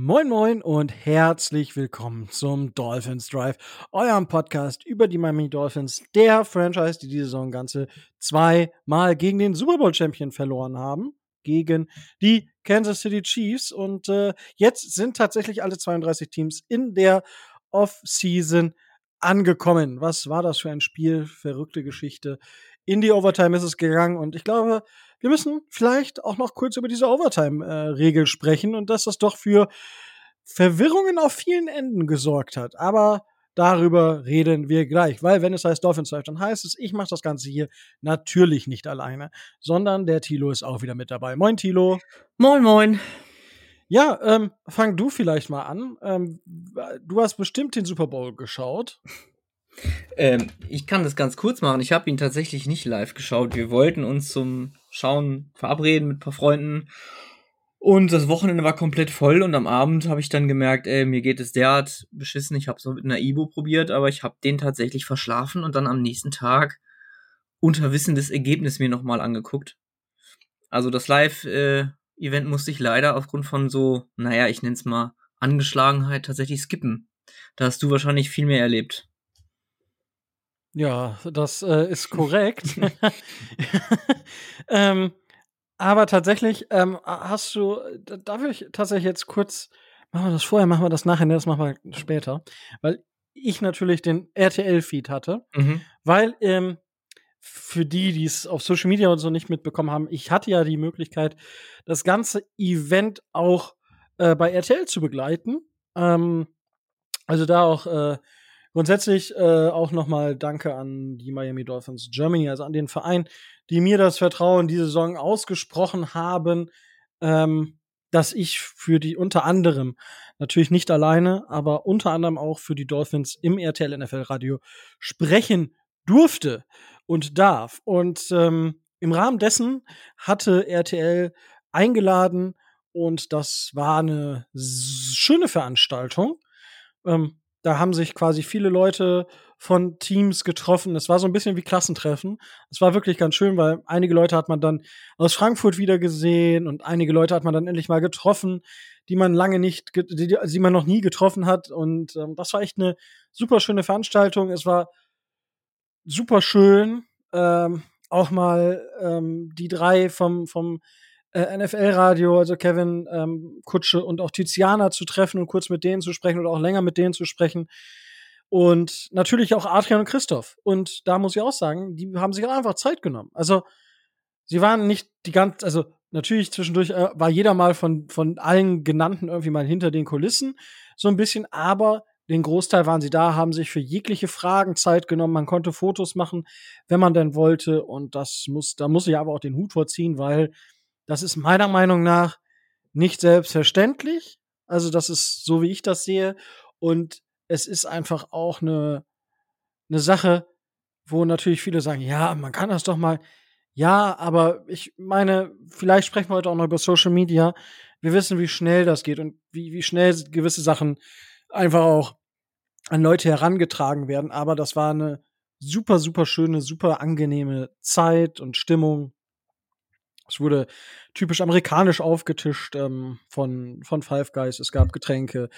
Moin Moin und herzlich willkommen zum Dolphins Drive, eurem Podcast über die Miami Dolphins, der Franchise, die diese Saison ganze zweimal gegen den Super Bowl Champion verloren haben, gegen die Kansas City Chiefs. Und äh, jetzt sind tatsächlich alle 32 Teams in der Off-Season angekommen. Was war das für ein Spiel? Verrückte Geschichte. In die Overtime ist es gegangen und ich glaube, wir müssen vielleicht auch noch kurz über diese Overtime-Regel sprechen und dass das doch für Verwirrungen auf vielen Enden gesorgt hat. Aber darüber reden wir gleich, weil wenn es heißt Dolphins Live, dann heißt es, ich mache das Ganze hier natürlich nicht alleine, sondern der Tilo ist auch wieder mit dabei. Moin Tilo. Moin moin. Ja, ähm, fang du vielleicht mal an. Ähm, du hast bestimmt den Super Bowl geschaut. Ähm, ich kann das ganz kurz machen. Ich habe ihn tatsächlich nicht live geschaut. Wir wollten uns zum Schauen verabreden mit ein paar Freunden. Und das Wochenende war komplett voll und am Abend habe ich dann gemerkt, ey, mir geht es derart beschissen. Ich habe es mit einer Ibo probiert, aber ich habe den tatsächlich verschlafen und dann am nächsten Tag unter Wissen des Ergebnisses mir nochmal angeguckt. Also das Live-Event musste ich leider aufgrund von so, naja, ich nenne es mal Angeschlagenheit tatsächlich skippen. Da hast du wahrscheinlich viel mehr erlebt. Ja, das äh, ist korrekt. ähm, aber tatsächlich ähm, hast du, darf ich tatsächlich jetzt kurz, machen wir das vorher, machen wir das nachher, ne, das machen wir später, weil ich natürlich den RTL-Feed hatte, mhm. weil ähm, für die, die es auf Social Media und so nicht mitbekommen haben, ich hatte ja die Möglichkeit, das ganze Event auch äh, bei RTL zu begleiten. Ähm, also da auch äh, Grundsätzlich äh, auch nochmal Danke an die Miami Dolphins Germany, also an den Verein, die mir das Vertrauen diese Saison ausgesprochen haben, ähm, dass ich für die unter anderem, natürlich nicht alleine, aber unter anderem auch für die Dolphins im RTL NFL Radio sprechen durfte und darf. Und ähm, im Rahmen dessen hatte RTL eingeladen und das war eine schöne Veranstaltung. Ähm, da haben sich quasi viele Leute von Teams getroffen. Es war so ein bisschen wie Klassentreffen. Es war wirklich ganz schön, weil einige Leute hat man dann aus Frankfurt wieder gesehen und einige Leute hat man dann endlich mal getroffen, die man lange nicht, die, die man noch nie getroffen hat. Und ähm, das war echt eine super schöne Veranstaltung. Es war super schön, ähm, auch mal ähm, die drei vom, vom äh, NFL-Radio, also Kevin ähm, Kutsche und auch Tiziana zu treffen und kurz mit denen zu sprechen oder auch länger mit denen zu sprechen. Und natürlich auch Adrian und Christoph. Und da muss ich auch sagen, die haben sich einfach Zeit genommen. Also, sie waren nicht die ganze, also natürlich zwischendurch äh, war jeder mal von, von allen genannten irgendwie mal hinter den Kulissen so ein bisschen, aber den Großteil waren sie da, haben sich für jegliche Fragen Zeit genommen. Man konnte Fotos machen, wenn man denn wollte. Und das muss, da muss ich aber auch den Hut vorziehen, weil das ist meiner Meinung nach nicht selbstverständlich. Also, das ist so, wie ich das sehe. Und es ist einfach auch eine, eine Sache, wo natürlich viele sagen, ja, man kann das doch mal. Ja, aber ich meine, vielleicht sprechen wir heute auch noch über Social Media. Wir wissen, wie schnell das geht und wie, wie schnell gewisse Sachen einfach auch an Leute herangetragen werden. Aber das war eine super, super schöne, super angenehme Zeit und Stimmung. Es wurde typisch amerikanisch aufgetischt ähm, von, von Five Guys. Es gab Getränke,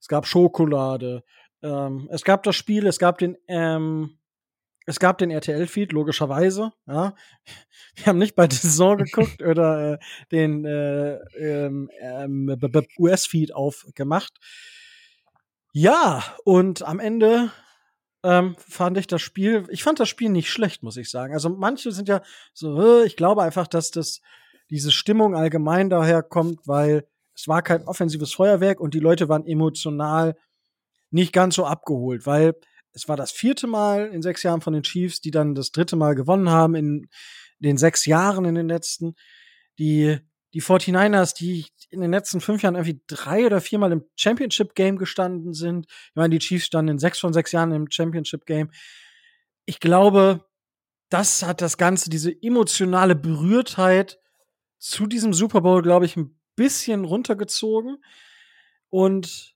es gab Schokolade, ähm, es gab das Spiel, es gab den, ähm, es gab den RTL-Feed, logischerweise. Ja. Wir haben nicht bei The Saison geguckt oder äh, den äh, ähm, ähm, US-Feed aufgemacht. Ja, und am Ende ähm, fand ich das Spiel, ich fand das Spiel nicht schlecht, muss ich sagen. Also manche sind ja so, ich glaube einfach, dass das diese Stimmung allgemein daher kommt, weil es war kein offensives Feuerwerk und die Leute waren emotional nicht ganz so abgeholt, weil es war das vierte Mal in sechs Jahren von den Chiefs, die dann das dritte Mal gewonnen haben in den sechs Jahren in den letzten. Die die 49ers, die in den letzten fünf Jahren irgendwie drei oder viermal im Championship-Game gestanden sind. Ich meine, die Chiefs standen in sechs von sechs Jahren im Championship-Game. Ich glaube, das hat das Ganze, diese emotionale Berührtheit zu diesem Super Bowl, glaube ich, ein bisschen runtergezogen. Und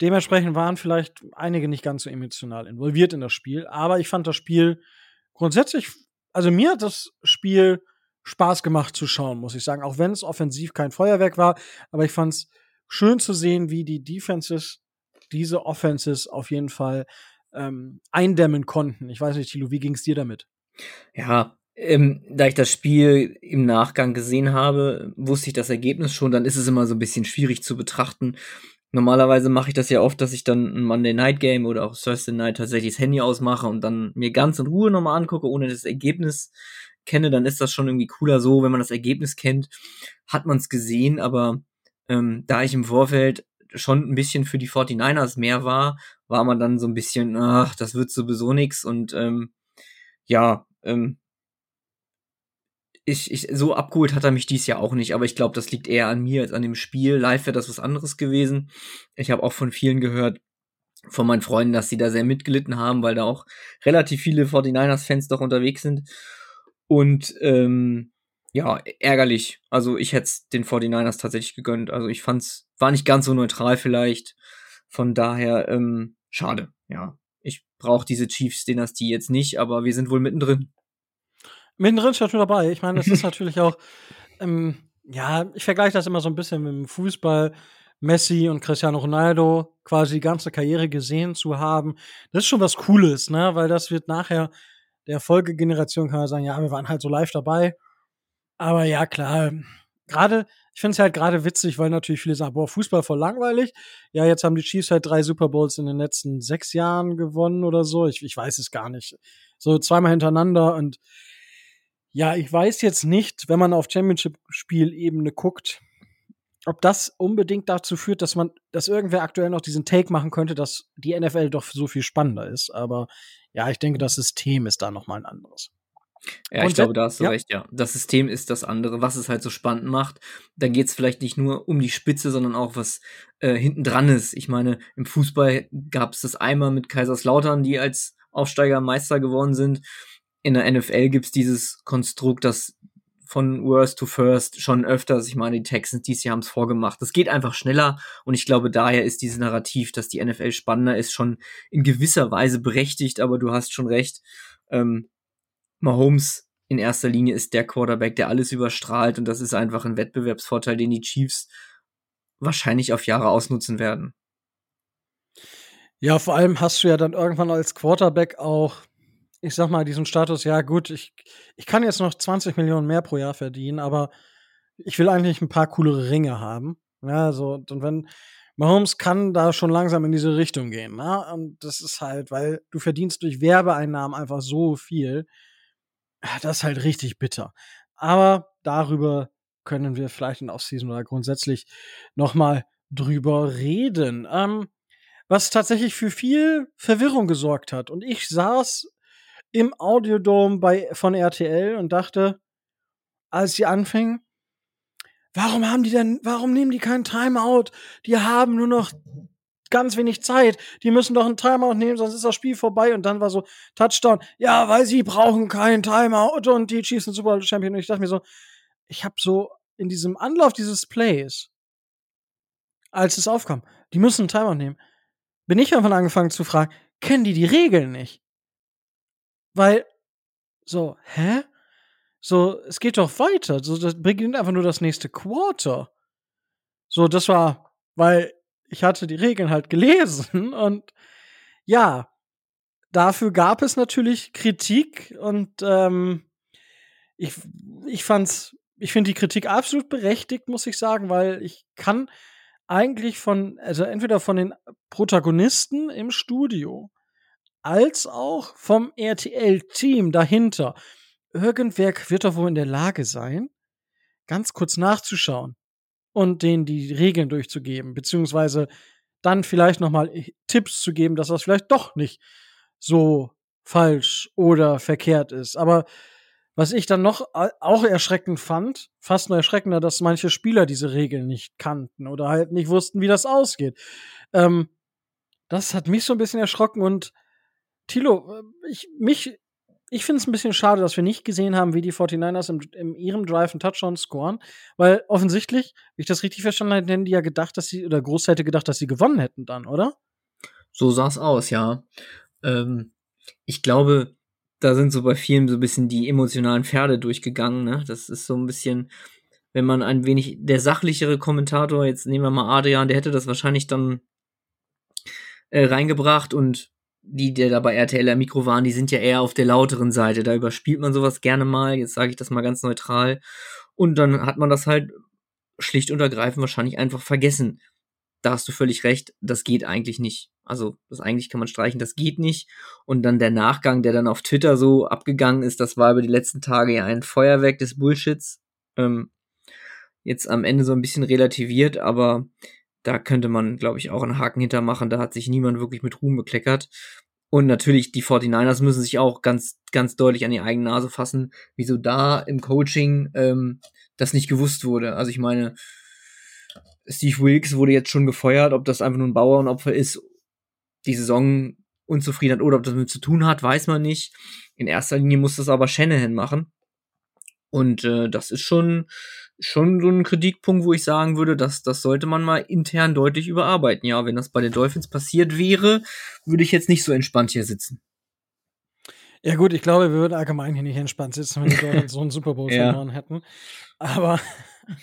dementsprechend waren vielleicht einige nicht ganz so emotional involviert in das Spiel. Aber ich fand das Spiel grundsätzlich, also mir hat das Spiel Spaß gemacht zu schauen, muss ich sagen. Auch wenn es offensiv kein Feuerwerk war, aber ich fand es schön zu sehen, wie die Defenses diese Offenses auf jeden Fall ähm, eindämmen konnten. Ich weiß nicht, Thilo, wie ging es dir damit? Ja, ähm, da ich das Spiel im Nachgang gesehen habe, wusste ich das Ergebnis schon, dann ist es immer so ein bisschen schwierig zu betrachten. Normalerweise mache ich das ja oft, dass ich dann ein Monday Night Game oder auch Thursday Night tatsächlich das Handy ausmache und dann mir ganz in Ruhe nochmal angucke, ohne das Ergebnis kenne, dann ist das schon irgendwie cooler so, wenn man das Ergebnis kennt, hat man es gesehen, aber ähm, da ich im Vorfeld schon ein bisschen für die 49ers mehr war, war man dann so ein bisschen, ach, das wird sowieso nix und ähm, ja, ähm, ich, ich, so abgeholt hat er mich dies Jahr auch nicht, aber ich glaube, das liegt eher an mir als an dem Spiel. Live wäre das was anderes gewesen. Ich habe auch von vielen gehört, von meinen Freunden, dass sie da sehr mitgelitten haben, weil da auch relativ viele 49ers-Fans doch unterwegs sind. Und ähm, ja, ärgerlich. Also ich hätte den 49ers tatsächlich gegönnt. Also ich fand's, war nicht ganz so neutral vielleicht. Von daher, ähm, schade, ja. Ich brauche diese Chiefs-Dynastie jetzt nicht, aber wir sind wohl mittendrin. Mittendrin steht schon dabei. Ich meine, das ist natürlich auch, ähm, ja, ich vergleiche das immer so ein bisschen mit dem Fußball. Messi und Cristiano Ronaldo quasi die ganze Karriere gesehen zu haben, das ist schon was Cooles, ne? Weil das wird nachher der Folgegeneration kann man sagen, ja, wir waren halt so live dabei. Aber ja, klar, gerade, ich finde es halt gerade witzig, weil natürlich viele sagen, boah, Fußball voll langweilig. Ja, jetzt haben die Chiefs halt drei Super Bowls in den letzten sechs Jahren gewonnen oder so. Ich, ich weiß es gar nicht. So zweimal hintereinander und ja, ich weiß jetzt nicht, wenn man auf Championship-Spielebene guckt, ob das unbedingt dazu führt, dass man, dass irgendwer aktuell noch diesen Take machen könnte, dass die NFL doch so viel spannender ist. Aber ja, ich denke, das System ist da noch mal ein anderes. Ja, ich glaube, da hast du ja. recht, ja. Das System ist das andere, was es halt so spannend macht. Da geht es vielleicht nicht nur um die Spitze, sondern auch was äh, hinten dran ist. Ich meine, im Fußball gab es das einmal mit Kaiserslautern, die als Aufsteiger Meister geworden sind in der NFL gibt's dieses Konstrukt, das von Worst to First schon öfters, ich meine, die Texans dies Jahr haben es vorgemacht. Das geht einfach schneller und ich glaube, daher ist dieses Narrativ, dass die NFL spannender ist, schon in gewisser Weise berechtigt, aber du hast schon recht. Ähm, Mahomes in erster Linie ist der Quarterback, der alles überstrahlt und das ist einfach ein Wettbewerbsvorteil, den die Chiefs wahrscheinlich auf Jahre ausnutzen werden. Ja, vor allem hast du ja dann irgendwann als Quarterback auch ich sag mal, diesen Status, ja gut, ich, ich kann jetzt noch 20 Millionen mehr pro Jahr verdienen, aber ich will eigentlich ein paar coolere Ringe haben. Ja, so, und wenn Mahomes kann da schon langsam in diese Richtung gehen, ne? Und das ist halt, weil du verdienst durch Werbeeinnahmen einfach so viel. Das ist halt richtig bitter. Aber darüber können wir vielleicht in Offseason oder grundsätzlich noch mal drüber reden. Ähm, was tatsächlich für viel Verwirrung gesorgt hat. Und ich saß im Audiodome bei, von RTL und dachte, als sie anfingen, warum haben die denn, warum nehmen die keinen Timeout? Die haben nur noch ganz wenig Zeit. Die müssen doch einen Timeout nehmen, sonst ist das Spiel vorbei. Und dann war so Touchdown. Ja, weil sie brauchen keinen Timeout und die sind Super Bowl Champion. Und ich dachte mir so, ich habe so in diesem Anlauf dieses Plays, als es aufkam, die müssen einen Timeout nehmen, bin ich einfach angefangen zu fragen, kennen die die Regeln nicht? Weil, so, hä? So, es geht doch weiter. So, das beginnt einfach nur das nächste Quarter. So, das war, weil ich hatte die Regeln halt gelesen und ja, dafür gab es natürlich Kritik und ähm, ich, ich fand's, ich finde die Kritik absolut berechtigt, muss ich sagen, weil ich kann eigentlich von, also entweder von den Protagonisten im Studio als auch vom RTL-Team dahinter. Irgendwer wird doch wohl in der Lage sein, ganz kurz nachzuschauen und denen die Regeln durchzugeben, beziehungsweise dann vielleicht noch mal Tipps zu geben, dass das vielleicht doch nicht so falsch oder verkehrt ist. Aber was ich dann noch auch erschreckend fand, fast nur erschreckender, dass manche Spieler diese Regeln nicht kannten oder halt nicht wussten, wie das ausgeht. Ähm, das hat mich so ein bisschen erschrocken und Tilo, äh, ich, mich, ich finde es ein bisschen schade, dass wir nicht gesehen haben, wie die 49ers im, in ihrem Drive einen Touchdown scoren, weil offensichtlich, wie ich das richtig verstanden habe, hätten die ja gedacht, dass sie, oder Groß hätte gedacht, dass sie gewonnen hätten dann, oder? So sah es aus, ja. Ähm, ich glaube, da sind so bei vielen so ein bisschen die emotionalen Pferde durchgegangen, ne? Das ist so ein bisschen, wenn man ein wenig der sachlichere Kommentator, jetzt nehmen wir mal Adrian, der hätte das wahrscheinlich dann äh, reingebracht und die, die da bei RTL am Mikro waren, die sind ja eher auf der lauteren Seite. Da überspielt man sowas gerne mal. Jetzt sage ich das mal ganz neutral. Und dann hat man das halt schlicht und ergreifend wahrscheinlich einfach vergessen. Da hast du völlig recht, das geht eigentlich nicht. Also, das eigentlich kann man streichen, das geht nicht. Und dann der Nachgang, der dann auf Twitter so abgegangen ist, das war über die letzten Tage ja ein Feuerwerk des Bullshits. Ähm, jetzt am Ende so ein bisschen relativiert, aber da könnte man, glaube ich, auch einen Haken hintermachen. Da hat sich niemand wirklich mit Ruhm bekleckert. Und natürlich, die 49ers müssen sich auch ganz, ganz deutlich an die eigene Nase fassen, wieso da im Coaching ähm, das nicht gewusst wurde. Also ich meine, Steve Wilkes wurde jetzt schon gefeuert, ob das einfach nur ein Bauernopfer ist, die Saison unzufrieden hat oder ob das mit zu tun hat, weiß man nicht. In erster Linie muss das aber Shanahan machen. Und äh, das ist schon, schon so ein Kritikpunkt, wo ich sagen würde, dass das sollte man mal intern deutlich überarbeiten. Ja, wenn das bei den Dolphins passiert wäre, würde ich jetzt nicht so entspannt hier sitzen. Ja gut, ich glaube, wir würden allgemein hier nicht entspannt sitzen, wenn Dolphins so einen Super Bowl ja. verloren hätten. Aber,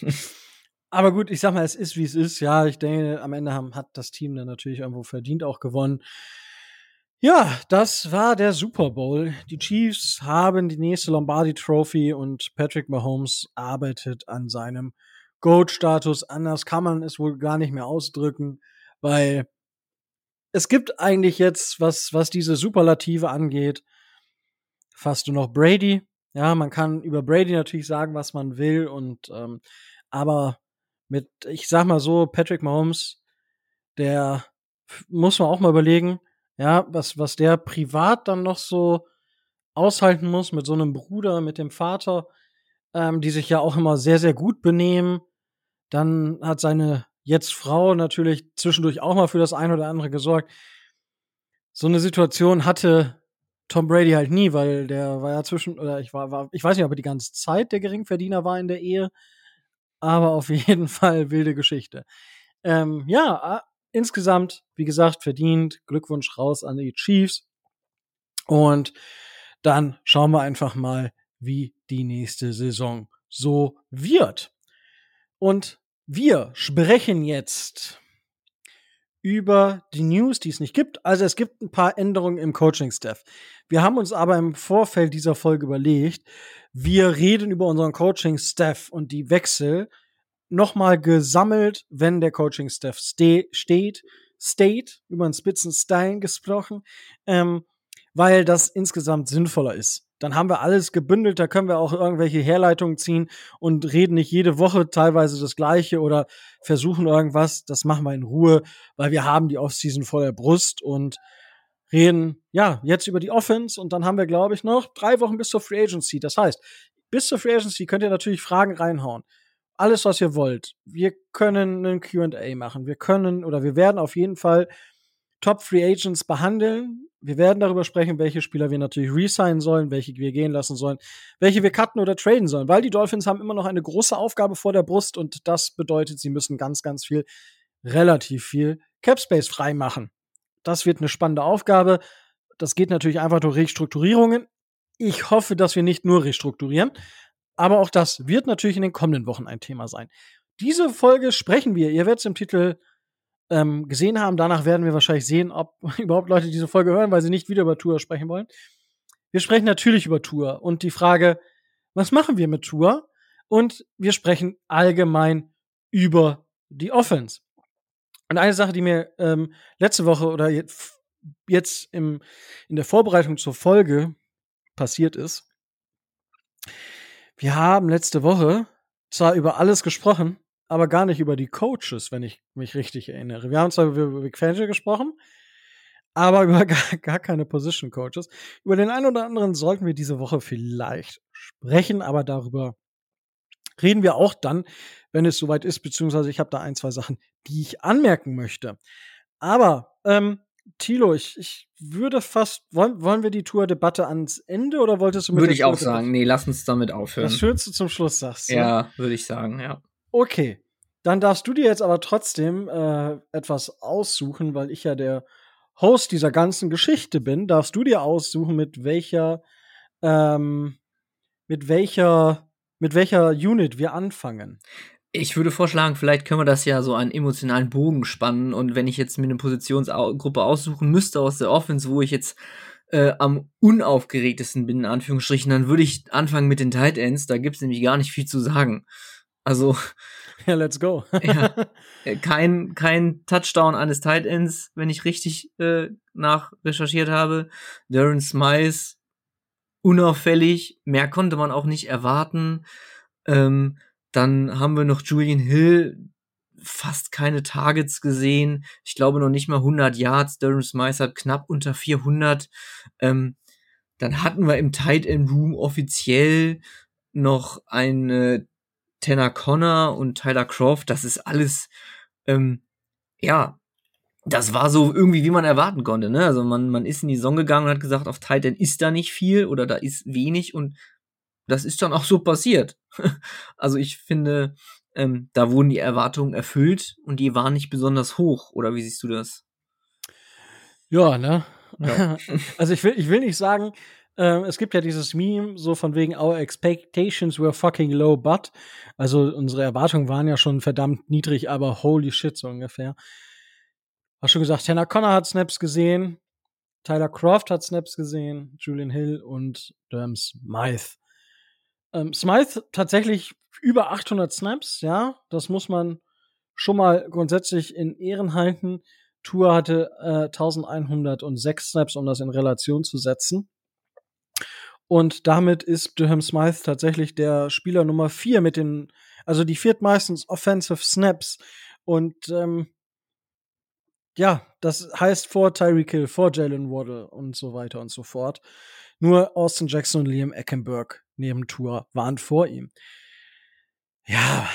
aber gut, ich sag mal, es ist wie es ist. Ja, ich denke, am Ende haben, hat das Team dann natürlich irgendwo verdient auch gewonnen. Ja, das war der Super Bowl. Die Chiefs haben die nächste Lombardi Trophy und Patrick Mahomes arbeitet an seinem Goat-Status. Anders kann man es wohl gar nicht mehr ausdrücken, weil es gibt eigentlich jetzt, was, was diese Superlative angeht, fast nur noch Brady. Ja, man kann über Brady natürlich sagen, was man will und ähm, aber mit, ich sag mal so, Patrick Mahomes, der muss man auch mal überlegen, ja, was, was der privat dann noch so aushalten muss mit so einem Bruder, mit dem Vater, ähm, die sich ja auch immer sehr, sehr gut benehmen. Dann hat seine jetzt Frau natürlich zwischendurch auch mal für das eine oder andere gesorgt. So eine Situation hatte Tom Brady halt nie, weil der war ja zwischen, oder ich war, war, ich weiß nicht, ob er die ganze Zeit der Geringverdiener war in der Ehe, aber auf jeden Fall wilde Geschichte. Ähm, ja, insgesamt, wie gesagt, verdient. Glückwunsch raus an die Chiefs. Und dann schauen wir einfach mal, wie die nächste Saison so wird. Und wir sprechen jetzt über die News, die es nicht gibt. Also es gibt ein paar Änderungen im Coaching-Staff. Wir haben uns aber im Vorfeld dieser Folge überlegt, wir reden über unseren Coaching-Staff und die Wechsel nochmal gesammelt, wenn der Coaching-Staff ste steht, state, über einen Spitzenstein gesprochen, ähm, weil das insgesamt sinnvoller ist. Dann haben wir alles gebündelt, da können wir auch irgendwelche Herleitungen ziehen und reden nicht jede Woche teilweise das Gleiche oder versuchen irgendwas. Das machen wir in Ruhe, weil wir haben die Offseason vor der Brust und reden, ja, jetzt über die Offense und dann haben wir, glaube ich, noch drei Wochen bis zur Free Agency. Das heißt, bis zur Free Agency könnt ihr natürlich Fragen reinhauen alles, was ihr wollt. Wir können einen QA machen. Wir können oder wir werden auf jeden Fall Top Free Agents behandeln. Wir werden darüber sprechen, welche Spieler wir natürlich resignen sollen, welche wir gehen lassen sollen, welche wir cutten oder traden sollen, weil die Dolphins haben immer noch eine große Aufgabe vor der Brust und das bedeutet, sie müssen ganz, ganz viel, relativ viel Cap Space freimachen. Das wird eine spannende Aufgabe. Das geht natürlich einfach durch Restrukturierungen. Ich hoffe, dass wir nicht nur restrukturieren, aber auch das wird natürlich in den kommenden Wochen ein Thema sein. Diese Folge sprechen wir, ihr werdet es im Titel ähm, gesehen haben. Danach werden wir wahrscheinlich sehen, ob überhaupt Leute diese Folge hören, weil sie nicht wieder über Tour sprechen wollen. Wir sprechen natürlich über Tour und die Frage, was machen wir mit Tour? Und wir sprechen allgemein über die Offense. Und eine Sache, die mir ähm, letzte Woche oder jetzt, jetzt im, in der Vorbereitung zur Folge passiert ist, wir haben letzte Woche zwar über alles gesprochen, aber gar nicht über die Coaches, wenn ich mich richtig erinnere. Wir haben zwar über Vic Fangio gesprochen, aber über gar, gar keine Position Coaches. Über den einen oder anderen sollten wir diese Woche vielleicht sprechen, aber darüber reden wir auch dann, wenn es soweit ist, beziehungsweise ich habe da ein, zwei Sachen, die ich anmerken möchte. Aber ähm, Tilo, ich, ich würde fast, wollen, wollen wir die Tour-Debatte ans Ende oder wolltest du mit Würde ich auch sagen, nee, lass uns damit aufhören. Das Schönste zum Schluss sagst du. Ja, würde ich sagen, ja. Okay, dann darfst du dir jetzt aber trotzdem äh, etwas aussuchen, weil ich ja der Host dieser ganzen Geschichte bin. Darfst du dir aussuchen, mit welcher, ähm, mit welcher mit welcher Unit wir anfangen. Ich würde vorschlagen, vielleicht können wir das ja so einen emotionalen Bogen spannen und wenn ich jetzt mir eine Positionsgruppe aussuchen müsste aus der Offense, wo ich jetzt äh, am unaufgeregtesten bin, in Anführungsstrichen, dann würde ich anfangen mit den Tight Ends. Da gibt es nämlich gar nicht viel zu sagen. Also. Ja, let's go. ja, äh, kein, kein Touchdown eines Tight Ends, wenn ich richtig äh, nach recherchiert habe. Darren Smythe, unauffällig. Mehr konnte man auch nicht erwarten. Ähm, dann haben wir noch Julian Hill, fast keine Targets gesehen. Ich glaube noch nicht mal 100 Yards. Durham Smythe hat knapp unter 400. Ähm, dann hatten wir im Tight End Room offiziell noch eine Tanner Connor und Tyler Croft. Das ist alles, ähm, ja, das war so irgendwie, wie man erwarten konnte. Ne? Also man, man ist in die Saison gegangen und hat gesagt, auf Tight End ist da nicht viel oder da ist wenig und das ist dann auch so passiert. also ich finde, ähm, da wurden die Erwartungen erfüllt und die waren nicht besonders hoch. Oder wie siehst du das? Ja, ne? Ja. also ich will, ich will nicht sagen, äh, es gibt ja dieses Meme so von wegen Our expectations were fucking low, but. Also unsere Erwartungen waren ja schon verdammt niedrig, aber holy shit, so ungefähr. Hast schon gesagt, Tanner Connor hat Snaps gesehen, Tyler Croft hat Snaps gesehen, Julian Hill und Durham Smythe. Ähm, Smythe tatsächlich über 800 Snaps, ja, das muss man schon mal grundsätzlich in Ehren halten. Tour hatte äh, 1106 Snaps, um das in Relation zu setzen. Und damit ist Durham Smythe tatsächlich der Spieler Nummer 4 mit den, also die viertmeistens Offensive Snaps. Und ähm, ja, das heißt vor Tyreek Hill, vor Jalen Waddle und so weiter und so fort. Nur Austin Jackson und Liam Eckenberg neben Tour waren vor ihm. Ja,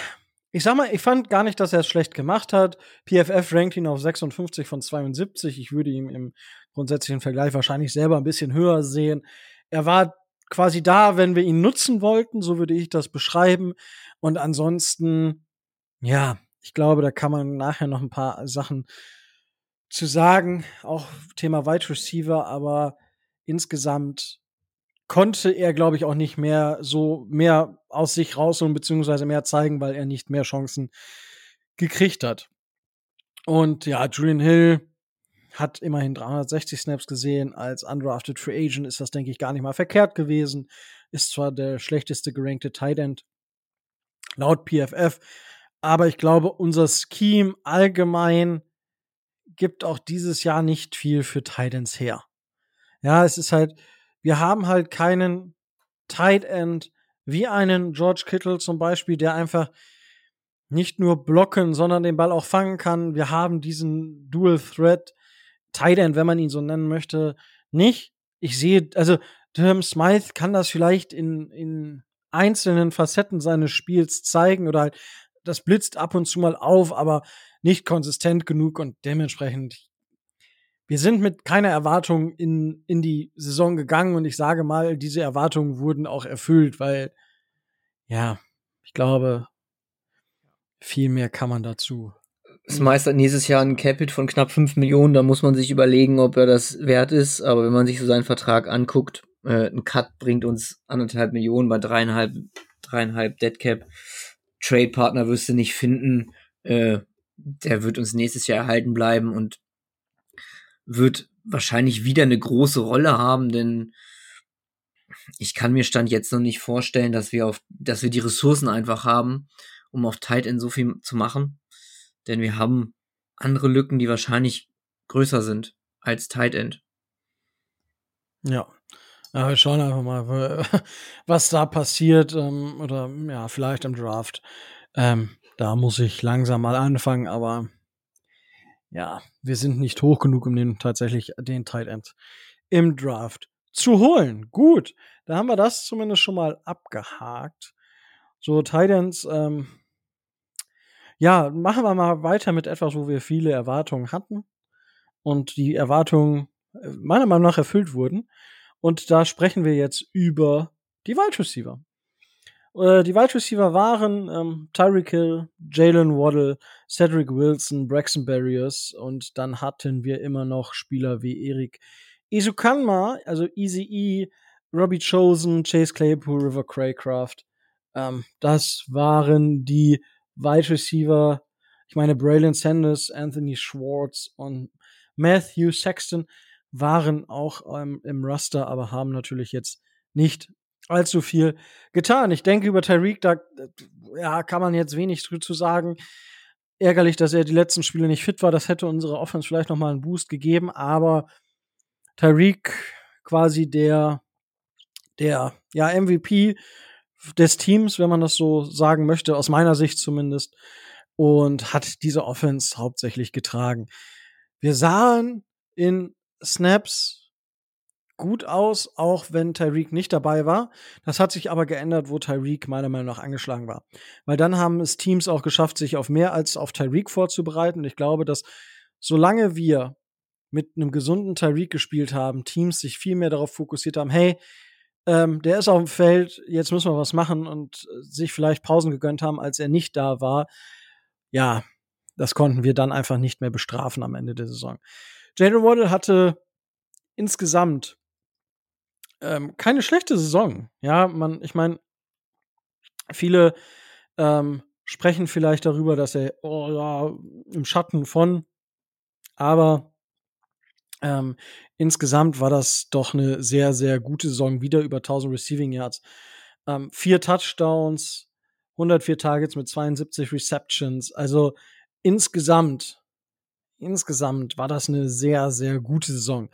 ich sag mal, ich fand gar nicht, dass er es schlecht gemacht hat. PFF rankt ihn auf 56 von 72. Ich würde ihn im grundsätzlichen Vergleich wahrscheinlich selber ein bisschen höher sehen. Er war quasi da, wenn wir ihn nutzen wollten, so würde ich das beschreiben. Und ansonsten, ja, ich glaube, da kann man nachher noch ein paar Sachen zu sagen, auch Thema Wide Receiver, aber insgesamt konnte er, glaube ich, auch nicht mehr so mehr aus sich rausholen, beziehungsweise mehr zeigen, weil er nicht mehr Chancen gekriegt hat. Und ja, Julian Hill hat immerhin 360 Snaps gesehen. Als undrafted Free Agent ist das, denke ich, gar nicht mal verkehrt gewesen. Ist zwar der schlechteste gerankte Tight End laut PFF, aber ich glaube, unser Scheme allgemein gibt auch dieses Jahr nicht viel für Tight Ends her. Ja, es ist halt, wir haben halt keinen Tight End wie einen George Kittle zum Beispiel, der einfach nicht nur blocken, sondern den Ball auch fangen kann. Wir haben diesen Dual Threat Tight End, wenn man ihn so nennen möchte, nicht. Ich sehe, also Durham Smythe kann das vielleicht in, in einzelnen Facetten seines Spiels zeigen oder halt, das blitzt ab und zu mal auf, aber nicht konsistent genug und dementsprechend wir sind mit keiner Erwartung in, in die Saison gegangen und ich sage mal, diese Erwartungen wurden auch erfüllt, weil, ja, ich glaube, viel mehr kann man dazu. Es meistert nächstes Jahr ein Capit von knapp 5 Millionen, da muss man sich überlegen, ob er das wert ist, aber wenn man sich so seinen Vertrag anguckt, äh, ein Cut bringt uns anderthalb Millionen bei dreieinhalb, dreieinhalb Dead Cap. Trade Partner wirst du nicht finden, äh, der wird uns nächstes Jahr erhalten bleiben und wird wahrscheinlich wieder eine große Rolle haben, denn ich kann mir Stand jetzt noch nicht vorstellen, dass wir auf, dass wir die Ressourcen einfach haben, um auf Tight End so viel zu machen. Denn wir haben andere Lücken, die wahrscheinlich größer sind als Tight End. Ja. Ja, wir schauen einfach mal, was da passiert, ähm, oder ja, vielleicht im Draft. Ähm, da muss ich langsam mal anfangen, aber ja, wir sind nicht hoch genug, um den tatsächlich den Tight End im Draft zu holen. Gut, da haben wir das zumindest schon mal abgehakt. So, Tight Ends, ähm, ja, machen wir mal weiter mit etwas, wo wir viele Erwartungen hatten und die Erwartungen äh, meiner Meinung nach erfüllt wurden. Und da sprechen wir jetzt über die Wide Receiver. Äh, die Wide Receiver waren ähm, Tyreek Hill, Jalen Waddle, Cedric Wilson, Braxton Barriers und dann hatten wir immer noch Spieler wie Erik Isukanma, also Easy E, Robbie Chosen, Chase Claypool, River Craycraft. Ähm, das waren die Wide Receiver, ich meine Braylon Sanders, Anthony Schwartz und Matthew Sexton waren auch ähm, im Raster, aber haben natürlich jetzt nicht allzu viel getan. Ich denke, über Tyreek, da ja, kann man jetzt wenig zu sagen. Ärgerlich, dass er die letzten Spiele nicht fit war. Das hätte unsere Offense vielleicht noch mal einen Boost gegeben, aber Tyreek quasi der, der, ja, MVP des Teams, wenn man das so sagen möchte, aus meiner Sicht zumindest, und hat diese Offense hauptsächlich getragen. Wir sahen in Snaps gut aus, auch wenn Tyreek nicht dabei war. Das hat sich aber geändert, wo Tyreek meiner Meinung nach angeschlagen war. Weil dann haben es Teams auch geschafft, sich auf mehr als auf Tyreek vorzubereiten. Und ich glaube, dass solange wir mit einem gesunden Tyreek gespielt haben, Teams sich viel mehr darauf fokussiert haben, hey, ähm, der ist auf dem Feld, jetzt müssen wir was machen und sich vielleicht Pausen gegönnt haben, als er nicht da war. Ja, das konnten wir dann einfach nicht mehr bestrafen am Ende der Saison. Jalen Waddle hatte insgesamt ähm, keine schlechte Saison. Ja, man, ich meine, viele ähm, sprechen vielleicht darüber, dass er oh, ja, im Schatten von, aber ähm, insgesamt war das doch eine sehr, sehr gute Saison. Wieder über 1000 Receiving Yards. Ähm, vier Touchdowns, 104 Targets mit 72 Receptions. Also insgesamt, insgesamt war das eine sehr, sehr gute Saison.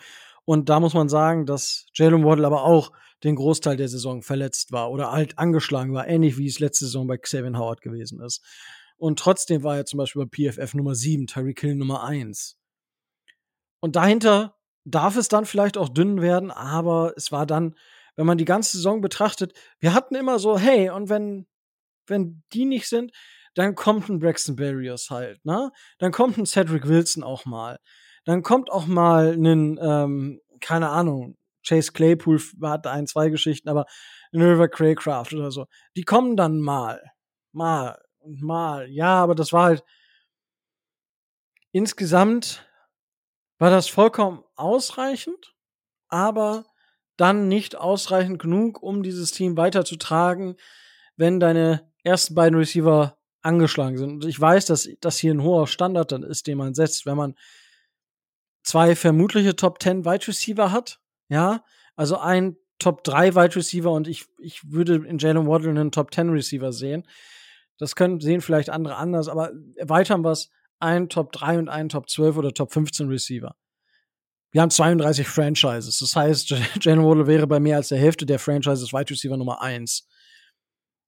Und da muss man sagen, dass Jalen Waddle aber auch den Großteil der Saison verletzt war oder alt angeschlagen war, ähnlich wie es letzte Saison bei Xavier Howard gewesen ist. Und trotzdem war er zum Beispiel bei PFF Nummer 7, Tyreek Hill Nummer 1. Und dahinter darf es dann vielleicht auch dünn werden, aber es war dann, wenn man die ganze Saison betrachtet, wir hatten immer so, hey, und wenn, wenn die nicht sind, dann kommt ein Braxton Barriers halt, ne? Dann kommt ein Cedric Wilson auch mal dann kommt auch mal ein, ähm, keine Ahnung, Chase Claypool hat ein, zwei Geschichten, aber ein River Craycraft oder so. Die kommen dann mal. Mal und mal. Ja, aber das war halt insgesamt war das vollkommen ausreichend, aber dann nicht ausreichend genug, um dieses Team weiterzutragen, wenn deine ersten beiden Receiver angeschlagen sind. Und ich weiß, dass das hier ein hoher Standard dann ist, den man setzt, wenn man zwei vermutliche Top 10 Wide Receiver hat. Ja, also ein Top 3 Wide Receiver und ich, ich würde in Jalen Waddle einen Top 10 Receiver sehen. Das können sehen vielleicht andere anders, aber erweitern wir es ein Top 3 und ein Top 12 oder Top 15 Receiver. Wir haben 32 Franchises. Das heißt, Jalen Waddle wäre bei mehr als der Hälfte der Franchises Wide Receiver Nummer 1.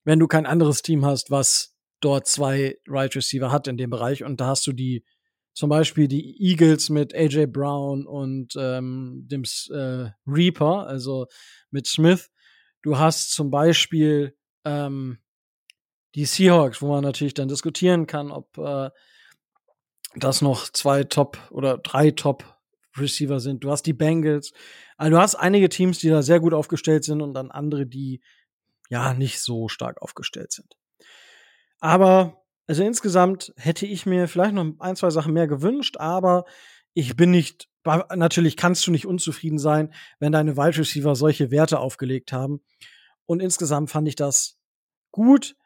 Wenn du kein anderes Team hast, was dort zwei Wide Receiver hat in dem Bereich und da hast du die zum Beispiel die Eagles mit AJ Brown und ähm, dem äh, Reaper, also mit Smith. Du hast zum Beispiel ähm, die Seahawks, wo man natürlich dann diskutieren kann, ob äh, das noch zwei Top oder drei Top Receiver sind. Du hast die Bengals. Also du hast einige Teams, die da sehr gut aufgestellt sind und dann andere, die ja nicht so stark aufgestellt sind. Aber also insgesamt hätte ich mir vielleicht noch ein, zwei Sachen mehr gewünscht, aber ich bin nicht, natürlich kannst du nicht unzufrieden sein, wenn deine Wide Receiver solche Werte aufgelegt haben. Und insgesamt fand ich das gut.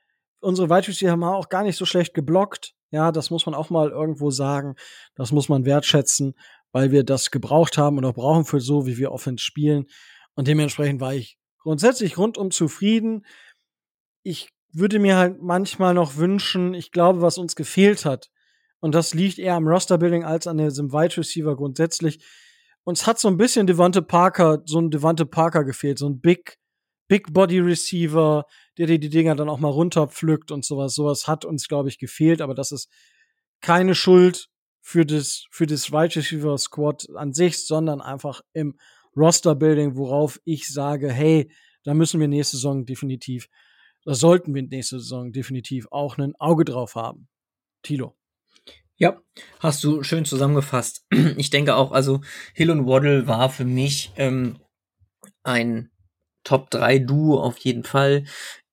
Unsere Wide Receiver haben auch gar nicht so schlecht geblockt. Ja, das muss man auch mal irgendwo sagen. Das muss man wertschätzen, weil wir das gebraucht haben und auch brauchen für so, wie wir Offense spielen. Und dementsprechend war ich grundsätzlich rundum zufrieden. Ich würde mir halt manchmal noch wünschen, ich glaube, was uns gefehlt hat, und das liegt eher am Roster-Building als an dem Wide Receiver grundsätzlich. Uns hat so ein bisschen Devante Parker, so ein Devante Parker gefehlt, so ein Big, Big Body Receiver, der dir die Dinger dann auch mal runterpflückt und sowas. Sowas hat uns, glaube ich, gefehlt, aber das ist keine Schuld für das, für das Wide Receiver Squad an sich, sondern einfach im Roster-Building, worauf ich sage, hey, da müssen wir nächste Saison definitiv da sollten wir nächste Saison definitiv auch ein Auge drauf haben. Tilo. Ja, hast du schön zusammengefasst. Ich denke auch, also Hill und Waddle war für mich ähm, ein Top 3 Duo auf jeden Fall.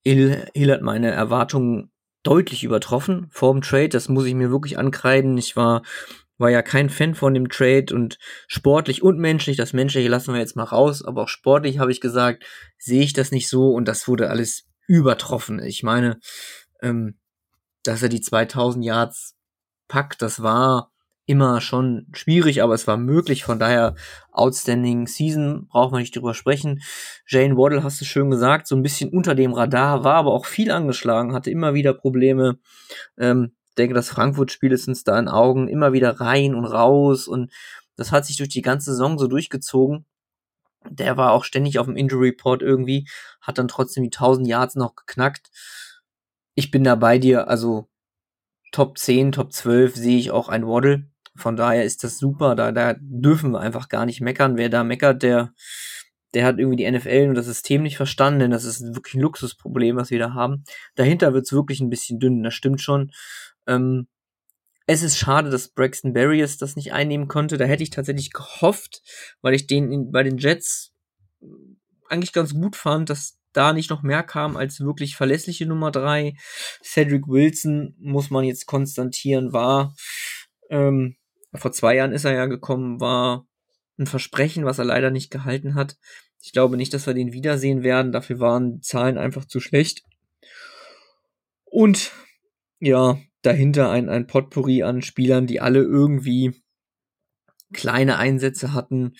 Hill, Hill hat meine Erwartungen deutlich übertroffen vor dem Trade. Das muss ich mir wirklich ankreiden. Ich war war ja kein Fan von dem Trade und sportlich und menschlich, das Menschliche lassen wir jetzt mal raus, aber auch sportlich habe ich gesagt, sehe ich das nicht so und das wurde alles übertroffen. Ich meine, ähm, dass er die 2000 Yards packt, das war immer schon schwierig, aber es war möglich. Von daher outstanding Season, braucht man nicht drüber sprechen. Jane Waddle, hast du schön gesagt, so ein bisschen unter dem Radar, war aber auch viel angeschlagen, hatte immer wieder Probleme. Ähm, denke, das Frankfurt-Spiel ist uns da in Augen, immer wieder rein und raus und das hat sich durch die ganze Saison so durchgezogen. Der war auch ständig auf dem Injury Report irgendwie, hat dann trotzdem die 1000 Yards noch geknackt. Ich bin da bei dir, also Top 10, Top 12 sehe ich auch ein Waddle. Von daher ist das super, da, da dürfen wir einfach gar nicht meckern. Wer da meckert, der, der hat irgendwie die NFL und das System nicht verstanden, denn das ist wirklich ein Luxusproblem, was wir da haben. Dahinter wird's wirklich ein bisschen dünn, das stimmt schon. Ähm, es ist schade, dass Braxton Barriers das nicht einnehmen konnte. Da hätte ich tatsächlich gehofft, weil ich den in, bei den Jets eigentlich ganz gut fand, dass da nicht noch mehr kam als wirklich verlässliche Nummer drei. Cedric Wilson, muss man jetzt konstatieren, war, ähm, vor zwei Jahren ist er ja gekommen, war ein Versprechen, was er leider nicht gehalten hat. Ich glaube nicht, dass wir den wiedersehen werden. Dafür waren die Zahlen einfach zu schlecht. Und ja, dahinter ein, ein Potpourri an Spielern, die alle irgendwie kleine Einsätze hatten.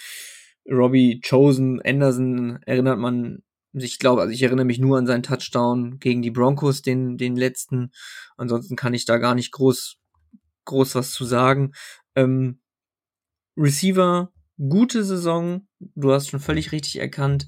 Robbie Chosen, Anderson erinnert man sich, glaube, also ich erinnere mich nur an seinen Touchdown gegen die Broncos, den, den letzten. Ansonsten kann ich da gar nicht groß, groß was zu sagen. Ähm, Receiver, gute Saison. Du hast schon völlig richtig erkannt.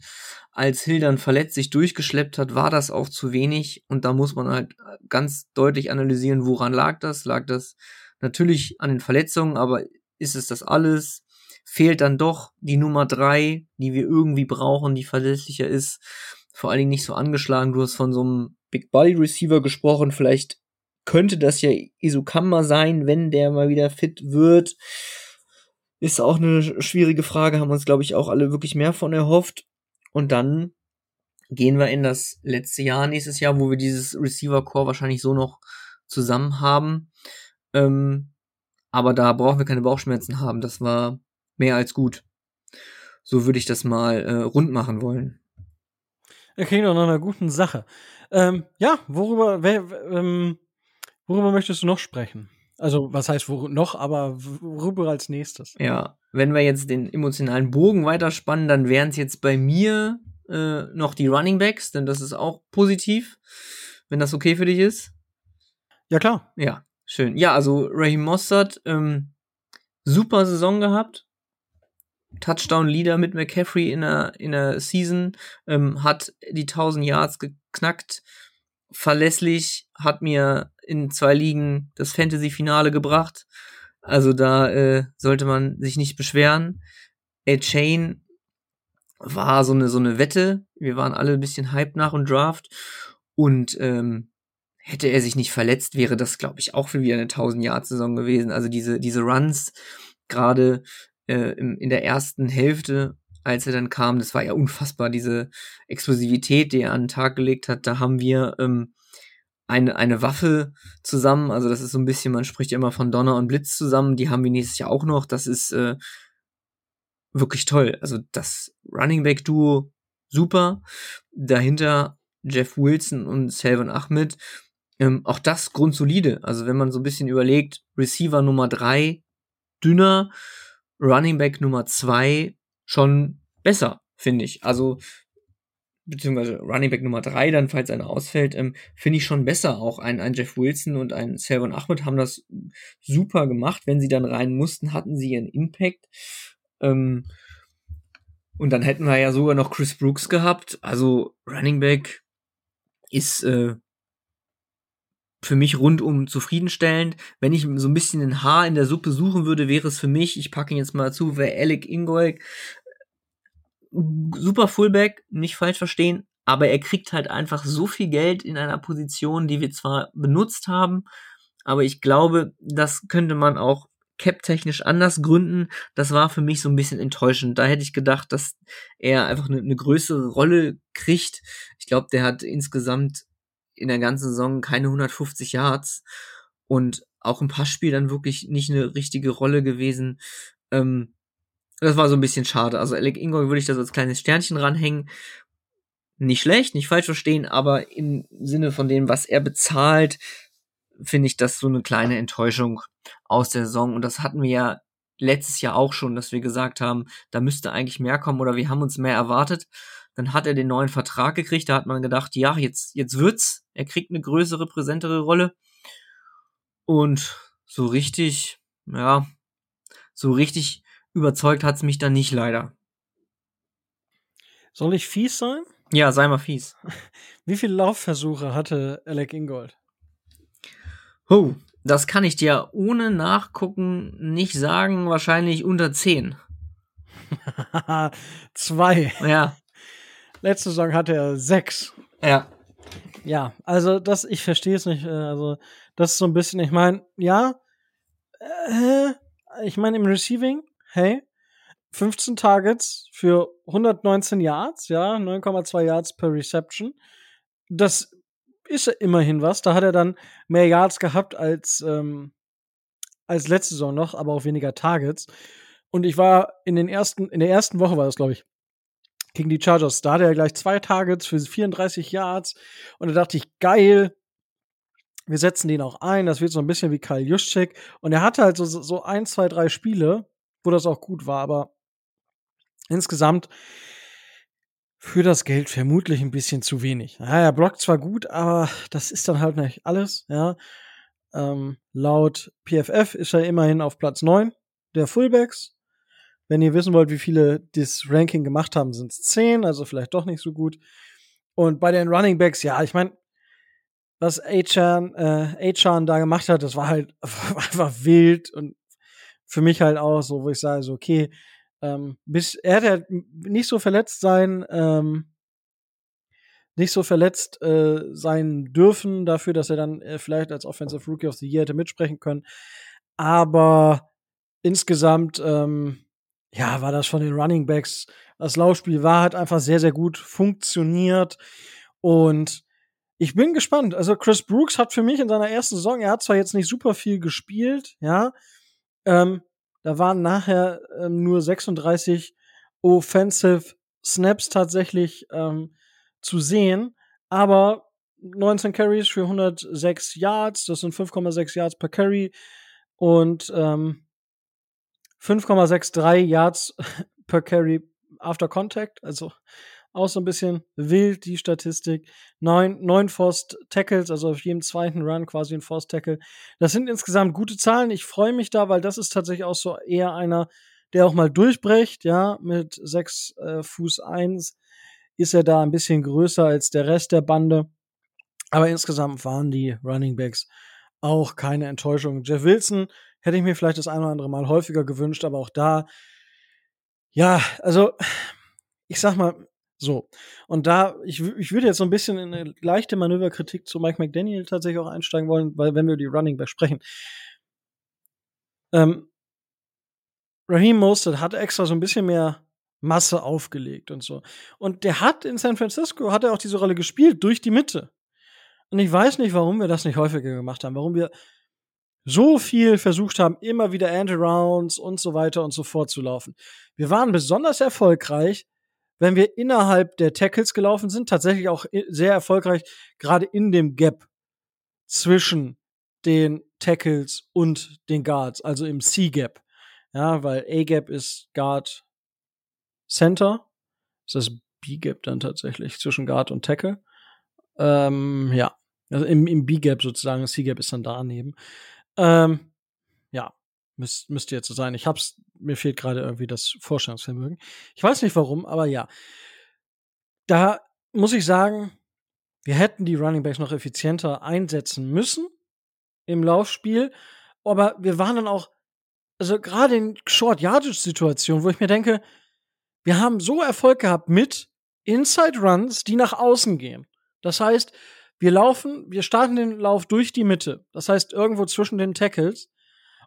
Als Hill dann verletzt sich durchgeschleppt hat, war das auch zu wenig. Und da muss man halt ganz deutlich analysieren, woran lag das? Lag das natürlich an den Verletzungen, aber ist es das alles? Fehlt dann doch die Nummer drei, die wir irgendwie brauchen, die verlässlicher ist, vor allen Dingen nicht so angeschlagen. Du hast von so einem Big Body Receiver gesprochen. Vielleicht könnte das ja Isukamba sein, wenn der mal wieder fit wird. Ist auch eine schwierige Frage, haben uns, glaube ich, auch alle wirklich mehr von erhofft. Und dann gehen wir in das letzte Jahr, nächstes Jahr, wo wir dieses Receiver-Core wahrscheinlich so noch zusammen haben. Ähm, aber da brauchen wir keine Bauchschmerzen haben. Das war mehr als gut. So würde ich das mal äh, rund machen wollen. Er klingt doch nach einer guten Sache. Ähm, ja, worüber, wer, ähm, worüber möchtest du noch sprechen? Also, was heißt wo noch, aber worüber als nächstes? Ja, wenn wir jetzt den emotionalen Bogen weiterspannen, dann wären es jetzt bei mir äh, noch die Running Backs, denn das ist auch positiv, wenn das okay für dich ist. Ja, klar. Ja, schön. Ja, also Raheem Mossad, ähm, super Saison gehabt. Touchdown-Leader mit McCaffrey in der, in der Season, ähm, hat die 1000 Yards geknackt. Verlässlich, hat mir in zwei Ligen das Fantasy-Finale gebracht. Also da äh, sollte man sich nicht beschweren. A Chain war so eine so eine Wette. Wir waren alle ein bisschen hyped nach dem Draft und ähm, hätte er sich nicht verletzt, wäre das glaube ich auch für wieder eine 1000 Yard Saison gewesen. Also diese diese Runs gerade äh, in, in der ersten Hälfte, als er dann kam, das war ja unfassbar diese Explosivität, die er an den Tag gelegt hat. Da haben wir ähm, eine, eine Waffe zusammen. Also das ist so ein bisschen, man spricht immer von Donner und Blitz zusammen. Die haben wir nächstes Jahr auch noch. Das ist äh, wirklich toll. Also das Running Back Duo super. Dahinter Jeff Wilson und Selvin Ahmed. Ähm, auch das grundsolide. Also wenn man so ein bisschen überlegt, Receiver Nummer drei dünner, Running Back Nummer zwei schon besser, finde ich. Also beziehungsweise Running Back Nummer drei dann, falls einer ausfällt, ähm, finde ich schon besser. Auch ein, ein Jeff Wilson und ein Selvon Ahmed haben das super gemacht. Wenn sie dann rein mussten, hatten sie ihren Impact. Ähm, und dann hätten wir ja sogar noch Chris Brooks gehabt. Also Running Back ist äh, für mich rundum zufriedenstellend. Wenn ich so ein bisschen ein Haar in der Suppe suchen würde, wäre es für mich, ich packe ihn jetzt mal zu, wäre Alec Ingold super Fullback, nicht falsch verstehen, aber er kriegt halt einfach so viel Geld in einer Position, die wir zwar benutzt haben, aber ich glaube, das könnte man auch cap-technisch anders gründen. Das war für mich so ein bisschen enttäuschend. Da hätte ich gedacht, dass er einfach eine, eine größere Rolle kriegt. Ich glaube, der hat insgesamt in der ganzen Saison keine 150 Yards und auch ein paar Spiel dann wirklich nicht eine richtige Rolle gewesen. Ähm, das war so ein bisschen schade. Also Alec Ingol würde ich da so als kleines Sternchen ranhängen. nicht schlecht, nicht falsch verstehen, aber im Sinne von dem, was er bezahlt, finde ich das so eine kleine Enttäuschung aus der Saison. Und das hatten wir ja letztes Jahr auch schon, dass wir gesagt haben, da müsste eigentlich mehr kommen oder wir haben uns mehr erwartet. Dann hat er den neuen Vertrag gekriegt, da hat man gedacht, ja, jetzt, jetzt wird's. Er kriegt eine größere, präsentere Rolle. Und so richtig, ja, so richtig überzeugt hat's mich dann nicht leider. Soll ich fies sein? Ja, sei mal fies. Wie viele Laufversuche hatte Alec Ingold? Oh, das kann ich dir ohne Nachgucken nicht sagen. Wahrscheinlich unter 10. Zwei. Ja. Letzte Saison hatte er sechs. Ja. Ja, also das, ich verstehe es nicht. äh, Also, das ist so ein bisschen, ich meine, ja, äh, ich meine, im Receiving, hey, 15 Targets für 119 Yards, ja, 9,2 Yards per Reception. Das ist immerhin was. Da hat er dann mehr Yards gehabt als, ähm, als letzte Saison noch, aber auch weniger Targets. Und ich war in den ersten, in der ersten Woche war das, glaube ich, gegen die Chargers. Da hatte er gleich zwei Targets für 34 Yards. Und da dachte ich, geil, wir setzen den auch ein. Das wird so ein bisschen wie Kyle Juszczyk. Und er hatte halt so, so ein, zwei, drei Spiele, wo das auch gut war. Aber insgesamt für das Geld vermutlich ein bisschen zu wenig. Ja, er blockt zwar gut, aber das ist dann halt nicht alles. Ja. Ähm, laut PFF ist er immerhin auf Platz 9 der Fullbacks. Wenn ihr wissen wollt, wie viele das Ranking gemacht haben, sind es 10, also vielleicht doch nicht so gut. Und bei den Running Backs, ja, ich meine, was Achan, äh, Achan da gemacht hat, das war halt einfach wild und für mich halt auch so, wo ich sage, so, okay, ähm, bis er hat ja nicht so verletzt sein, ähm, nicht so verletzt äh, sein dürfen dafür, dass er dann äh, vielleicht als Offensive Rookie of the Year hätte mitsprechen können. Aber insgesamt, ähm, ja, war das von den Running Backs. Das Laufspiel war halt einfach sehr, sehr gut funktioniert. Und ich bin gespannt. Also Chris Brooks hat für mich in seiner ersten Saison, er hat zwar jetzt nicht super viel gespielt, ja, ähm, da waren nachher ähm, nur 36 Offensive Snaps tatsächlich ähm, zu sehen, aber 19 Carries für 106 Yards, das sind 5,6 Yards per Carry. Und ähm, 5,63 Yards per Carry after Contact, also auch so ein bisschen wild, die Statistik. Neun, neun Forced Tackles, also auf jedem zweiten Run quasi ein Forced Tackle. Das sind insgesamt gute Zahlen. Ich freue mich da, weil das ist tatsächlich auch so eher einer, der auch mal durchbricht, ja, mit sechs äh, Fuß eins ist er da ein bisschen größer als der Rest der Bande. Aber insgesamt waren die Running Backs auch keine Enttäuschung. Jeff Wilson hätte ich mir vielleicht das ein oder andere Mal häufiger gewünscht, aber auch da, ja, also ich sag mal, so. Und da, ich, ich würde jetzt so ein bisschen in eine leichte Manöverkritik zu Mike McDaniel tatsächlich auch einsteigen wollen, weil wenn wir die Running Back sprechen. Ähm, Raheem Mostert hat extra so ein bisschen mehr Masse aufgelegt und so. Und der hat in San Francisco, hat er auch diese Rolle gespielt, durch die Mitte. Und ich weiß nicht, warum wir das nicht häufiger gemacht haben, warum wir so viel versucht haben, immer wieder End-Rounds und so weiter und so fort zu laufen. Wir waren besonders erfolgreich, wenn wir innerhalb der Tackles gelaufen sind, tatsächlich auch sehr erfolgreich, gerade in dem Gap zwischen den Tackles und den Guards, also im C-Gap. Ja, weil A-Gap ist Guard Center. Ist das B-Gap dann tatsächlich zwischen Guard und Tackle? Ähm, ja. Also im, im B-Gap sozusagen, C-Gap ist dann daneben. Ähm, ja, müsst, müsste jetzt so sein. Ich hab's mir fehlt gerade irgendwie das Vorstellungsvermögen. Ich weiß nicht warum, aber ja. Da muss ich sagen, wir hätten die Running Backs noch effizienter einsetzen müssen im Laufspiel. Aber wir waren dann auch, also gerade in Short Yardage Situationen, wo ich mir denke, wir haben so Erfolg gehabt mit Inside Runs, die nach außen gehen. Das heißt, wir laufen, wir starten den Lauf durch die Mitte. Das heißt, irgendwo zwischen den Tackles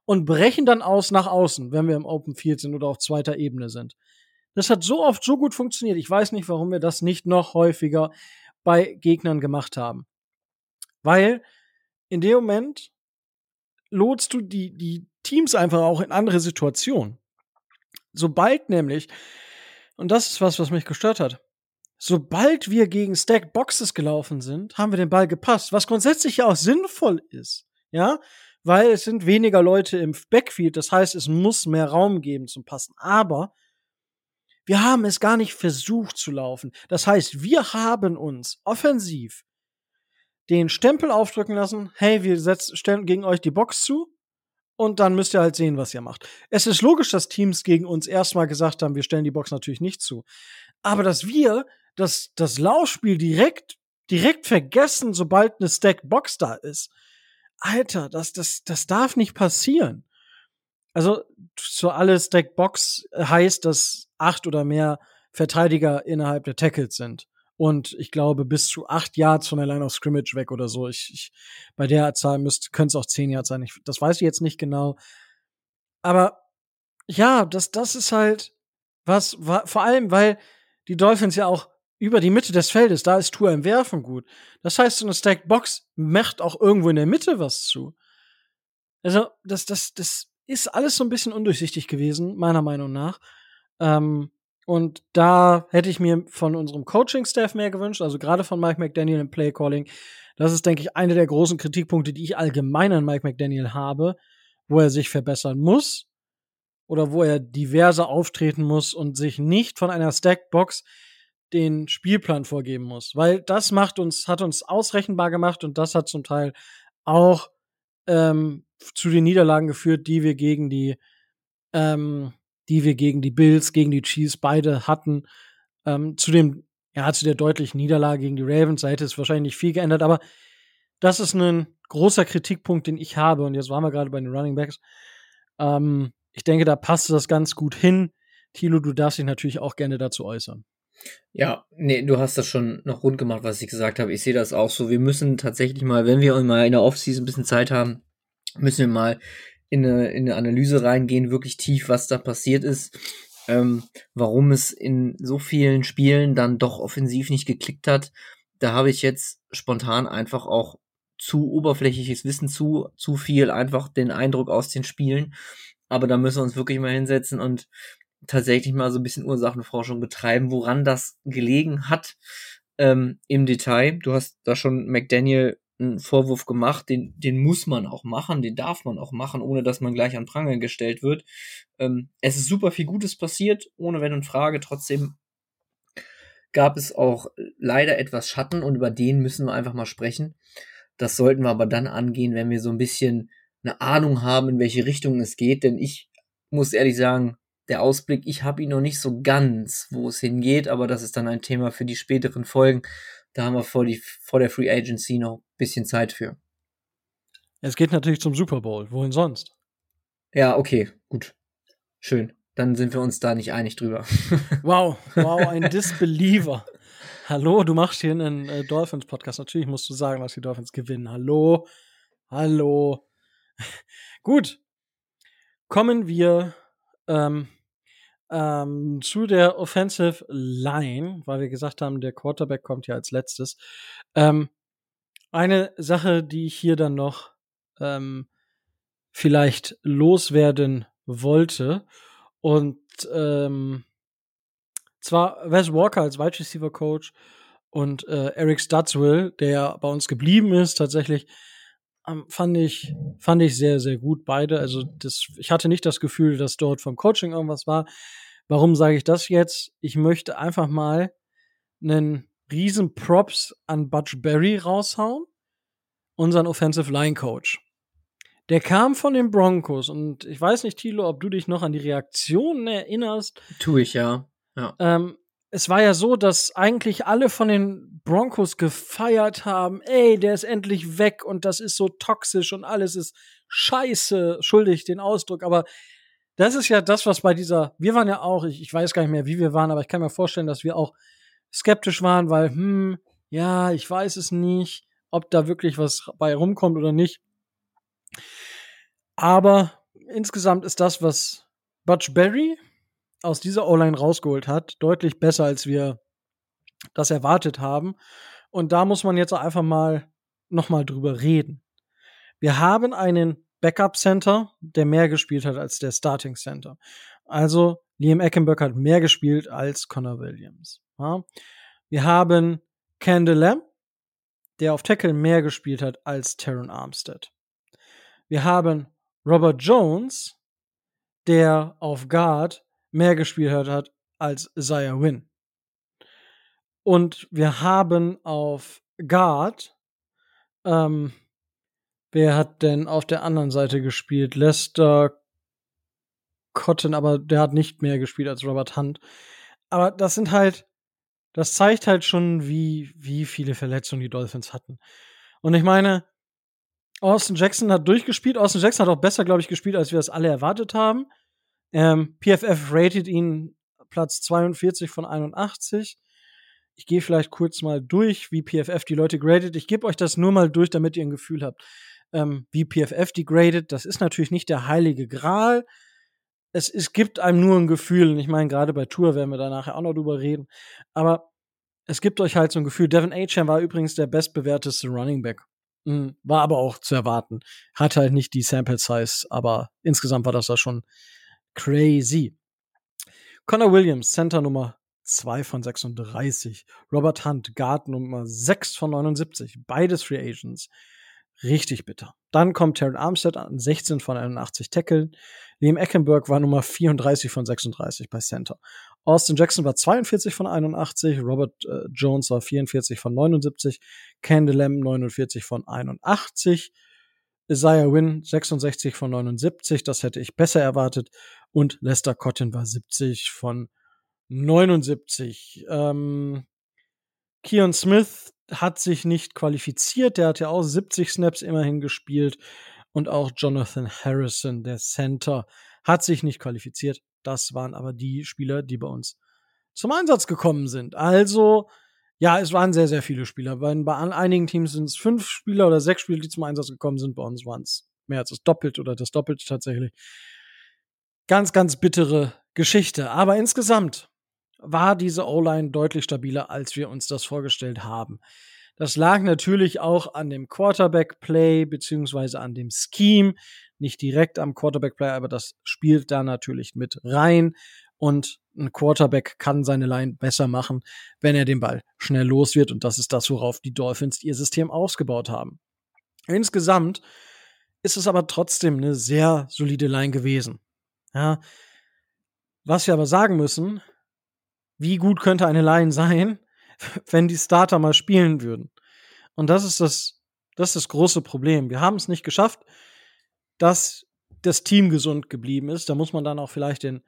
und brechen dann aus nach außen, wenn wir im Open Field sind oder auf zweiter Ebene sind. Das hat so oft so gut funktioniert. Ich weiß nicht, warum wir das nicht noch häufiger bei Gegnern gemacht haben. Weil in dem Moment lotst du die, die Teams einfach auch in andere Situationen. Sobald nämlich, und das ist was, was mich gestört hat, sobald wir gegen Stack Boxes gelaufen sind, haben wir den Ball gepasst, was grundsätzlich ja auch sinnvoll ist. Ja, weil es sind weniger Leute im Backfield, das heißt, es muss mehr Raum geben zum Passen. Aber wir haben es gar nicht versucht zu laufen. Das heißt, wir haben uns offensiv den Stempel aufdrücken lassen, hey, wir setzen, stellen gegen euch die Box zu und dann müsst ihr halt sehen, was ihr macht. Es ist logisch, dass Teams gegen uns erstmal gesagt haben, wir stellen die Box natürlich nicht zu. Aber dass wir das, das Laufspiel direkt, direkt vergessen, sobald eine Stack Box da ist, Alter, das, das, das darf nicht passieren. Also, so alle Stack Box heißt, dass acht oder mehr Verteidiger innerhalb der Tackles sind und ich glaube bis zu acht Yards von der Line of Scrimmage weg oder so. Ich, ich bei der Zahl müsste könnte es auch zehn Yards sein. Ich, das weiß ich jetzt nicht genau. Aber ja, das das ist halt was vor allem, weil die Dolphins ja auch über die Mitte des Feldes, da ist Tour im Werfen gut. Das heißt, so eine Stacked Box macht auch irgendwo in der Mitte was zu. Also, das, das, das ist alles so ein bisschen undurchsichtig gewesen, meiner Meinung nach. Ähm, und da hätte ich mir von unserem Coaching-Staff mehr gewünscht, also gerade von Mike McDaniel im Play-Calling. Das ist, denke ich, einer der großen Kritikpunkte, die ich allgemein an Mike McDaniel habe, wo er sich verbessern muss oder wo er diverser auftreten muss und sich nicht von einer Stackbox den Spielplan vorgeben muss, weil das macht uns, hat uns ausrechenbar gemacht und das hat zum Teil auch ähm, zu den Niederlagen geführt, die wir gegen die ähm, die wir gegen die Bills, gegen die Chiefs beide hatten. Ähm, zu dem, ja, zu der deutlichen Niederlage gegen die Ravens, da hätte es wahrscheinlich nicht viel geändert, aber das ist ein großer Kritikpunkt, den ich habe. Und jetzt waren wir gerade bei den Running Backs. Ähm, ich denke, da passte das ganz gut hin. Thilo, du darfst dich natürlich auch gerne dazu äußern. Ja, nee, du hast das schon noch rund gemacht, was ich gesagt habe. Ich sehe das auch so. Wir müssen tatsächlich mal, wenn wir mal in der Offseason ein bisschen Zeit haben, müssen wir mal in eine, in eine Analyse reingehen, wirklich tief, was da passiert ist, ähm, warum es in so vielen Spielen dann doch offensiv nicht geklickt hat. Da habe ich jetzt spontan einfach auch zu oberflächliches Wissen zu, zu viel einfach den Eindruck aus den Spielen. Aber da müssen wir uns wirklich mal hinsetzen und tatsächlich mal so ein bisschen Ursachenforschung betreiben, woran das gelegen hat ähm, im Detail. Du hast da schon McDaniel einen Vorwurf gemacht, den, den muss man auch machen, den darf man auch machen, ohne dass man gleich an Pranger gestellt wird. Ähm, es ist super viel Gutes passiert, ohne Wenn und Frage. Trotzdem gab es auch leider etwas Schatten und über den müssen wir einfach mal sprechen. Das sollten wir aber dann angehen, wenn wir so ein bisschen eine Ahnung haben, in welche Richtung es geht. Denn ich muss ehrlich sagen, der Ausblick, ich habe ihn noch nicht so ganz, wo es hingeht, aber das ist dann ein Thema für die späteren Folgen. Da haben wir vor, die, vor der Free Agency noch ein bisschen Zeit für. Es geht natürlich zum Super Bowl. Wohin sonst? Ja, okay, gut. Schön. Dann sind wir uns da nicht einig drüber. wow, wow, ein Disbeliever. Hallo, du machst hier einen äh, Dolphins-Podcast. Natürlich musst du sagen, dass die Dolphins gewinnen. Hallo, hallo. Gut. Kommen wir ähm, ähm, zu der Offensive Line, weil wir gesagt haben, der Quarterback kommt ja als letztes. Ähm, eine Sache, die ich hier dann noch ähm, vielleicht loswerden wollte und ähm, zwar Wes Walker als Wide Receiver Coach und äh, Eric Stutzwill, der bei uns geblieben ist, tatsächlich fand ich, fand ich sehr, sehr gut beide. Also das, ich hatte nicht das Gefühl, dass dort vom Coaching irgendwas war. Warum sage ich das jetzt? Ich möchte einfach mal einen riesen Props an Butch Berry raushauen, unseren Offensive Line Coach. Der kam von den Broncos und ich weiß nicht, Thilo, ob du dich noch an die Reaktionen erinnerst. Tu ich ja. ja. Ähm, es war ja so, dass eigentlich alle von den Broncos gefeiert haben, ey, der ist endlich weg und das ist so toxisch und alles ist scheiße, schuldig den Ausdruck, aber das ist ja das, was bei dieser, wir waren ja auch, ich, ich weiß gar nicht mehr, wie wir waren, aber ich kann mir vorstellen, dass wir auch skeptisch waren, weil, hm, ja, ich weiß es nicht, ob da wirklich was bei rumkommt oder nicht. Aber insgesamt ist das, was Butch Berry aus dieser O-Line rausgeholt hat, deutlich besser, als wir das erwartet haben. Und da muss man jetzt einfach mal nochmal drüber reden. Wir haben einen Backup Center, der mehr gespielt hat als der Starting Center. Also Liam Eckenberg hat mehr gespielt als Connor Williams. Ja? Wir haben Kendall Lamb, der auf Tackle mehr gespielt hat als Terran Armstead. Wir haben Robert Jones, der auf Guard mehr gespielt hat als Isaiah Wynn. Und wir haben auf Guard, ähm, wer hat denn auf der anderen Seite gespielt? Lester Cotton, aber der hat nicht mehr gespielt als Robert Hunt. Aber das sind halt, das zeigt halt schon, wie, wie viele Verletzungen die Dolphins hatten. Und ich meine, Austin Jackson hat durchgespielt. Austin Jackson hat auch besser, glaube ich, gespielt, als wir es alle erwartet haben. Ähm, PFF rated ihn Platz 42 von 81. Ich gehe vielleicht kurz mal durch, wie PFF die Leute gradet. Ich gebe euch das nur mal durch, damit ihr ein Gefühl habt, ähm, wie PFF die gradet. Das ist natürlich nicht der heilige Gral. Es, es gibt einem nur ein Gefühl. Und ich meine, gerade bei Tour werden wir da nachher auch noch drüber reden. Aber es gibt euch halt so ein Gefühl. Devin Acham war übrigens der bestbewerteste Running Back. Mhm, war aber auch zu erwarten. Hat halt nicht die Sample Size, aber insgesamt war das da schon crazy. Connor Williams, Center Nummer 2 von 36. Robert Hunt, Guard Nummer 6 von 79. Beides Free Agents. Richtig bitter. Dann kommt Terran Armstead an 16 von 81 Tackle. Liam Eckenberg war Nummer 34 von 36 bei Center. Austin Jackson war 42 von 81, Robert äh, Jones war 44 von 79, Candy Lamb 49 von 81, Isaiah Wynn 66 von 79, das hätte ich besser erwartet, und Lester Cotton war 70 von 79. Ähm, Keon Smith hat sich nicht qualifiziert, der hat ja auch 70 Snaps immerhin gespielt und auch Jonathan Harrison, der Center, hat sich nicht qualifiziert. Das waren aber die Spieler, die bei uns zum Einsatz gekommen sind. Also, ja, es waren sehr, sehr viele Spieler. Bei, bei einigen Teams sind es fünf Spieler oder sechs Spieler, die zum Einsatz gekommen sind. Bei uns waren es mehr als das Doppelte oder das Doppelte tatsächlich. Ganz, ganz bittere Geschichte. Aber insgesamt war diese O-Line deutlich stabiler, als wir uns das vorgestellt haben. Das lag natürlich auch an dem Quarterback-Play beziehungsweise an dem Scheme nicht direkt am Quarterback-Play, aber das spielt da natürlich mit rein. Und ein Quarterback kann seine Line besser machen, wenn er den Ball schnell los wird. Und das ist das, worauf die Dolphins ihr System ausgebaut haben. Insgesamt ist es aber trotzdem eine sehr solide Line gewesen. Ja. Was wir aber sagen müssen, wie gut könnte eine Line sein, wenn die Starter mal spielen würden? Und das ist das, das ist das große Problem. Wir haben es nicht geschafft, dass das Team gesund geblieben ist. Da muss man dann auch vielleicht den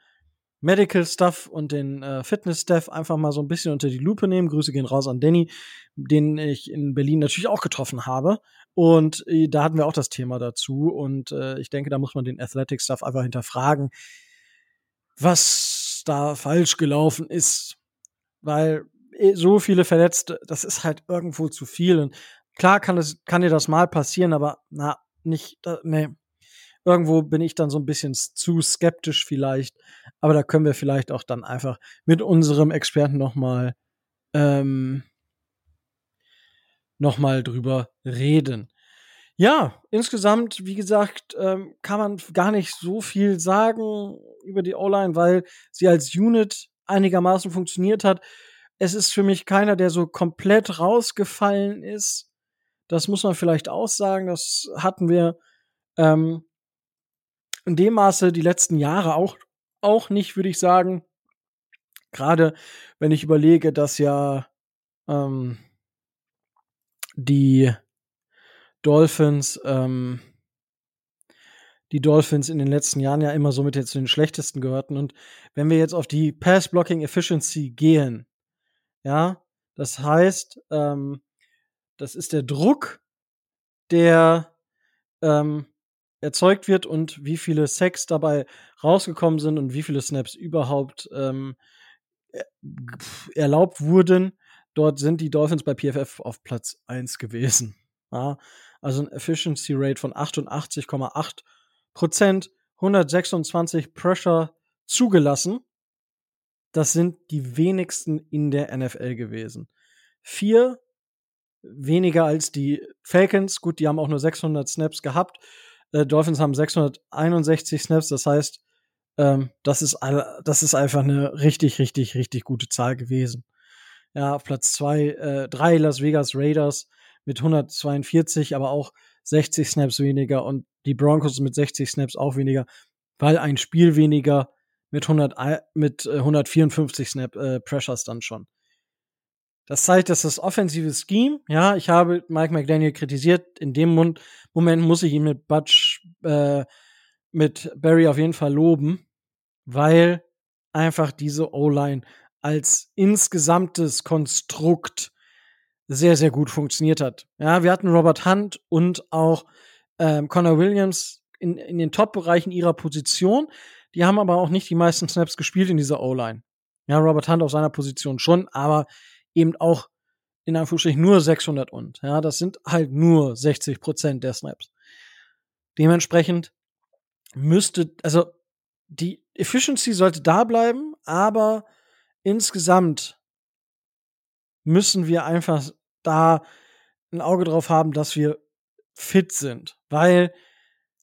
Medical Stuff und den äh, Fitness Staff einfach mal so ein bisschen unter die Lupe nehmen. Grüße gehen raus an Danny, den ich in Berlin natürlich auch getroffen habe. Und äh, da hatten wir auch das Thema dazu. Und äh, ich denke, da muss man den Athletic Stuff einfach hinterfragen, was da falsch gelaufen ist. Weil äh, so viele Verletzte, das ist halt irgendwo zu viel. Und klar kann, es, kann dir das mal passieren, aber na, nicht, nee, Irgendwo bin ich dann so ein bisschen zu skeptisch vielleicht, aber da können wir vielleicht auch dann einfach mit unserem Experten nochmal ähm, noch drüber reden. Ja, insgesamt, wie gesagt, ähm, kann man gar nicht so viel sagen über die O-Line, weil sie als Unit einigermaßen funktioniert hat. Es ist für mich keiner, der so komplett rausgefallen ist. Das muss man vielleicht auch sagen. Das hatten wir ähm, in dem Maße die letzten Jahre auch, auch nicht, würde ich sagen. Gerade wenn ich überlege, dass ja ähm, die Dolphins, ähm, die Dolphins in den letzten Jahren ja immer so mit jetzt zu den schlechtesten gehörten. Und wenn wir jetzt auf die Pass-Blocking Efficiency gehen, ja, das heißt, ähm, das ist der Druck, der ähm, erzeugt wird und wie viele Sacks dabei rausgekommen sind und wie viele Snaps überhaupt ähm, erlaubt wurden. Dort sind die Dolphins bei PFF auf Platz 1 gewesen. Ja, also ein Efficiency Rate von 88,8 Prozent, 126 Pressure zugelassen. Das sind die wenigsten in der NFL gewesen. Vier weniger als die Falcons. Gut, die haben auch nur 600 Snaps gehabt. Äh, Dolphins haben 661 Snaps, das heißt, ähm, das, ist, das ist einfach eine richtig, richtig, richtig gute Zahl gewesen. Ja, auf Platz zwei, äh, drei Las Vegas Raiders mit 142, aber auch 60 Snaps weniger und die Broncos mit 60 Snaps auch weniger, weil ein Spiel weniger mit 100, mit 154 äh, Snap äh, Pressures dann schon. Das zeigt, dass das offensive Scheme, ja, ich habe Mike McDaniel kritisiert, in dem Moment muss ich ihn mit Butch, äh, mit Barry auf jeden Fall loben, weil einfach diese O-Line als insgesamtes Konstrukt sehr, sehr gut funktioniert hat. Ja, wir hatten Robert Hunt und auch ähm, Connor Williams in, in den Top-Bereichen ihrer Position. Die haben aber auch nicht die meisten Snaps gespielt in dieser O-Line. Ja, Robert Hunt auf seiner Position schon, aber eben auch in Anführungsstrichen nur 600 und. Ja, das sind halt nur 60 Prozent der Snaps. Dementsprechend müsste, also die Efficiency sollte da bleiben, aber insgesamt müssen wir einfach da ein Auge drauf haben, dass wir fit sind. Weil,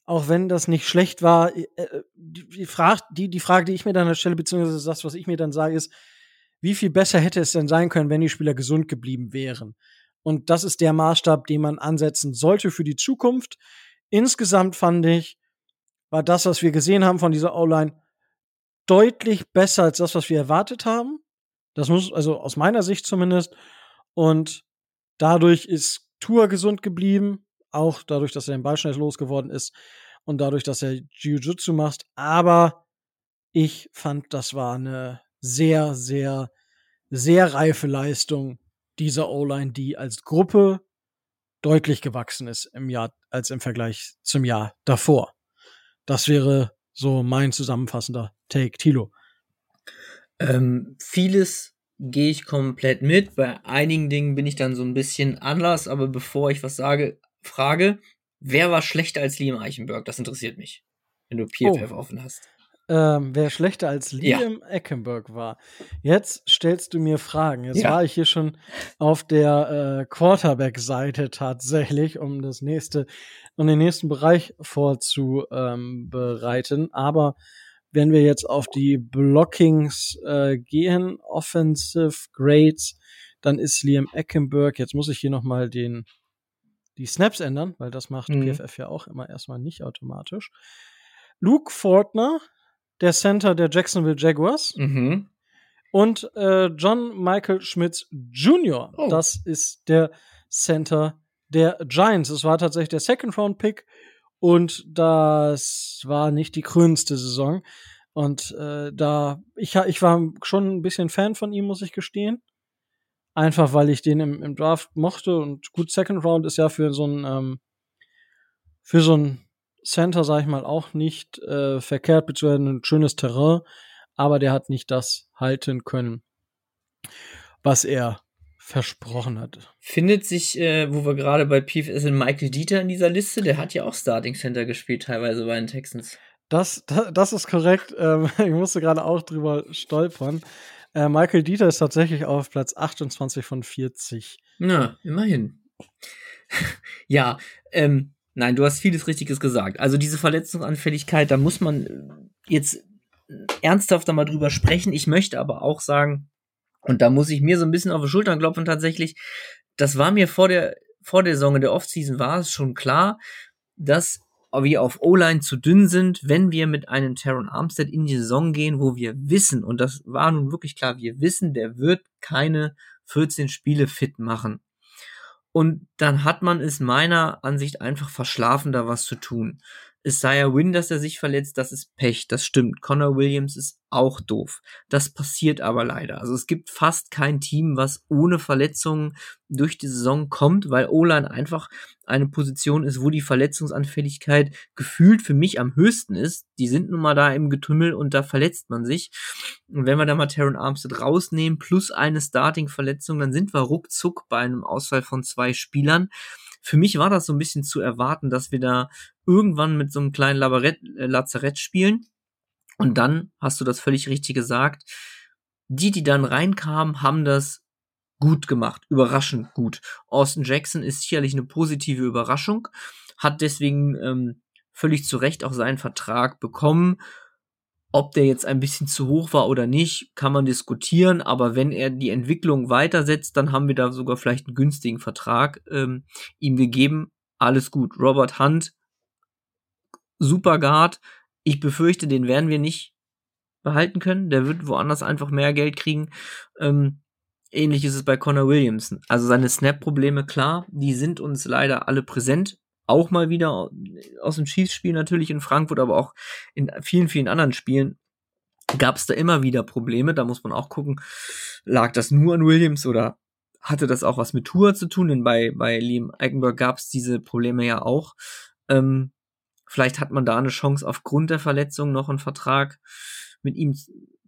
auch wenn das nicht schlecht war, äh, äh, die, die, Frage, die, Frage, die ich mir dann stelle, beziehungsweise das, was ich mir dann sage, ist, wie viel besser hätte es denn sein können, wenn die Spieler gesund geblieben wären? Und das ist der Maßstab, den man ansetzen sollte für die Zukunft. Insgesamt fand ich, war das, was wir gesehen haben von dieser O-Line, deutlich besser als das, was wir erwartet haben. Das muss, also aus meiner Sicht zumindest. Und dadurch ist Tour gesund geblieben. Auch dadurch, dass er den Ball schnell losgeworden ist. Und dadurch, dass er Jiu-Jitsu macht. Aber ich fand, das war eine sehr, sehr, sehr reife Leistung dieser O-Line, die als Gruppe deutlich gewachsen ist im Jahr, als im Vergleich zum Jahr davor. Das wäre so mein zusammenfassender Take. Tilo. Ähm, vieles gehe ich komplett mit. Bei einigen Dingen bin ich dann so ein bisschen anders, aber bevor ich was sage, frage, wer war schlechter als Liam Eichenberg? Das interessiert mich, wenn du PFF oh. offen hast. Ähm, wer schlechter als Liam ja. Eckenberg war. Jetzt stellst du mir Fragen. Jetzt ja. war ich hier schon auf der äh, Quarterback-Seite tatsächlich, um das nächste, um den nächsten Bereich vorzubereiten. Aber wenn wir jetzt auf die Blockings äh, gehen, Offensive Grades, dann ist Liam Eckenberg, jetzt muss ich hier nochmal den, die Snaps ändern, weil das macht mhm. PFF ja auch immer erstmal nicht automatisch. Luke Fortner, der Center der Jacksonville Jaguars. Mhm. Und äh, John Michael Schmitz Jr., oh. das ist der Center der Giants. Es war tatsächlich der Second-Round-Pick und das war nicht die grünste Saison. Und äh, da, ich, ich war schon ein bisschen Fan von ihm, muss ich gestehen. Einfach weil ich den im, im Draft mochte und gut, Second Round ist ja für so ein, ähm, für so ein Center, sag ich mal, auch nicht äh, verkehrt, beziehungsweise ein schönes Terrain, aber der hat nicht das halten können, was er versprochen hat. Findet sich, äh, wo wir gerade bei PFS sind, Michael Dieter in dieser Liste? Der hat ja auch Starting Center gespielt, teilweise bei den Texans. Das, das, das ist korrekt. Ähm, ich musste gerade auch drüber stolpern. Äh, Michael Dieter ist tatsächlich auf Platz 28 von 40. Na, immerhin. ja, ähm, nein, du hast vieles Richtiges gesagt. Also diese Verletzungsanfälligkeit, da muss man jetzt ernsthaft mal drüber sprechen. Ich möchte aber auch sagen, und da muss ich mir so ein bisschen auf die Schultern klopfen tatsächlich. Das war mir vor der, vor der Saison, der Offseason war es schon klar, dass wir auf O-Line zu dünn sind, wenn wir mit einem Taron Armstead in die Saison gehen, wo wir wissen, und das war nun wirklich klar, wir wissen, der wird keine 14 Spiele fit machen. Und dann hat man es meiner Ansicht einfach verschlafen, da was zu tun. Es sei ja Win, dass er sich verletzt, das ist Pech, das stimmt. Connor Williams ist auch doof. Das passiert aber leider. Also es gibt fast kein Team, was ohne Verletzungen durch die Saison kommt, weil O-Line einfach eine Position ist, wo die Verletzungsanfälligkeit gefühlt für mich am höchsten ist. Die sind nun mal da im Getümmel und da verletzt man sich. Und wenn wir da mal Taron Armstead rausnehmen, plus eine Starting-Verletzung, dann sind wir ruckzuck bei einem Ausfall von zwei Spielern für mich war das so ein bisschen zu erwarten, dass wir da irgendwann mit so einem kleinen Labarett, äh, Lazarett spielen. Und dann hast du das völlig richtig gesagt. Die, die dann reinkamen, haben das gut gemacht, überraschend gut. Austin Jackson ist sicherlich eine positive Überraschung, hat deswegen ähm, völlig zu Recht auch seinen Vertrag bekommen. Ob der jetzt ein bisschen zu hoch war oder nicht, kann man diskutieren, aber wenn er die Entwicklung weitersetzt, dann haben wir da sogar vielleicht einen günstigen Vertrag ähm, ihm gegeben. Alles gut. Robert Hunt, super Guard. Ich befürchte, den werden wir nicht behalten können. Der wird woanders einfach mehr Geld kriegen. Ähm, ähnlich ist es bei Connor Williamson. Also seine Snap-Probleme, klar, die sind uns leider alle präsent auch mal wieder aus dem Chiefs-Spiel natürlich in Frankfurt, aber auch in vielen, vielen anderen Spielen gab es da immer wieder Probleme. Da muss man auch gucken, lag das nur an Williams oder hatte das auch was mit Tour zu tun? Denn bei, bei Liam Eikenberg gab es diese Probleme ja auch. Ähm, vielleicht hat man da eine Chance, aufgrund der Verletzung noch einen Vertrag mit ihm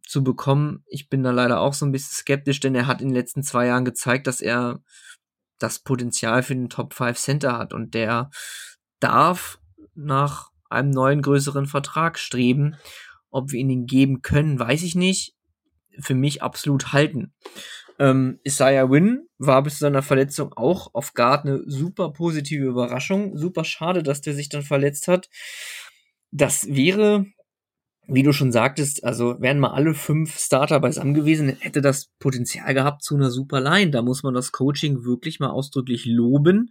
zu bekommen. Ich bin da leider auch so ein bisschen skeptisch, denn er hat in den letzten zwei Jahren gezeigt, dass er das Potenzial für den Top 5 Center hat und der darf nach einem neuen größeren Vertrag streben. Ob wir ihn geben können, weiß ich nicht. Für mich absolut halten. Ähm, Isaiah Wynn war bis zu seiner Verletzung auch auf Guard eine super positive Überraschung. Super schade, dass der sich dann verletzt hat. Das wäre wie du schon sagtest, also wären mal alle fünf Starter beisammen gewesen, hätte das Potenzial gehabt zu einer super Line. Da muss man das Coaching wirklich mal ausdrücklich loben.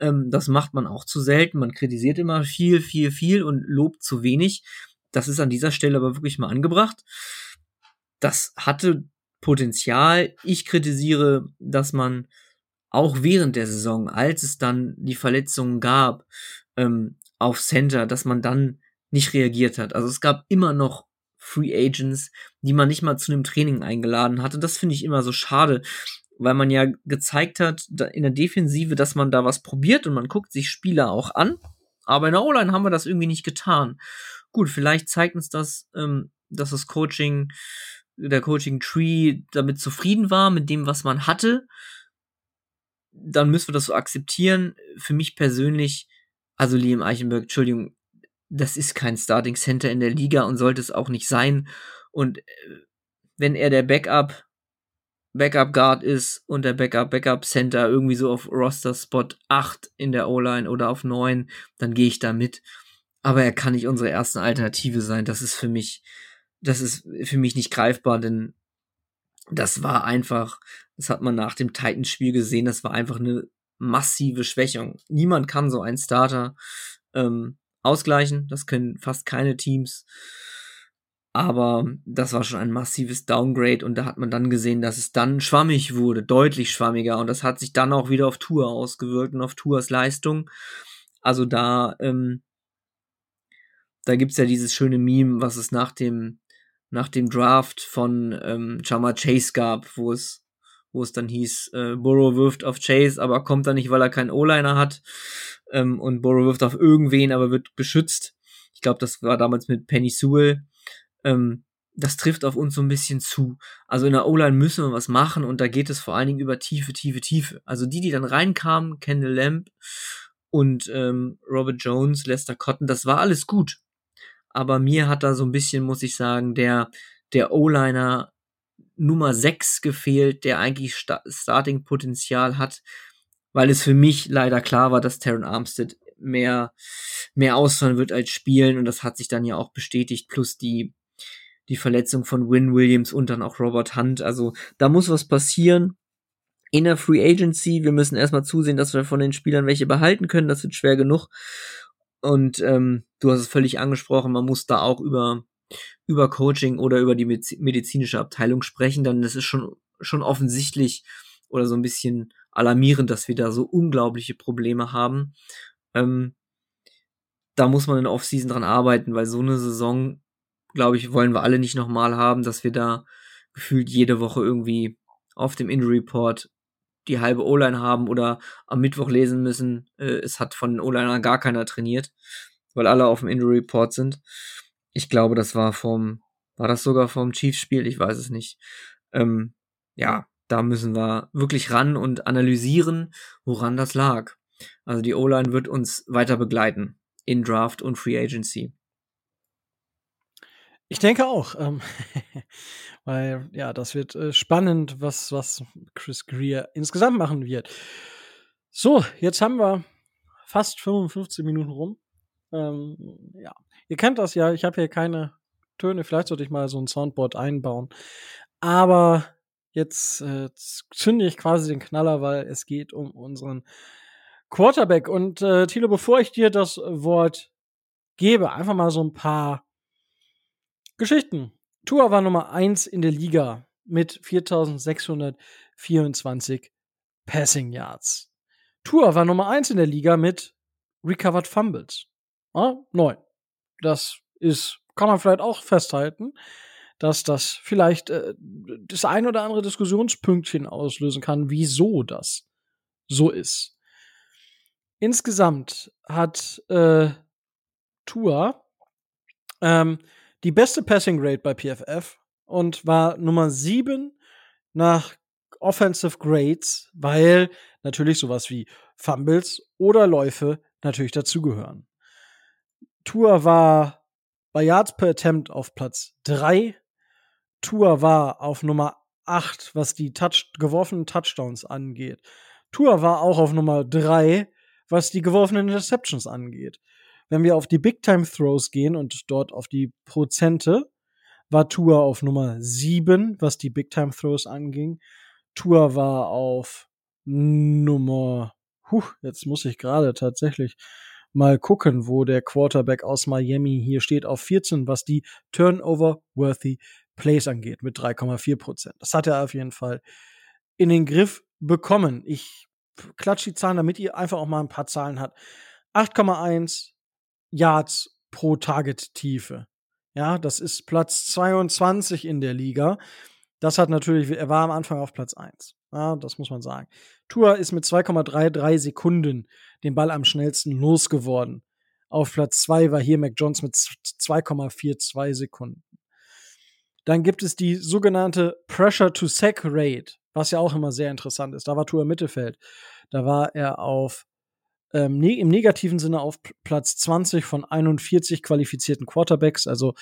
Ähm, das macht man auch zu selten. Man kritisiert immer viel, viel, viel und lobt zu wenig. Das ist an dieser Stelle aber wirklich mal angebracht. Das hatte Potenzial. Ich kritisiere, dass man auch während der Saison, als es dann die Verletzungen gab, ähm, auf Center, dass man dann nicht reagiert hat. Also es gab immer noch Free Agents, die man nicht mal zu einem Training eingeladen hatte. Das finde ich immer so schade, weil man ja gezeigt hat in der Defensive, dass man da was probiert und man guckt sich Spieler auch an. Aber in der O-Line haben wir das irgendwie nicht getan. Gut, vielleicht zeigt uns das, ähm, dass das Coaching, der Coaching Tree damit zufrieden war mit dem, was man hatte. Dann müssen wir das so akzeptieren. Für mich persönlich, also Liam Eichenberg, Entschuldigung, das ist kein Starting Center in der Liga und sollte es auch nicht sein. Und äh, wenn er der Backup Backup Guard ist und der Backup Backup Center irgendwie so auf Roster Spot 8 in der O-Line oder auf 9, dann gehe ich da mit. Aber er kann nicht unsere erste Alternative sein. Das ist für mich, das ist für mich nicht greifbar, denn das war einfach, das hat man nach dem Titans-Spiel gesehen, das war einfach eine massive Schwächung. Niemand kann so einen Starter ähm, ausgleichen. Das können fast keine Teams. Aber das war schon ein massives Downgrade und da hat man dann gesehen, dass es dann schwammig wurde, deutlich schwammiger. Und das hat sich dann auch wieder auf Tour ausgewirkt und auf Tours Leistung. Also da, ähm, da es ja dieses schöne Meme, was es nach dem, nach dem Draft von ähm, Chama Chase gab, wo es, wo es dann hieß, äh, Burrow wirft auf Chase, aber kommt da nicht, weil er keinen O-Liner hat ähm, und Burrow wirft auf irgendwen, aber wird beschützt. Ich glaube, das war damals mit Penny Sewell. Ähm, das trifft auf uns so ein bisschen zu. Also in der O-Line müssen wir was machen und da geht es vor allen Dingen über tiefe, tiefe, tiefe. Also die, die dann reinkamen, Kendall Lamb und ähm, Robert Jones, Lester Cotton, das war alles gut. Aber mir hat da so ein bisschen, muss ich sagen, der, der O-Liner Nummer 6 gefehlt, der eigentlich Starting-Potenzial hat, weil es für mich leider klar war, dass Terran Armstead mehr, mehr ausfallen wird als spielen und das hat sich dann ja auch bestätigt, plus die, die Verletzung von Win Williams und dann auch Robert Hunt. Also da muss was passieren. In der Free Agency, wir müssen erstmal zusehen, dass wir von den Spielern welche behalten können. Das wird schwer genug. Und ähm, du hast es völlig angesprochen, man muss da auch über, über Coaching oder über die medizinische Abteilung sprechen, dann ist schon, schon offensichtlich oder so ein bisschen alarmierend, dass wir da so unglaubliche Probleme haben. Ähm, da muss man in der Offseason dran arbeiten, weil so eine Saison, glaube ich, wollen wir alle nicht nochmal haben, dass wir da gefühlt jede Woche irgendwie auf dem Injury Report die halbe O-Line haben oder am Mittwoch lesen müssen, äh, es hat von O-Linern gar keiner trainiert, weil alle auf dem Injury Report sind. Ich glaube, das war vom, war das sogar vom Chiefs-Spiel? Ich weiß es nicht. Ähm, ja, da müssen wir wirklich ran und analysieren, woran das lag. Also die O-Line wird uns weiter begleiten in Draft und Free Agency. Ich denke auch, ähm, weil ja, das wird äh, spannend, was, was Chris Greer insgesamt machen wird. So, jetzt haben wir fast 55 Minuten rum. Ähm, ja, ihr kennt das ja, ich habe hier keine Töne. Vielleicht sollte ich mal so ein Soundboard einbauen. Aber jetzt äh, zünde ich quasi den Knaller, weil es geht um unseren Quarterback. Und äh, Thilo, bevor ich dir das Wort gebe, einfach mal so ein paar Geschichten. Tua war Nummer 1 in der Liga mit 4624 Passing Yards. Tua war Nummer 1 in der Liga mit Recovered Fumbles. Ah, 9. Das ist, kann man vielleicht auch festhalten, dass das vielleicht äh, das ein oder andere Diskussionspünktchen auslösen kann, wieso das so ist. Insgesamt hat äh, Tua ähm, die beste Passing Rate bei PFF und war Nummer 7 nach Offensive Grades, weil natürlich sowas wie Fumbles oder Läufe natürlich dazugehören. Tour war bei Yards per Attempt auf Platz 3. Tour war auf Nummer 8, was die Touch geworfenen Touchdowns angeht. Tour war auch auf Nummer 3, was die geworfenen Interceptions angeht. Wenn wir auf die Big Time Throws gehen und dort auf die Prozente, war Tour auf Nummer 7, was die Big Time Throws anging. Tour war auf Nummer, huh, jetzt muss ich gerade tatsächlich mal gucken, wo der Quarterback aus Miami hier steht, auf 14, was die Turnover-worthy Plays angeht, mit 3,4 Prozent. Das hat er auf jeden Fall in den Griff bekommen. Ich klatsche die Zahlen, damit ihr einfach auch mal ein paar Zahlen habt. 8,1 Yards pro Target-Tiefe. Ja, das ist Platz 22 in der Liga. Das hat natürlich, er war am Anfang auf Platz 1. Ja, das muss man sagen. Tour ist mit 2,33 Sekunden den Ball am schnellsten losgeworden. Auf Platz 2 war hier Mac Jones mit 2,42 Sekunden. Dann gibt es die sogenannte Pressure to Sack Rate, was ja auch immer sehr interessant ist. Da war im Mittelfeld. Da war er auf ähm, ne im negativen Sinne auf Platz 20 von 41 qualifizierten Quarterbacks, also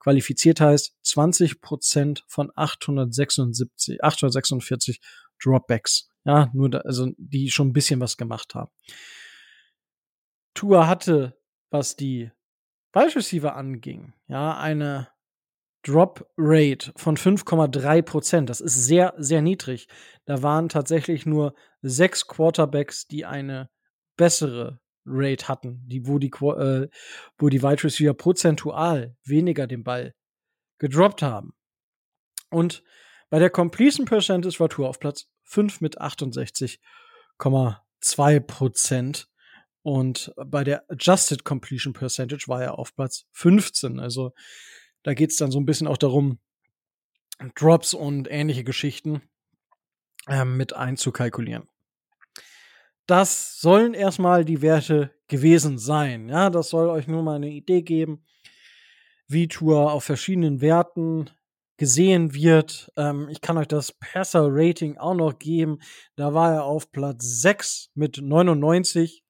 qualifiziert heißt 20 Prozent von 876, 846 Dropbacks. Ja, nur da, also die schon ein bisschen was gemacht haben. Tour hatte, was die Wide Receiver anging, ja, eine Drop Rate von 5,3 Prozent. Das ist sehr, sehr niedrig. Da waren tatsächlich nur sechs Quarterbacks, die eine bessere Rate hatten, die, wo, die, äh, wo die Wide Receiver prozentual weniger den Ball gedroppt haben. Und bei der Completion Percentage war Tour auf Platz 5 mit 68,2 Prozent. Und bei der Adjusted Completion Percentage war er auf Platz 15. Also da geht es dann so ein bisschen auch darum, Drops und ähnliche Geschichten ähm, mit einzukalkulieren. Das sollen erstmal die Werte gewesen sein. Ja, das soll euch nur mal eine Idee geben, wie Tour auf verschiedenen Werten gesehen wird. Ähm, ich kann euch das Passer-Rating auch noch geben. Da war er auf Platz 6 mit 99.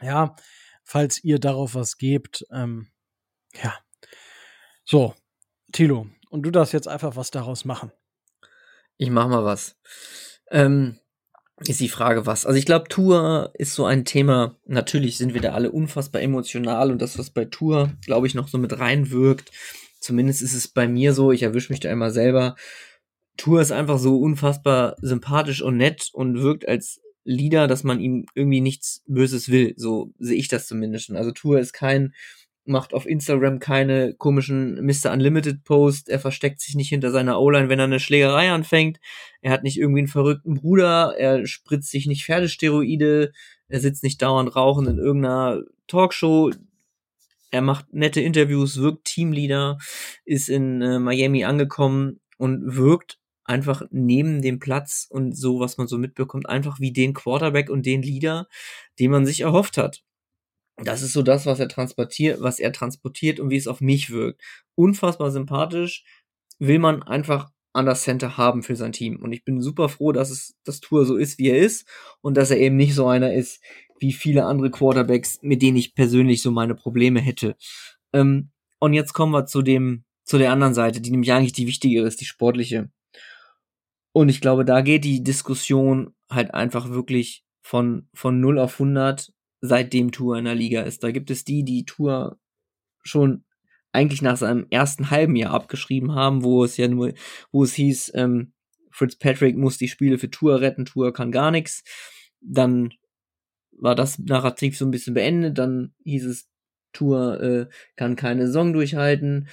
Ja, falls ihr darauf was gebt. Ähm, ja. So, Tilo, und du darfst jetzt einfach was daraus machen. Ich mach mal was. Ähm, ist die Frage, was. Also ich glaube, Tour ist so ein Thema. Natürlich sind wir da alle unfassbar emotional und das, was bei Tour, glaube ich, noch so mit reinwirkt. Zumindest ist es bei mir so. Ich erwische mich da immer selber. Tour ist einfach so unfassbar sympathisch und nett und wirkt als Leader, dass man ihm irgendwie nichts Böses will. So sehe ich das zumindest. Also Tour ist kein macht auf Instagram keine komischen Mr. Unlimited Post, er versteckt sich nicht hinter seiner O-Line, wenn er eine Schlägerei anfängt, er hat nicht irgendwie einen verrückten Bruder, er spritzt sich nicht Pferdesteroide, er sitzt nicht dauernd rauchend in irgendeiner Talkshow, er macht nette Interviews, wirkt Teamleader, ist in äh, Miami angekommen und wirkt einfach neben dem Platz und so, was man so mitbekommt, einfach wie den Quarterback und den Leader, den man sich erhofft hat das ist so das, was er transportiert, was er transportiert und wie es auf mich wirkt. Unfassbar sympathisch, will man einfach an das Center haben für sein Team. Und ich bin super froh, dass es das Tour so ist, wie er ist und dass er eben nicht so einer ist wie viele andere Quarterbacks, mit denen ich persönlich so meine Probleme hätte. Ähm, und jetzt kommen wir zu dem, zu der anderen Seite, die nämlich eigentlich die wichtigere ist, die sportliche. Und ich glaube, da geht die Diskussion halt einfach wirklich von, von 0 auf 100 seitdem Tour in der Liga ist. Da gibt es die, die Tour schon eigentlich nach seinem ersten halben Jahr abgeschrieben haben, wo es ja nur, wo es hieß, ähm, Fitzpatrick muss die Spiele für Tour retten, Tour kann gar nichts. Dann war das Narrativ so ein bisschen beendet, dann hieß es, Tour äh, kann keine Saison durchhalten.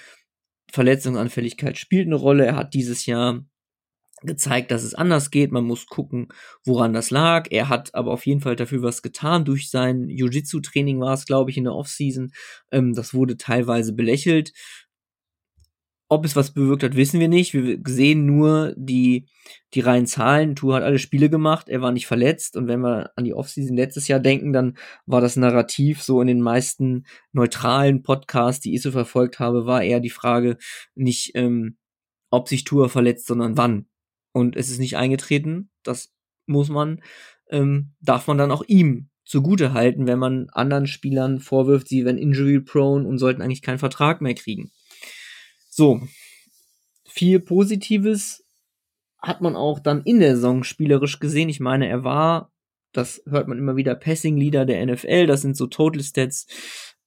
Verletzungsanfälligkeit spielt eine Rolle. Er hat dieses Jahr gezeigt, dass es anders geht. Man muss gucken, woran das lag. Er hat aber auf jeden Fall dafür was getan. Durch sein Jiu-Jitsu-Training war es, glaube ich, in der Offseason. Ähm, das wurde teilweise belächelt. Ob es was bewirkt hat, wissen wir nicht. Wir sehen nur die, die reinen Zahlen. Tour hat alle Spiele gemacht, er war nicht verletzt. Und wenn wir an die Offseason letztes Jahr denken, dann war das Narrativ so in den meisten neutralen Podcasts, die ich so verfolgt habe, war eher die Frage nicht, ähm, ob sich Tour verletzt, sondern wann. Und es ist nicht eingetreten. Das muss man, ähm, darf man dann auch ihm zugute halten, wenn man anderen Spielern vorwirft, sie wären injury prone und sollten eigentlich keinen Vertrag mehr kriegen. So, viel Positives hat man auch dann in der Saison spielerisch gesehen. Ich meine, er war, das hört man immer wieder, Passing Leader der NFL, das sind so Total Stats.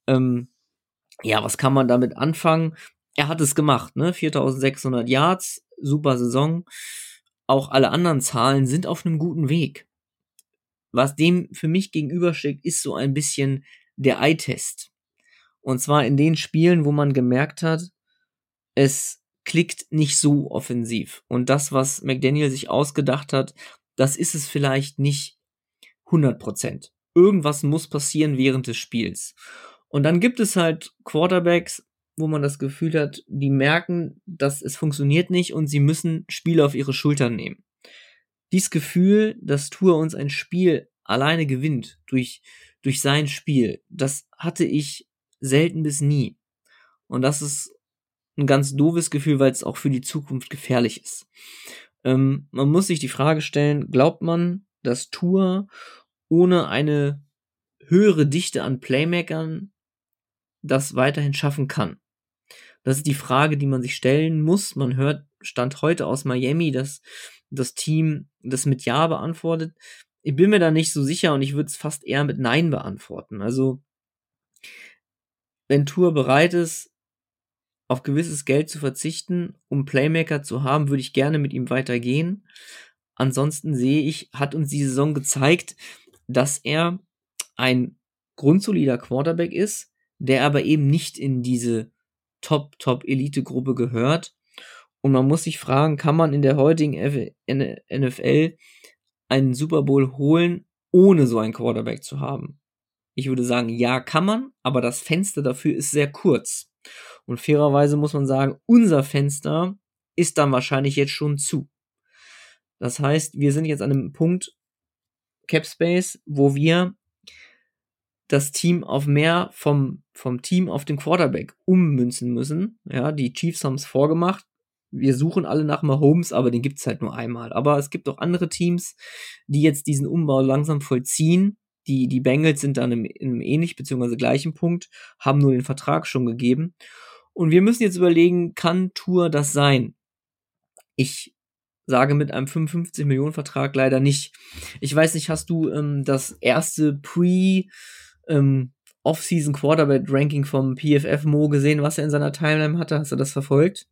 Ähm, ja, was kann man damit anfangen? Er hat es gemacht, ne? 4600 Yards, super Saison. Auch alle anderen Zahlen sind auf einem guten Weg. Was dem für mich gegenübersteht, ist so ein bisschen der Eye-Test. Und zwar in den Spielen, wo man gemerkt hat, es klickt nicht so offensiv. Und das, was McDaniel sich ausgedacht hat, das ist es vielleicht nicht 100%. Irgendwas muss passieren während des Spiels. Und dann gibt es halt Quarterbacks, wo man das Gefühl hat, die merken, dass es funktioniert nicht und sie müssen Spiele auf ihre Schultern nehmen. Dies Gefühl, dass Tour uns ein Spiel alleine gewinnt durch, durch sein Spiel, das hatte ich selten bis nie. Und das ist ein ganz doofes Gefühl, weil es auch für die Zukunft gefährlich ist. Ähm, man muss sich die Frage stellen, glaubt man, dass Tour ohne eine höhere Dichte an Playmakern das weiterhin schaffen kann? Das ist die Frage, die man sich stellen muss. Man hört, stand heute aus Miami, dass das Team das mit Ja beantwortet. Ich bin mir da nicht so sicher und ich würde es fast eher mit Nein beantworten. Also, wenn Tour bereit ist, auf gewisses Geld zu verzichten, um Playmaker zu haben, würde ich gerne mit ihm weitergehen. Ansonsten sehe ich, hat uns die Saison gezeigt, dass er ein grundsolider Quarterback ist, der aber eben nicht in diese Top-Top-Elite-Gruppe gehört. Und man muss sich fragen, kann man in der heutigen NFL einen Super Bowl holen, ohne so einen Quarterback zu haben? Ich würde sagen, ja, kann man, aber das Fenster dafür ist sehr kurz. Und fairerweise muss man sagen, unser Fenster ist dann wahrscheinlich jetzt schon zu. Das heißt, wir sind jetzt an einem Punkt Capspace, wo wir das Team auf mehr vom, vom Team auf den Quarterback ummünzen müssen. Ja, die Chiefs haben es vorgemacht. Wir suchen alle nach Mahomes, aber den gibt's halt nur einmal. Aber es gibt auch andere Teams, die jetzt diesen Umbau langsam vollziehen. Die, die Bengals sind dann im, im ähnlich bzw. gleichen Punkt, haben nur den Vertrag schon gegeben. Und wir müssen jetzt überlegen, kann Tour das sein? Ich sage mit einem 55 Millionen Vertrag leider nicht. Ich weiß nicht, hast du ähm, das erste Pre ähm, Off-Season Quarterback Ranking vom PFF Mo gesehen, was er in seiner Timeline hatte? Hast du das verfolgt?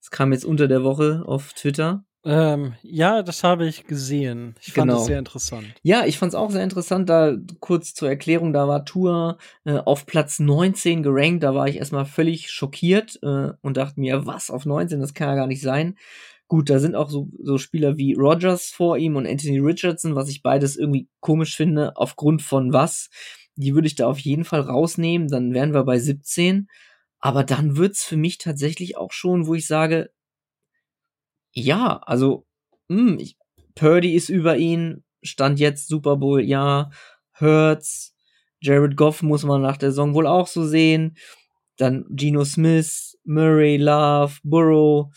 Das kam jetzt unter der Woche auf Twitter. Ähm, ja, das habe ich gesehen. Ich fand Genau. es sehr interessant. Ja, ich fand es auch sehr interessant. Da kurz zur Erklärung, da war Tour äh, auf Platz 19 gerankt. Da war ich erstmal völlig schockiert äh, und dachte mir, was auf 19? Das kann ja gar nicht sein. Gut, da sind auch so, so Spieler wie Rogers vor ihm und Anthony Richardson, was ich beides irgendwie komisch finde, aufgrund von was. Die würde ich da auf jeden Fall rausnehmen. Dann wären wir bei 17. Aber dann wird's für mich tatsächlich auch schon, wo ich sage, ja, also, mh, ich, Purdy ist über ihn, stand jetzt Super Bowl, ja, Hurts, Jared Goff muss man nach der Saison wohl auch so sehen, dann Geno Smith, Murray, Love, Burrow,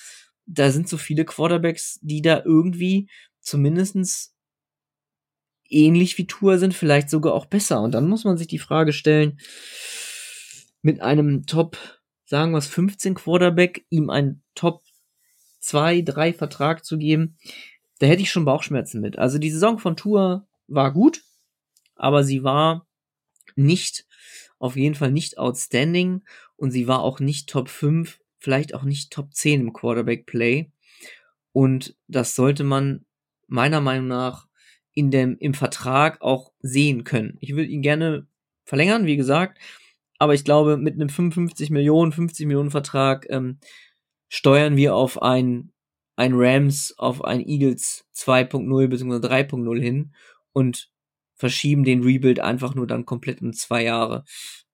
da sind so viele Quarterbacks, die da irgendwie zumindestens ähnlich wie Tour sind, vielleicht sogar auch besser. Und dann muss man sich die Frage stellen, mit einem Top, sagen wir es, 15 Quarterback, ihm einen Top 2, 3 Vertrag zu geben, da hätte ich schon Bauchschmerzen mit. Also die Saison von Tour war gut, aber sie war nicht, auf jeden Fall nicht outstanding. und sie war auch nicht Top 5, vielleicht auch nicht Top 10 im Quarterback-Play. Und das sollte man meiner Meinung nach in dem, im Vertrag auch sehen können. Ich will ihn gerne verlängern, wie gesagt, aber ich glaube, mit einem 55 Millionen, 50 Millionen Vertrag ähm, steuern wir auf ein, ein Rams, auf ein Eagles 2.0 bzw. 3.0 hin und verschieben den Rebuild einfach nur dann komplett um zwei Jahre.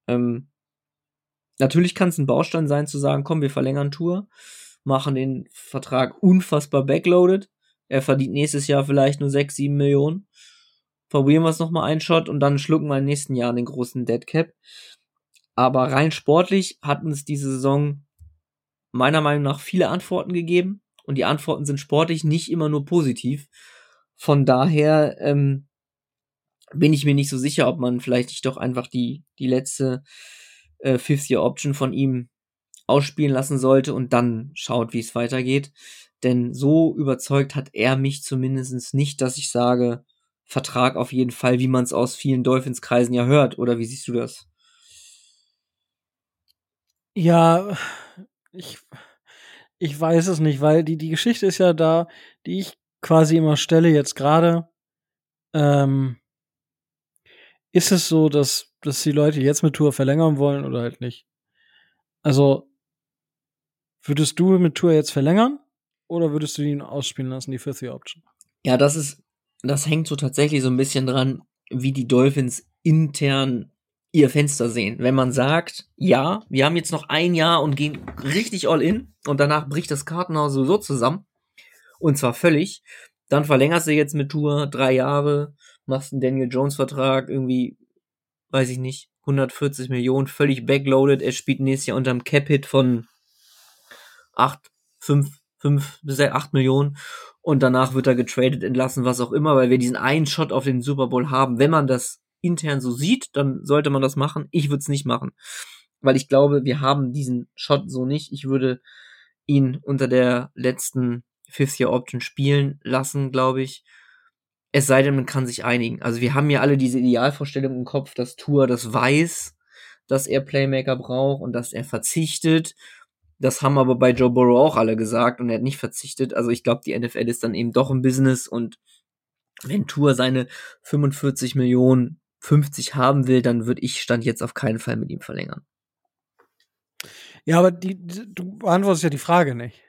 Ähm, natürlich kann es ein Baustein sein zu sagen, komm, wir verlängern Tour, machen den Vertrag unfassbar backloaded. Er verdient nächstes Jahr vielleicht nur 6, 7 Millionen. Probieren wir es nochmal einen Shot und dann schlucken wir im nächsten Jahr den großen Dead Cap. Aber rein sportlich hat uns diese Saison meiner Meinung nach viele Antworten gegeben. Und die Antworten sind sportlich nicht immer nur positiv. Von daher ähm, bin ich mir nicht so sicher, ob man vielleicht nicht doch einfach die, die letzte äh, Fifth-Year-Option von ihm ausspielen lassen sollte und dann schaut, wie es weitergeht. Denn so überzeugt hat er mich zumindest nicht, dass ich sage, Vertrag auf jeden Fall, wie man es aus vielen Dolphins-Kreisen ja hört. Oder wie siehst du das? Ja, ich, ich weiß es nicht, weil die, die Geschichte ist ja da, die ich quasi immer stelle jetzt gerade. Ähm, ist es so, dass, dass die Leute jetzt mit Tour verlängern wollen oder halt nicht? Also, würdest du mit Tour jetzt verlängern oder würdest du ihn ausspielen lassen, die Fifth Year Option? Ja, das ist, das hängt so tatsächlich so ein bisschen dran, wie die Dolphins intern ihr Fenster sehen. Wenn man sagt, ja, wir haben jetzt noch ein Jahr und gehen richtig all in und danach bricht das Kartenhaus sowieso zusammen und zwar völlig, dann verlängerst du jetzt mit Tour drei Jahre, machst einen Daniel Jones Vertrag irgendwie, weiß ich nicht, 140 Millionen, völlig backloaded. Er spielt nächstes Jahr unterm Cap-Hit von 8, 5, 5 bis 8 Millionen und danach wird er getradet, entlassen, was auch immer, weil wir diesen einen Shot auf den Super Bowl haben. Wenn man das intern so sieht, dann sollte man das machen. Ich würde es nicht machen, weil ich glaube, wir haben diesen Shot so nicht. Ich würde ihn unter der letzten Fifth-Year-Option spielen lassen, glaube ich. Es sei denn, man kann sich einigen. Also wir haben ja alle diese Idealvorstellung im Kopf, dass Tour das weiß, dass er Playmaker braucht und dass er verzichtet. Das haben aber bei Joe Burrow auch alle gesagt und er hat nicht verzichtet. Also ich glaube, die NFL ist dann eben doch ein Business und wenn Tour seine 45 Millionen 50 haben will, dann würde ich Stand jetzt auf keinen Fall mit ihm verlängern. Ja, aber die, du beantwortest ja die Frage nicht.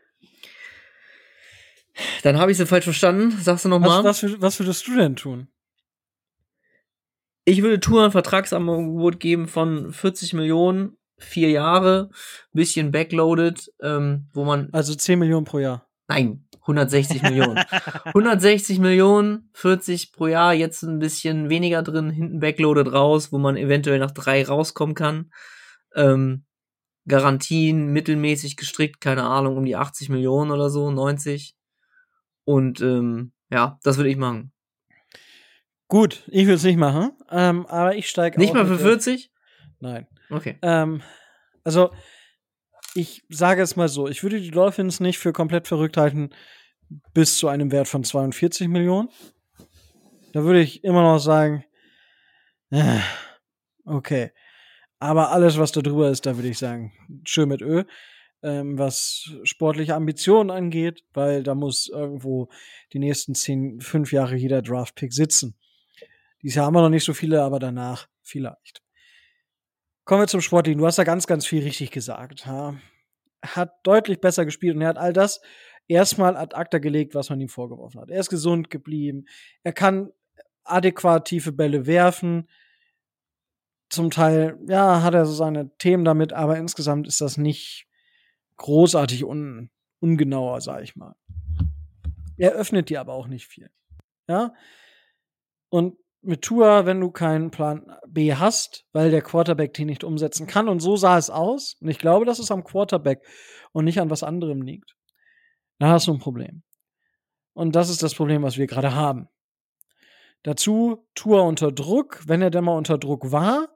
Dann habe ich sie falsch verstanden. Sagst du nochmal? Was, was, was würdest du denn tun? Ich würde Tour ein Vertragsangebot geben von 40 Millionen, vier Jahre, bisschen backloaded, ähm, wo man. Also 10 Millionen pro Jahr. Nein, 160 Millionen. 160 Millionen, 40 pro Jahr, jetzt ein bisschen weniger drin, hinten backloaded raus, wo man eventuell nach drei rauskommen kann. Ähm, Garantien mittelmäßig gestrickt, keine Ahnung, um die 80 Millionen oder so, 90. Und ähm, ja, das würde ich machen. Gut, ich würde es nicht machen, ähm, aber ich steige Nicht mal für 40? Nein. Okay. Ähm, also, ich sage es mal so, ich würde die Dolphins nicht für komplett verrückt halten bis zu einem Wert von 42 Millionen. Da würde ich immer noch sagen, äh, okay. Aber alles, was da drüber ist, da würde ich sagen, schön mit Ö ähm, was sportliche Ambitionen angeht, weil da muss irgendwo die nächsten zehn, fünf Jahre jeder Draftpick sitzen. Dieses Jahr haben wir noch nicht so viele, aber danach vielleicht. Kommen wir zum Sportlichen. Du hast da ganz, ganz viel richtig gesagt. Ha? Hat deutlich besser gespielt und er hat all das erstmal ad acta gelegt, was man ihm vorgeworfen hat. Er ist gesund geblieben. Er kann adäquat tiefe Bälle werfen. Zum Teil, ja, hat er so seine Themen damit, aber insgesamt ist das nicht großartig un, ungenauer, sag ich mal. Er öffnet dir aber auch nicht viel. Ja? Und mit Tua, wenn du keinen Plan B hast, weil der Quarterback den nicht umsetzen kann, und so sah es aus, und ich glaube, dass es am Quarterback und nicht an was anderem liegt, dann hast du ein Problem. Und das ist das Problem, was wir gerade haben. Dazu Tua unter Druck, wenn er denn mal unter Druck war,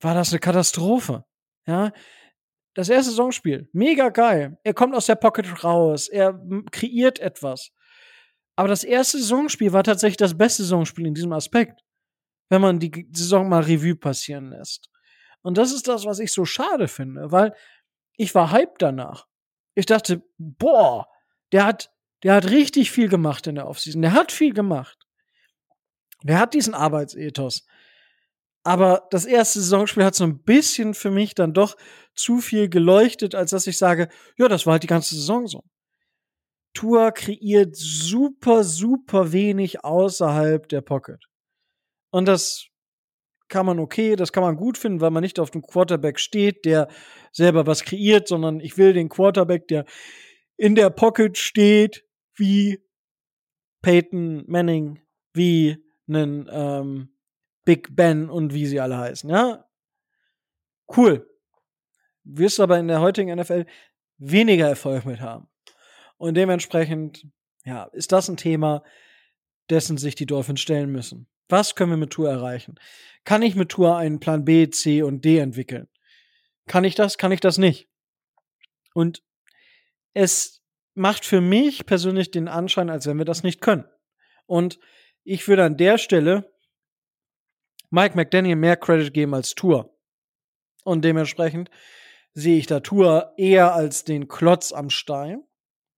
war das eine Katastrophe. Ja, das erste Saisonspiel, mega geil. Er kommt aus der Pocket raus, er kreiert etwas. Aber das erste Saisonspiel war tatsächlich das beste Saisonspiel in diesem Aspekt, wenn man die Saison mal Revue passieren lässt. Und das ist das, was ich so schade finde, weil ich war hyped danach. Ich dachte, boah, der hat, der hat richtig viel gemacht in der Offseason. Der hat viel gemacht. Der hat diesen Arbeitsethos. Aber das erste Saisonspiel hat so ein bisschen für mich dann doch zu viel geleuchtet, als dass ich sage, ja, das war halt die ganze Saison so. Tour kreiert super, super wenig außerhalb der Pocket. Und das kann man okay, das kann man gut finden, weil man nicht auf dem Quarterback steht, der selber was kreiert, sondern ich will den Quarterback, der in der Pocket steht, wie Peyton Manning, wie einen ähm, Big Ben und wie sie alle heißen, ja. Cool. Wirst aber in der heutigen NFL weniger Erfolg mit haben. Und dementsprechend, ja, ist das ein Thema, dessen sich die Dolphins stellen müssen. Was können wir mit Tour erreichen? Kann ich mit Tour einen Plan B, C und D entwickeln? Kann ich das? Kann ich das nicht? Und es macht für mich persönlich den Anschein, als wenn wir das nicht können. Und ich würde an der Stelle Mike McDaniel mehr Credit geben als Tour. Und dementsprechend sehe ich da Tour eher als den Klotz am Stein,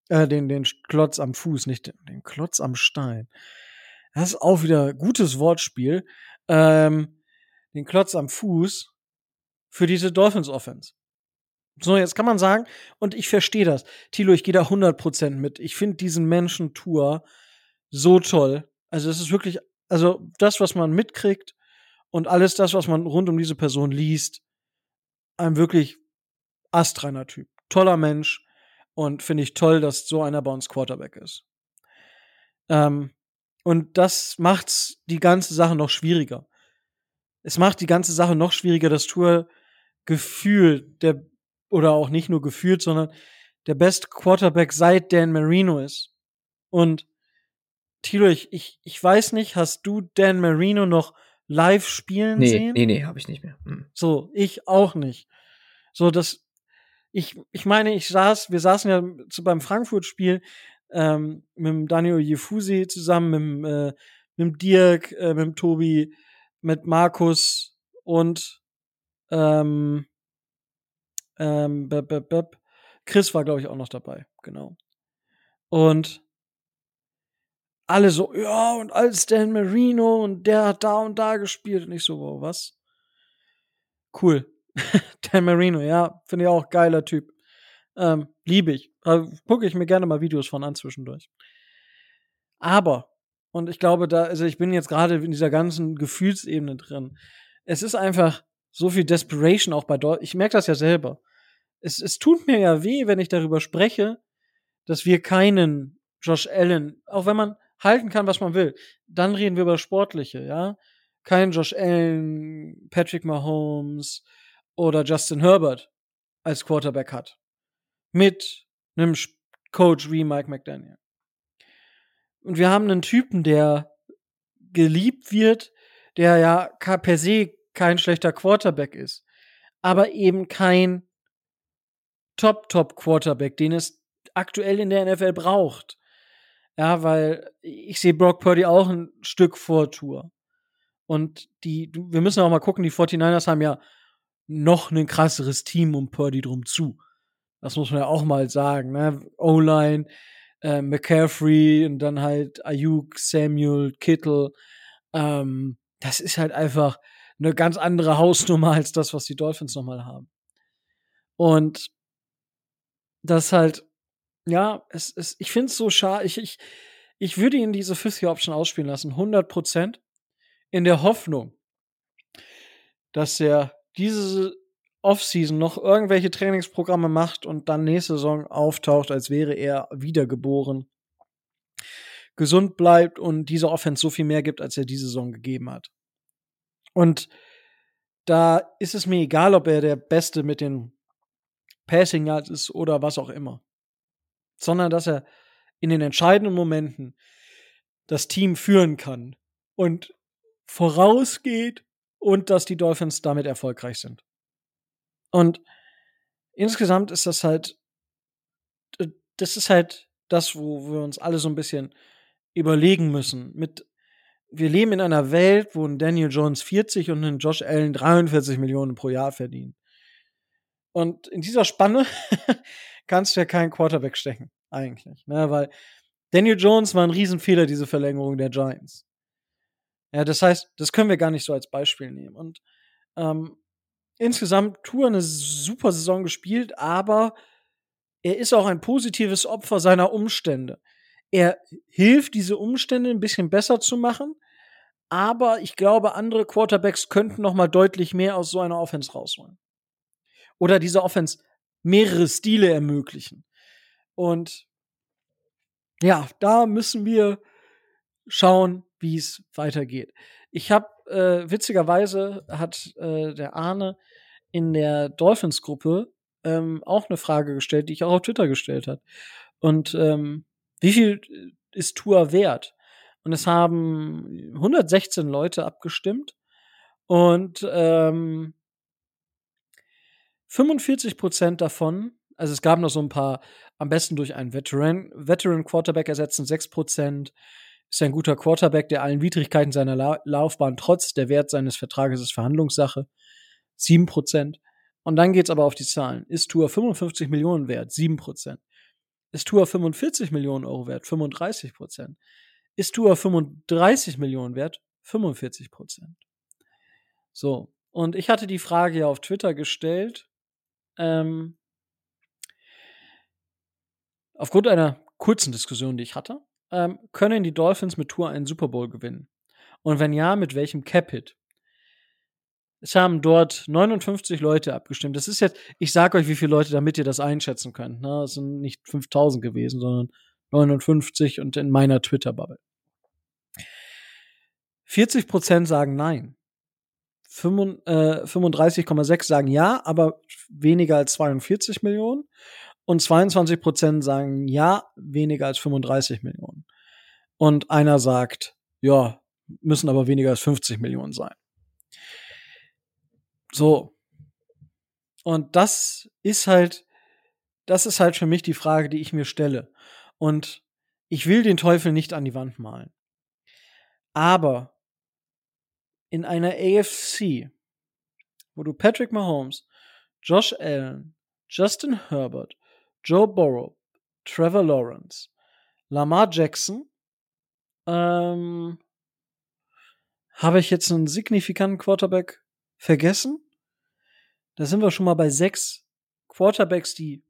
äh, den, den Klotz am Fuß, nicht den, den Klotz am Stein. Das ist auch wieder gutes Wortspiel. Ähm, den Klotz am Fuß für diese Dolphins Offense. So, jetzt kann man sagen, und ich verstehe das. Tilo, ich gehe da 100% mit. Ich finde diesen Menschen Tour so toll. Also, es ist wirklich, also das, was man mitkriegt und alles das, was man rund um diese Person liest, ein wirklich astreiner Typ. Toller Mensch. Und finde ich toll, dass so einer bei uns Quarterback ist. Ähm, und das macht's die ganze Sache noch schwieriger. Es macht die ganze Sache noch schwieriger, dass Tour gefühlt der oder auch nicht nur gefühlt, sondern der best Quarterback seit Dan Marino ist. Und Tilo, ich, ich, ich weiß nicht, hast du Dan Marino noch live spielen nee, sehen? Nee, nee, habe ich nicht mehr. Hm. So, ich auch nicht. So, das, ich, ich meine, ich saß, wir saßen ja zu, beim Frankfurt-Spiel ähm, mit dem Daniel Jefusi zusammen, mit, äh, mit dem Dirk, äh, mit dem Tobi, mit Markus und ähm, ähm, bep, bep, bep. Chris war, glaube ich, auch noch dabei, genau. Und alle so, ja, und als Dan Marino und der hat da und da gespielt. Und ich so, wow, was? Cool. Dan Marino, ja, finde ich auch geiler Typ. Ähm, Liebe ich. Gucke ich mir gerne mal Videos von an zwischendurch. Aber, und ich glaube, da, also ich bin jetzt gerade in dieser ganzen Gefühlsebene drin. Es ist einfach so viel Desperation auch bei Deutschland. Ich merke das ja selber. Es, es tut mir ja weh, wenn ich darüber spreche, dass wir keinen Josh Allen, auch wenn man halten kann, was man will, dann reden wir über Sportliche, ja. Kein Josh Allen, Patrick Mahomes oder Justin Herbert als Quarterback hat mit einem Coach wie Mike McDaniel. Und wir haben einen Typen, der geliebt wird, der ja per se kein schlechter Quarterback ist, aber eben kein Top-Top-Quarterback, den es aktuell in der NFL braucht. Ja, weil ich sehe Brock Purdy auch ein Stück vor Tour. Und die, wir müssen auch mal gucken, die 49ers haben ja noch ein krasseres Team um Purdy drum zu. Das muss man ja auch mal sagen. Ne? O-Line, äh, McCaffrey und dann halt Ayuk, Samuel, Kittle. Ähm, das ist halt einfach eine ganz andere Hausnummer als das, was die Dolphins nochmal haben. Und das halt, ja, es, es, ich finde es so schade. Ich, ich, ich würde ihn diese Fifth-Year-Option ausspielen lassen, 100 Prozent, in der Hoffnung, dass er diese Offseason noch irgendwelche Trainingsprogramme macht und dann nächste Saison auftaucht, als wäre er wiedergeboren, gesund bleibt und dieser Offense so viel mehr gibt, als er diese Saison gegeben hat. Und da ist es mir egal, ob er der Beste mit den Passing Yards ist oder was auch immer. Sondern, dass er in den entscheidenden Momenten das Team führen kann und vorausgeht und dass die Dolphins damit erfolgreich sind. Und insgesamt ist das halt, das ist halt das, wo wir uns alle so ein bisschen überlegen müssen. Mit wir leben in einer Welt, wo ein Daniel Jones 40 und ein Josh Allen 43 Millionen pro Jahr verdienen. Und in dieser Spanne kannst du ja keinen Quarterback stecken, eigentlich. Ne? Weil Daniel Jones war ein Riesenfehler, diese Verlängerung der Giants. Ja, das heißt, das können wir gar nicht so als Beispiel nehmen. Und ähm, insgesamt Tour eine super Saison gespielt, aber er ist auch ein positives Opfer seiner Umstände. Er hilft, diese Umstände ein bisschen besser zu machen, aber ich glaube, andere Quarterbacks könnten noch mal deutlich mehr aus so einer Offense rausholen. Oder dieser Offense mehrere Stile ermöglichen. Und ja, da müssen wir schauen, wie es weitergeht. Ich habe äh, witzigerweise hat äh, der Arne in der Dolphins-Gruppe ähm, auch eine Frage gestellt, die ich auch auf Twitter gestellt hat. Und ähm, wie viel ist Tour wert? Und es haben 116 Leute abgestimmt und ähm, 45 Prozent davon, also es gab noch so ein paar, am besten durch einen Veteran, Veteran Quarterback ersetzen, 6 Prozent, ist ein guter Quarterback, der allen Widrigkeiten seiner La Laufbahn trotz der Wert seines Vertrages ist Verhandlungssache, 7 Prozent. Und dann geht's aber auf die Zahlen. Ist Tour 55 Millionen wert? 7 Prozent. Ist Tour 45 Millionen Euro wert? 35 Prozent. Ist Tour 35 Millionen wert? 45 Prozent. So. Und ich hatte die Frage ja auf Twitter gestellt, ähm, aufgrund einer kurzen Diskussion, die ich hatte, ähm, können die Dolphins mit Tour einen Super Bowl gewinnen? Und wenn ja, mit welchem Cap-Hit? Es haben dort 59 Leute abgestimmt. Das ist jetzt, ich sag euch, wie viele Leute, damit ihr das einschätzen könnt. Ne? Es sind nicht 5000 gewesen, sondern 59 und in meiner Twitter-Bubble. 40 Prozent sagen nein. 35,6 äh, sagen ja, aber weniger als 42 Millionen. Und 22 Prozent sagen ja, weniger als 35 Millionen. Und einer sagt, ja, müssen aber weniger als 50 Millionen sein. So. Und das ist halt, das ist halt für mich die Frage, die ich mir stelle. Und ich will den Teufel nicht an die Wand malen. Aber in einer AFC, wo du Patrick Mahomes, Josh Allen, Justin Herbert, Joe Burrow, Trevor Lawrence, Lamar Jackson, ähm, habe ich jetzt einen signifikanten Quarterback vergessen? Da sind wir schon mal bei sechs Quarterbacks, die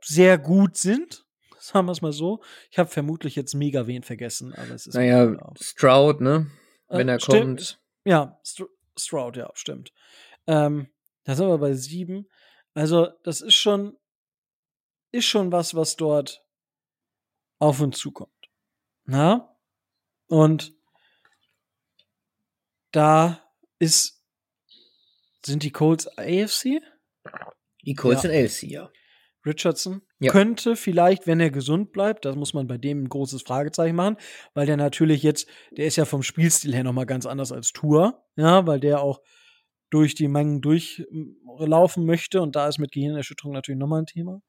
sehr gut sind. Sagen wir es mal so. Ich habe vermutlich jetzt mega wen vergessen, aber es ist. Naja, Stroud, ne? Wenn äh, er kommt. Ja, St Stroud, ja, stimmt. Ähm, da sind wir bei sieben. Also, das ist schon, ist schon was, was dort auf uns zukommt. Na? Und da ist, sind die Colts AFC? Die Colts ja. sind AFC, ja. Richardson ja. könnte vielleicht, wenn er gesund bleibt, das muss man bei dem ein großes Fragezeichen machen, weil der natürlich jetzt, der ist ja vom Spielstil her nochmal ganz anders als Tour, ja, weil der auch durch die Mengen durchlaufen möchte und da ist mit Gehirnerschütterung natürlich nochmal ein Thema.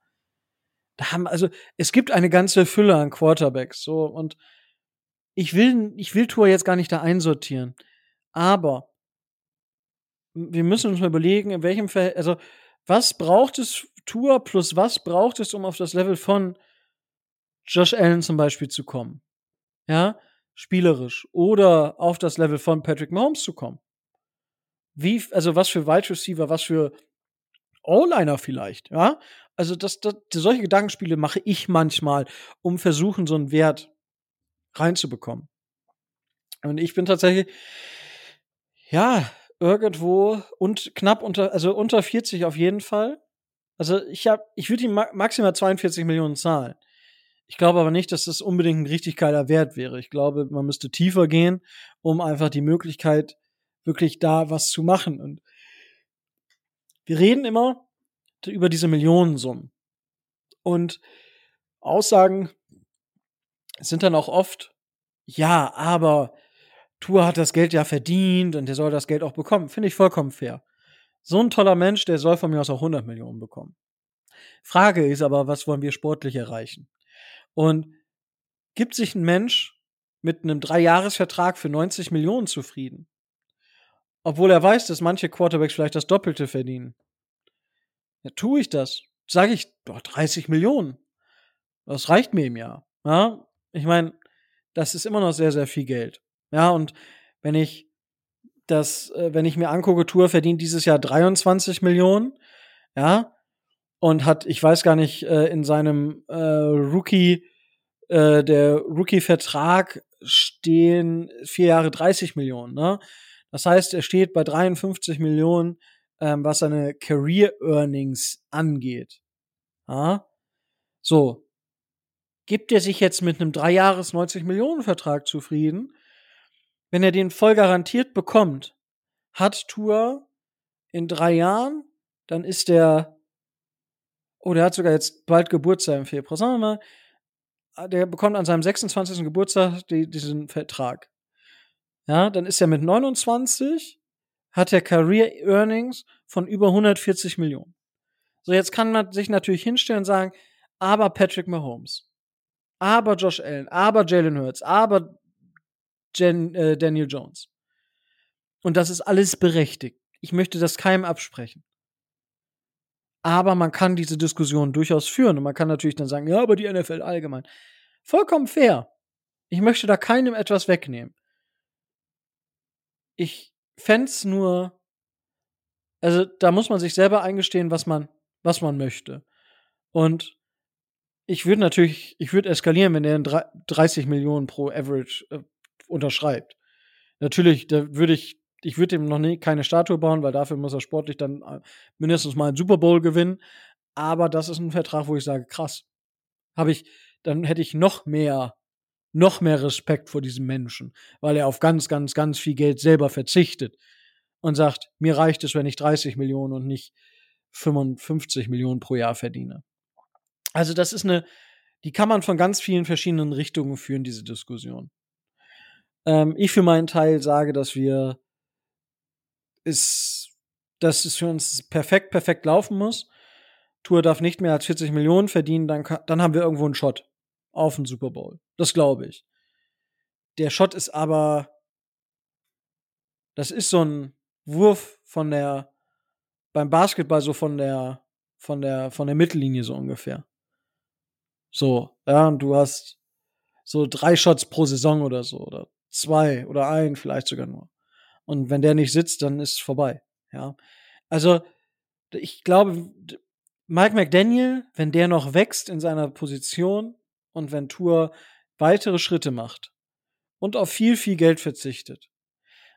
Da haben, also, es gibt eine ganze Fülle an Quarterbacks, so, und ich will, ich will Tour jetzt gar nicht da einsortieren, aber wir müssen uns mal überlegen, in welchem Fall, also, was braucht es Tour plus was braucht es, um auf das Level von Josh Allen zum Beispiel zu kommen? Ja, spielerisch. Oder auf das Level von Patrick Mahomes zu kommen. Wie, also was für Wide Receiver, was für O-Liner vielleicht, ja? Also das, das, solche Gedankenspiele mache ich manchmal, um versuchen, so einen Wert reinzubekommen. Und ich bin tatsächlich, ja, irgendwo und knapp unter, also unter 40 auf jeden Fall. Also ich habe, ich würde ihm maximal 42 Millionen zahlen. Ich glaube aber nicht, dass das unbedingt ein richtig geiler Wert wäre. Ich glaube, man müsste tiefer gehen, um einfach die Möglichkeit, wirklich da was zu machen. Und wir reden immer über diese Millionensummen. Und Aussagen sind dann auch oft, ja, aber Tour hat das Geld ja verdient und der soll das Geld auch bekommen. Finde ich vollkommen fair. So ein toller Mensch, der soll von mir aus auch 100 Millionen bekommen. Frage ist aber, was wollen wir sportlich erreichen? Und gibt sich ein Mensch mit einem Dreijahresvertrag für 90 Millionen zufrieden. Obwohl er weiß, dass manche Quarterbacks vielleicht das Doppelte verdienen. Ja, tue ich das. Sage ich, doch, 30 Millionen. Das reicht mir im Jahr. Ja, ich meine, das ist immer noch sehr, sehr viel Geld. Ja, und wenn ich das, äh, wenn ich mir angucke, Tour verdient dieses Jahr 23 Millionen, ja, und hat, ich weiß gar nicht, äh, in seinem äh, Rookie, äh, der Rookie-Vertrag stehen vier Jahre 30 Millionen, ne? Das heißt, er steht bei 53 Millionen, ähm, was seine Career Earnings angeht. Ja? So. Gibt er sich jetzt mit einem Dreijahres 90 Millionen Vertrag zufrieden? Wenn er den voll garantiert bekommt, hat Tour in drei Jahren, dann ist der, oh, der hat sogar jetzt bald Geburtstag im Februar, sagen wir mal, der bekommt an seinem 26. Geburtstag die, diesen Vertrag. Ja, dann ist er mit 29, hat er Career Earnings von über 140 Millionen. So, jetzt kann man sich natürlich hinstellen und sagen, aber Patrick Mahomes, aber Josh Allen, aber Jalen Hurts, aber Jen, äh, Daniel Jones. Und das ist alles berechtigt. Ich möchte das keinem absprechen. Aber man kann diese Diskussion durchaus führen und man kann natürlich dann sagen, ja, aber die NFL allgemein. Vollkommen fair. Ich möchte da keinem etwas wegnehmen. Ich fände nur, also da muss man sich selber eingestehen, was man, was man möchte. Und ich würde natürlich, ich würde eskalieren, wenn er 30 Millionen pro Average äh, unterschreibt. Natürlich, da würde ich, ich würde ihm noch nie keine Statue bauen, weil dafür muss er sportlich dann äh, mindestens mal einen Super Bowl gewinnen. Aber das ist ein Vertrag, wo ich sage, krass. Habe ich, dann hätte ich noch mehr noch mehr Respekt vor diesem Menschen, weil er auf ganz, ganz, ganz viel Geld selber verzichtet und sagt, mir reicht es, wenn ich 30 Millionen und nicht 55 Millionen pro Jahr verdiene. Also das ist eine, die kann man von ganz vielen verschiedenen Richtungen führen, diese Diskussion. Ähm, ich für meinen Teil sage, dass wir ist, dass es für uns perfekt, perfekt laufen muss. Tour darf nicht mehr als 40 Millionen verdienen, dann, dann haben wir irgendwo einen Shot auf den Super Bowl. Das glaube ich. Der Shot ist aber, das ist so ein Wurf von der, beim Basketball so von der, von der, von der Mittellinie so ungefähr. So, ja, und du hast so drei Shots pro Saison oder so, oder zwei oder ein, vielleicht sogar nur. Und wenn der nicht sitzt, dann ist es vorbei, ja. Also, ich glaube, Mike McDaniel, wenn der noch wächst in seiner Position, und Ventur weitere Schritte macht und auf viel, viel Geld verzichtet.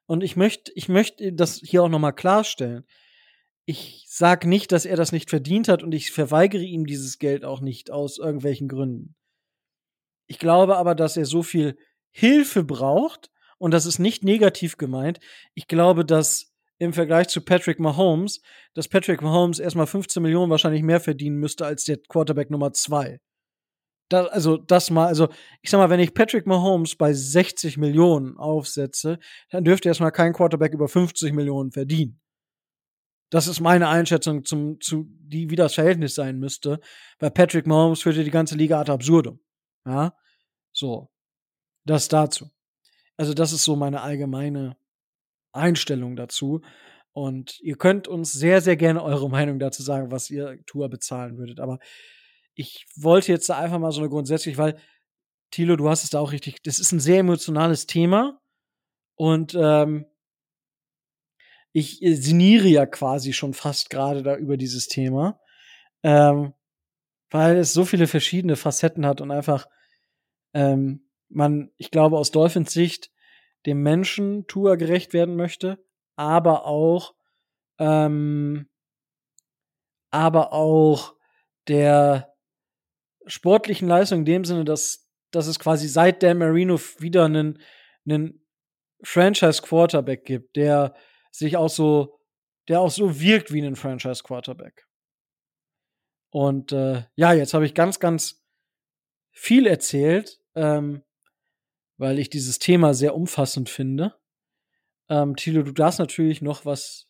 Und ich möchte, ich möchte das hier auch nochmal klarstellen. Ich sag nicht, dass er das nicht verdient hat und ich verweigere ihm dieses Geld auch nicht aus irgendwelchen Gründen. Ich glaube aber, dass er so viel Hilfe braucht und das ist nicht negativ gemeint. Ich glaube, dass im Vergleich zu Patrick Mahomes, dass Patrick Mahomes erstmal 15 Millionen wahrscheinlich mehr verdienen müsste als der Quarterback Nummer zwei. Da, also das mal, also ich sag mal, wenn ich Patrick Mahomes bei 60 Millionen aufsetze, dann dürfte erstmal kein Quarterback über 50 Millionen verdienen. Das ist meine Einschätzung zum, zu, die, wie das Verhältnis sein müsste. Bei Patrick Mahomes führte die ganze Liga ad absurdum. Ja, so. Das dazu. Also das ist so meine allgemeine Einstellung dazu. Und ihr könnt uns sehr, sehr gerne eure Meinung dazu sagen, was ihr Tour bezahlen würdet. Aber ich wollte jetzt einfach mal so eine grundsätzlich, weil Thilo, du hast es da auch richtig, das ist ein sehr emotionales Thema und ähm, ich äh, sinniere ja quasi schon fast gerade da über dieses Thema, ähm, weil es so viele verschiedene Facetten hat und einfach ähm, man, ich glaube, aus Dolphins Sicht dem Menschen Tour gerecht werden möchte, aber auch ähm, aber auch der sportlichen Leistung in dem Sinne, dass, dass es quasi seit Dan Marino wieder einen, einen Franchise-Quarterback gibt, der sich auch so, der auch so wirkt wie ein Franchise-Quarterback. Und äh, ja, jetzt habe ich ganz, ganz viel erzählt, ähm, weil ich dieses Thema sehr umfassend finde. Ähm, Thilo, du darfst natürlich noch was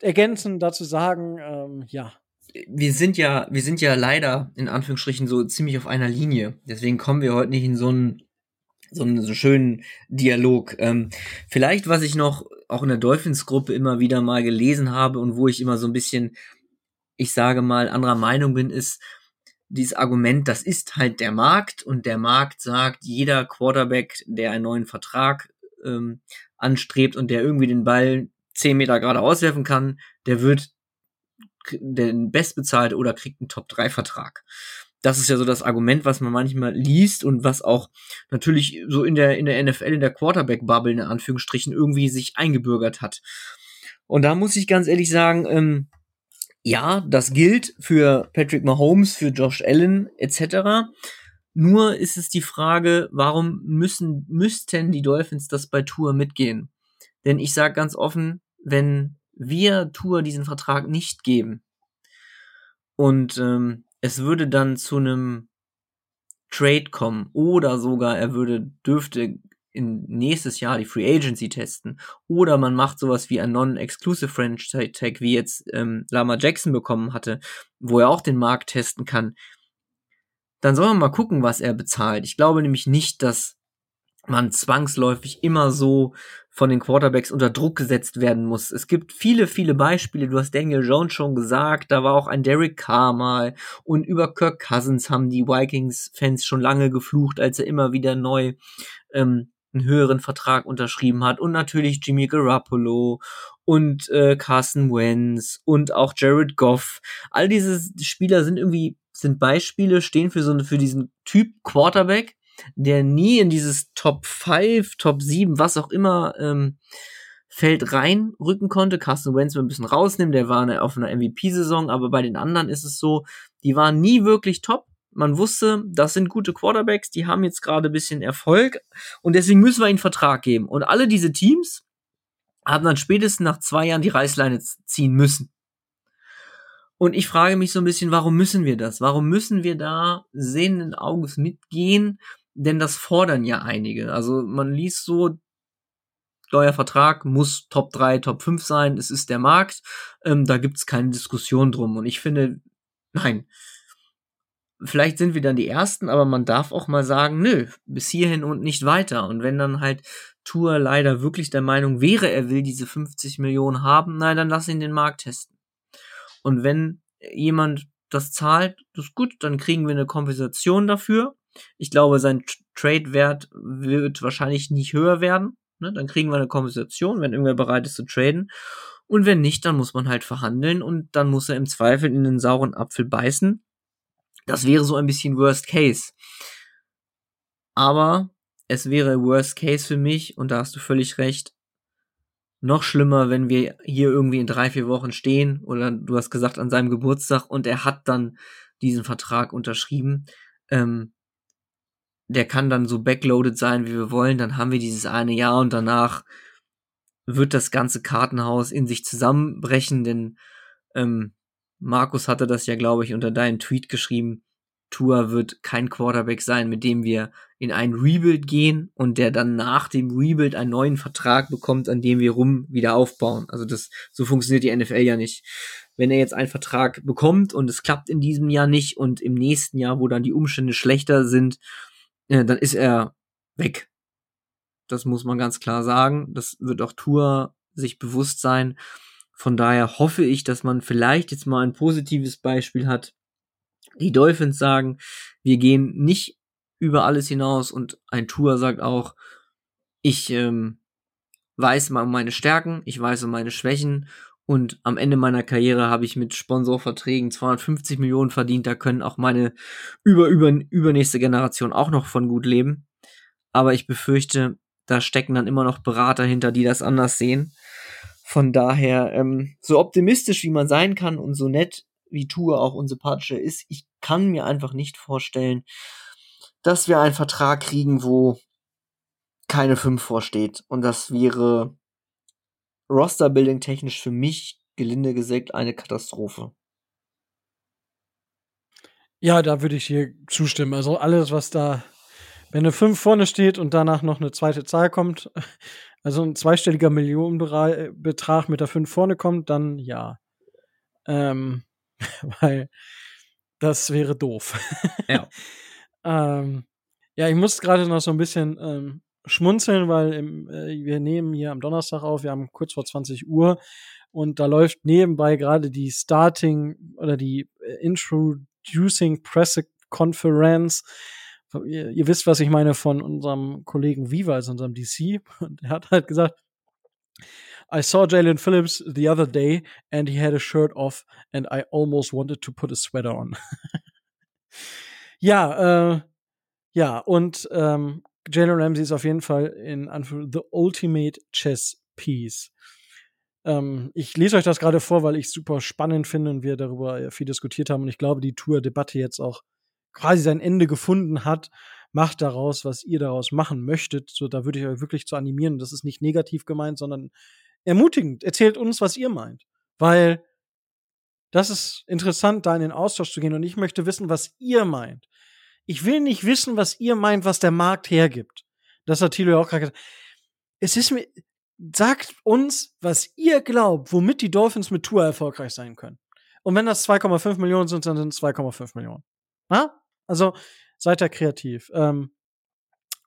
ergänzen dazu sagen. Ähm, ja wir sind ja, wir sind ja leider in Anführungsstrichen so ziemlich auf einer Linie. Deswegen kommen wir heute nicht in so ein so einen so schönen Dialog. Ähm, vielleicht, was ich noch auch in der Dolphins-Gruppe immer wieder mal gelesen habe und wo ich immer so ein bisschen, ich sage mal, anderer Meinung bin, ist dieses Argument, das ist halt der Markt und der Markt sagt, jeder Quarterback, der einen neuen Vertrag ähm, anstrebt und der irgendwie den Ball zehn Meter gerade auswerfen kann, der wird den bestbezahlt oder kriegt einen Top-3-Vertrag das ist ja so das Argument, was man manchmal liest und was auch natürlich so in der, in der NFL, in der Quarterback-Bubble, in Anführungsstrichen, irgendwie sich eingebürgert hat. Und da muss ich ganz ehrlich sagen, ähm, ja, das gilt für Patrick Mahomes, für Josh Allen etc. Nur ist es die Frage, warum müssen, müssten die Dolphins das bei Tour mitgehen? Denn ich sage ganz offen, wenn wir Tour diesen Vertrag nicht geben. Und ähm, es würde dann zu einem Trade kommen oder sogar er würde, dürfte in nächstes Jahr die Free Agency testen. Oder man macht sowas wie ein Non-Exclusive Franchise Tag, wie jetzt ähm, Lama Jackson bekommen hatte, wo er auch den Markt testen kann, dann soll man mal gucken, was er bezahlt. Ich glaube nämlich nicht, dass man zwangsläufig immer so von den Quarterbacks unter Druck gesetzt werden muss. Es gibt viele, viele Beispiele. Du hast Daniel Jones schon gesagt, da war auch ein Derek Carr mal. Und über Kirk Cousins haben die Vikings-Fans schon lange geflucht, als er immer wieder neu ähm, einen höheren Vertrag unterschrieben hat. Und natürlich Jimmy Garoppolo und äh, Carson Wentz und auch Jared Goff. All diese Spieler sind irgendwie sind Beispiele, stehen für so für diesen Typ Quarterback, der nie in dieses Top 5, Top 7, was auch immer, ähm, Feld reinrücken konnte. Carsten Wentz will ein bisschen rausnehmen, der war auf einer MVP-Saison, aber bei den anderen ist es so, die waren nie wirklich top. Man wusste, das sind gute Quarterbacks, die haben jetzt gerade ein bisschen Erfolg und deswegen müssen wir ihnen Vertrag geben. Und alle diese Teams haben dann spätestens nach zwei Jahren die Reißleine ziehen müssen. Und ich frage mich so ein bisschen, warum müssen wir das? Warum müssen wir da sehenden Auges mitgehen denn das fordern ja einige. Also man liest so, neuer Vertrag muss Top 3, Top 5 sein, es ist der Markt, ähm, da gibt's keine Diskussion drum. Und ich finde, nein, vielleicht sind wir dann die Ersten, aber man darf auch mal sagen, nö, bis hierhin und nicht weiter. Und wenn dann halt Tour leider wirklich der Meinung wäre, er will diese 50 Millionen haben, nein, dann lass ihn den Markt testen. Und wenn jemand das zahlt, das ist gut, dann kriegen wir eine Kompensation dafür. Ich glaube, sein Trade-Wert wird wahrscheinlich nicht höher werden. Ne? Dann kriegen wir eine Kompensation, wenn irgendwer bereit ist zu traden. Und wenn nicht, dann muss man halt verhandeln und dann muss er im Zweifel in den sauren Apfel beißen. Das wäre so ein bisschen Worst Case. Aber es wäre Worst Case für mich, und da hast du völlig recht, noch schlimmer, wenn wir hier irgendwie in drei, vier Wochen stehen oder du hast gesagt an seinem Geburtstag und er hat dann diesen Vertrag unterschrieben. Ähm, der kann dann so backloaded sein, wie wir wollen, dann haben wir dieses eine Jahr und danach wird das ganze Kartenhaus in sich zusammenbrechen, denn ähm, Markus hatte das ja, glaube ich, unter deinem Tweet geschrieben. Tour wird kein Quarterback sein, mit dem wir in ein Rebuild gehen und der dann nach dem Rebuild einen neuen Vertrag bekommt, an dem wir rum wieder aufbauen. Also das, so funktioniert die NFL ja nicht. Wenn er jetzt einen Vertrag bekommt und es klappt in diesem Jahr nicht und im nächsten Jahr, wo dann die Umstände schlechter sind, äh, dann ist er weg. Das muss man ganz klar sagen. Das wird auch Tour sich bewusst sein. Von daher hoffe ich, dass man vielleicht jetzt mal ein positives Beispiel hat. Die Dolphins sagen, wir gehen nicht über alles hinaus und ein Tour sagt auch, ich ähm, weiß mal um meine Stärken, ich weiß um meine Schwächen und am Ende meiner Karriere habe ich mit Sponsorverträgen 250 Millionen verdient. Da können auch meine über, über, übernächste Generation auch noch von gut leben. Aber ich befürchte, da stecken dann immer noch Berater hinter, die das anders sehen. Von daher, ähm, so optimistisch wie man sein kann und so nett wie Tour auch unsympathischer ist, ich kann mir einfach nicht vorstellen, dass wir einen Vertrag kriegen, wo keine 5 vorsteht. Und das wäre Roster-Building technisch für mich, gelinde gesagt, eine Katastrophe. Ja, da würde ich hier zustimmen. Also alles, was da, wenn eine 5 vorne steht und danach noch eine zweite Zahl kommt, also ein zweistelliger Millionenbetrag mit der 5 vorne kommt, dann ja. Ähm, weil das wäre doof. Ja. ähm, Ja, ich muss gerade noch so ein bisschen ähm, schmunzeln, weil im, äh, wir nehmen hier am Donnerstag auf, wir haben kurz vor 20 Uhr und da läuft nebenbei gerade die Starting oder die äh, Introducing Press Conference. Ihr, ihr, wisst, was ich meine von unserem Kollegen Viva, also unserem DC. Und er hat halt gesagt, I saw Jalen Phillips the other day and he had a shirt off and I almost wanted to put a sweater on. ja, äh, ja, und ähm, Jalen Ramsey ist auf jeden Fall in Anführungszeichen the ultimate chess piece. Ähm, ich lese euch das gerade vor, weil ich super spannend finde und wir darüber viel diskutiert haben. Und ich glaube, die Tour-Debatte jetzt auch quasi sein Ende gefunden hat. Macht daraus, was ihr daraus machen möchtet. So, da würde ich euch wirklich zu animieren. Das ist nicht negativ gemeint, sondern ermutigend. Erzählt uns, was ihr meint. Weil das ist interessant, da in den Austausch zu gehen. Und ich möchte wissen, was ihr meint. Ich will nicht wissen, was ihr meint, was der Markt hergibt. Das hat Thilo ja auch gerade gesagt. Es ist mir, sagt uns, was ihr glaubt, womit die Dolphins mit Tour erfolgreich sein können. Und wenn das 2,5 Millionen sind, dann sind es 2,5 Millionen. Na? Also seid da kreativ. Ähm,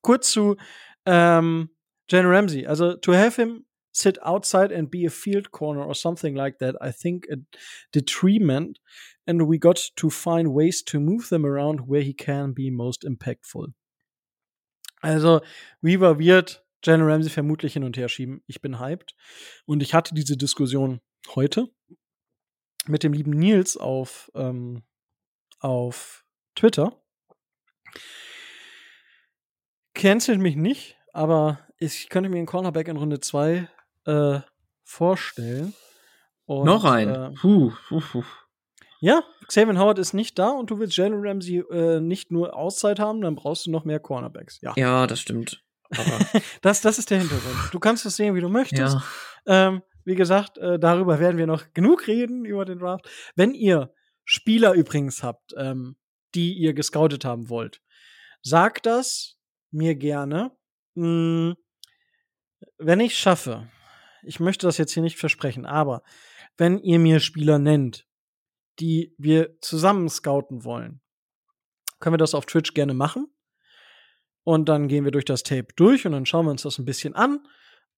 kurz zu ähm, Jen Ramsey. Also to have him sit outside and be a field corner or something like that, I think a detriment. And we got to find ways to move them around where he can be most impactful. Also Weaver wird Jen Ramsey vermutlich hin und her schieben. Ich bin hyped. Und ich hatte diese Diskussion heute mit dem lieben Nils auf, ähm, auf Twitter. Cancelt mich nicht, aber ich könnte mir einen Cornerback in Runde 2 äh, vorstellen. Und, Noch ein. Äh, puh, puh, puh. Ja, Xavier Howard ist nicht da und du willst Jalen Ramsey äh, nicht nur Auszeit haben, dann brauchst du noch mehr Cornerbacks. Ja, ja das stimmt. das, das ist der Hintergrund. Du kannst es sehen, wie du möchtest. Ja. Ähm, wie gesagt, äh, darüber werden wir noch genug reden, über den Draft. Wenn ihr Spieler übrigens habt, ähm, die ihr gescoutet haben wollt, sagt das mir gerne. Hm, wenn ich schaffe, ich möchte das jetzt hier nicht versprechen, aber wenn ihr mir Spieler nennt, die wir zusammen scouten wollen, können wir das auf Twitch gerne machen. Und dann gehen wir durch das Tape durch und dann schauen wir uns das ein bisschen an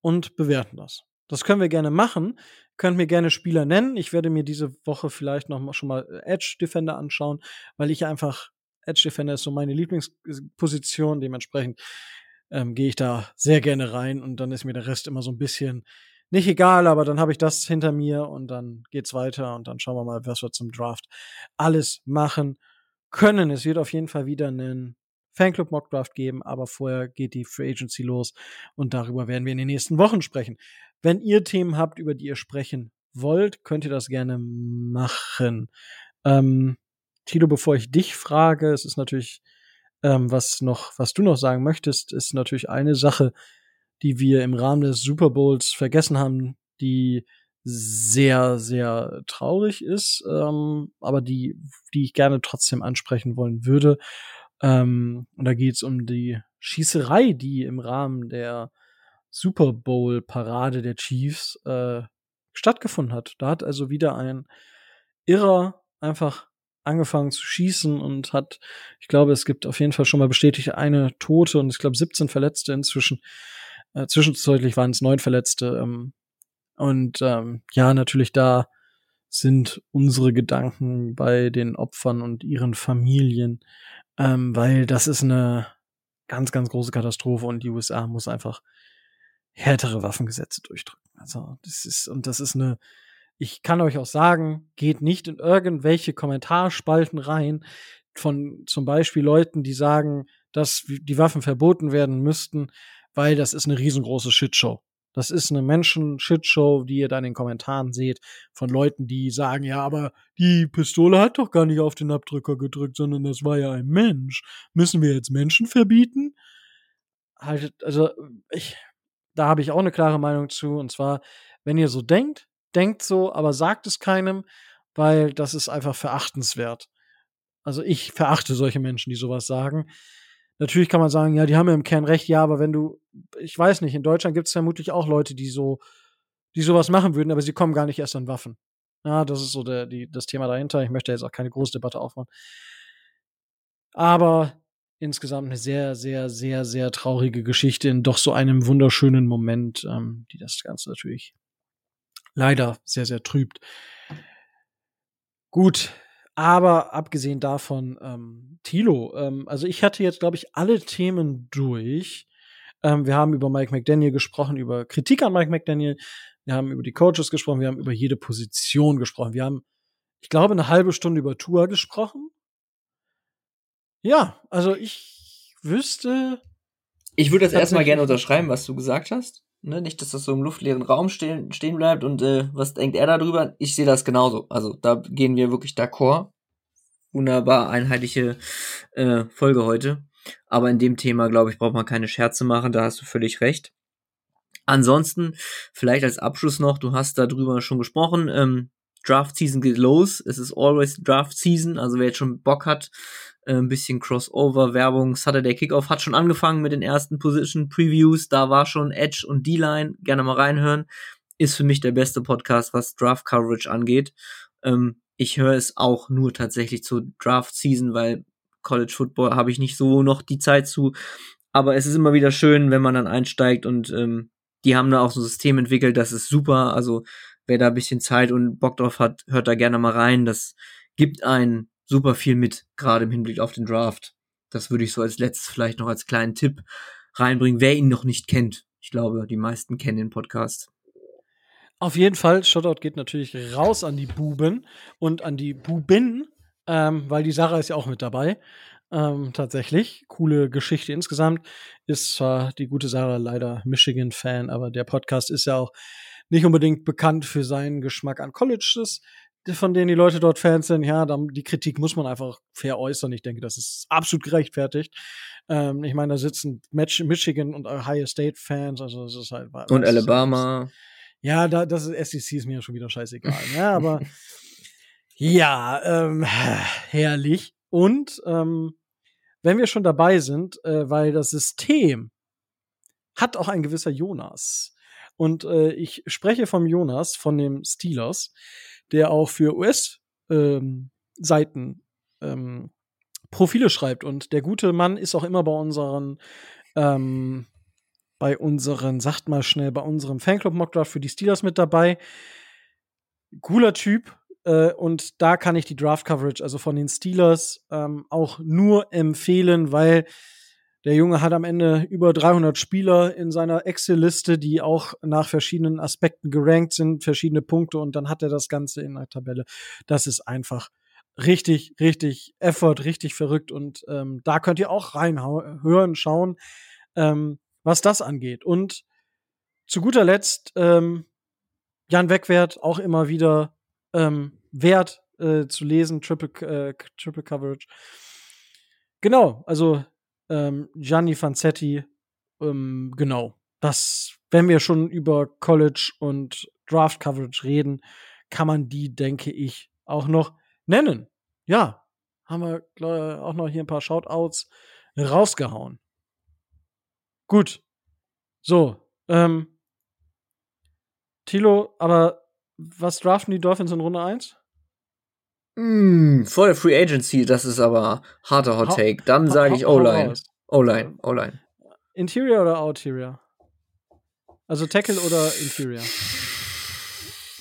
und bewerten das. Das können wir gerne machen. Könnt mir gerne Spieler nennen. Ich werde mir diese Woche vielleicht noch mal schon mal Edge Defender anschauen, weil ich einfach Edge Defender ist so meine Lieblingsposition. Dementsprechend ähm, gehe ich da sehr gerne rein und dann ist mir der Rest immer so ein bisschen nicht egal, aber dann habe ich das hinter mir und dann geht's weiter und dann schauen wir mal, was wir zum Draft alles machen können. Es wird auf jeden Fall wieder einen Fanclub Mock Draft geben, aber vorher geht die Free Agency los und darüber werden wir in den nächsten Wochen sprechen. Wenn ihr Themen habt, über die ihr sprechen wollt, könnt ihr das gerne machen. Ähm, Tilo, bevor ich dich frage, es ist natürlich ähm, was noch, was du noch sagen möchtest, ist natürlich eine Sache, die wir im Rahmen des Super Bowls vergessen haben, die sehr, sehr traurig ist, ähm, aber die, die ich gerne trotzdem ansprechen wollen würde. Ähm, und da geht es um die Schießerei, die im Rahmen der Super Bowl Parade der Chiefs äh, stattgefunden hat. Da hat also wieder ein Irrer einfach angefangen zu schießen und hat, ich glaube, es gibt auf jeden Fall schon mal bestätigt eine Tote und ich glaube 17 Verletzte inzwischen. Äh, zwischenzeitlich waren es neun Verletzte. Ähm, und ähm, ja, natürlich da sind unsere Gedanken bei den Opfern und ihren Familien, ähm, weil das ist eine ganz, ganz große Katastrophe und die USA muss einfach härtere Waffengesetze durchdrücken. Also das ist und das ist eine ich kann euch auch sagen, geht nicht in irgendwelche Kommentarspalten rein von zum Beispiel Leuten, die sagen, dass die Waffen verboten werden müssten, weil das ist eine riesengroße Shitshow. Das ist eine Menschen-Shitshow, die ihr da in den Kommentaren seht, von Leuten, die sagen, ja, aber die Pistole hat doch gar nicht auf den Abdrücker gedrückt, sondern das war ja ein Mensch. Müssen wir jetzt Menschen verbieten? Halt, also, ich, da habe ich auch eine klare Meinung zu. Und zwar, wenn ihr so denkt, denkt so, aber sagt es keinem, weil das ist einfach verachtenswert. Also ich verachte solche Menschen, die sowas sagen. Natürlich kann man sagen, ja, die haben ja im Kern recht, ja, aber wenn du, ich weiß nicht, in Deutschland gibt es vermutlich auch Leute, die so, die sowas machen würden, aber sie kommen gar nicht erst an Waffen. Ja, das ist so der, die, das Thema dahinter. Ich möchte jetzt auch keine große Debatte aufmachen. Aber insgesamt eine sehr, sehr, sehr, sehr traurige Geschichte in doch so einem wunderschönen Moment, ähm, die das Ganze natürlich leider sehr, sehr trübt. Gut, aber abgesehen davon, ähm, Tilo, ähm, also ich hatte jetzt, glaube ich, alle Themen durch. Ähm, wir haben über Mike McDaniel gesprochen, über Kritik an Mike McDaniel. Wir haben über die Coaches gesprochen, wir haben über jede Position gesprochen. Wir haben, ich glaube, eine halbe Stunde über Tour gesprochen. Ja, also ich wüsste. Ich würde das erstmal gerne unterschreiben, was du gesagt hast. Ne, nicht, dass das so im luftleeren Raum stehen, stehen bleibt und äh, was denkt er darüber? Ich sehe das genauso. Also da gehen wir wirklich d'accord. Wunderbar einheitliche äh, Folge heute. Aber in dem Thema, glaube ich, braucht man keine Scherze machen, da hast du völlig recht. Ansonsten, vielleicht als Abschluss noch, du hast darüber schon gesprochen, ähm, Draft Season geht los. Es ist always Draft Season, also wer jetzt schon Bock hat, äh, ein bisschen Crossover-Werbung. Saturday Kickoff hat schon angefangen mit den ersten Position-Previews. Da war schon Edge und D-Line. Gerne mal reinhören. Ist für mich der beste Podcast, was Draft-Coverage angeht. Ähm, ich höre es auch nur tatsächlich zur Draft-Season, weil College Football habe ich nicht so noch die Zeit zu. Aber es ist immer wieder schön, wenn man dann einsteigt und ähm, die haben da auch so ein System entwickelt, das ist super. Also wer da ein bisschen Zeit und Bock drauf hat, hört da gerne mal rein. Das gibt einen super viel mit, gerade im Hinblick auf den Draft. Das würde ich so als letztes vielleicht noch als kleinen Tipp reinbringen, wer ihn noch nicht kennt. Ich glaube, die meisten kennen den Podcast. Auf jeden Fall, Shoutout geht natürlich raus an die Buben und an die Buben, ähm, weil die Sarah ist ja auch mit dabei. Ähm, tatsächlich. Coole Geschichte insgesamt. Ist zwar die gute Sarah leider Michigan-Fan, aber der Podcast ist ja auch nicht unbedingt bekannt für seinen Geschmack an Colleges von denen die Leute dort Fans sind, ja, dann, die Kritik muss man einfach fair äußern. Ich denke, das ist absolut gerechtfertigt. Ähm, ich meine, da sitzen Michigan und Ohio State Fans, also das ist halt. Und Alabama. Ist, ja, da, das ist SEC ist mir schon wieder scheißegal. ja, aber ja, ähm, herrlich. Und ähm, wenn wir schon dabei sind, äh, weil das System hat auch ein gewisser Jonas. Und äh, ich spreche vom Jonas, von dem Steelers der auch für US-Seiten ähm, ähm, Profile schreibt. Und der gute Mann ist auch immer bei unseren, ähm, bei unseren, sagt mal schnell, bei unserem Fanclub Mockdraft für die Steelers mit dabei. Cooler Typ. Äh, und da kann ich die Draft Coverage, also von den Steelers, ähm, auch nur empfehlen, weil der Junge hat am Ende über 300 Spieler in seiner Excel-Liste, die auch nach verschiedenen Aspekten gerankt sind, verschiedene Punkte und dann hat er das Ganze in der Tabelle. Das ist einfach richtig, richtig Effort, richtig verrückt und ähm, da könnt ihr auch reinhören, schauen, ähm, was das angeht. Und zu guter Letzt, ähm, Jan Wegwert auch immer wieder ähm, wert äh, zu lesen, Triple, äh, Triple Coverage. Genau, also ähm, Gianni Fanzetti, ähm, genau. Das, wenn wir schon über College und Draft Coverage reden, kann man die, denke ich, auch noch nennen. Ja, haben wir glaub, auch noch hier ein paar Shoutouts rausgehauen. Gut. So, ähm, Tilo, aber was draften die Dolphins in Runde 1? Mm, vor der Free Agency, das ist aber harter Hot Take. Dann sage ich O-Line. O-Line, O-Line. Interior oder Outerior? Also Tackle oder Interior?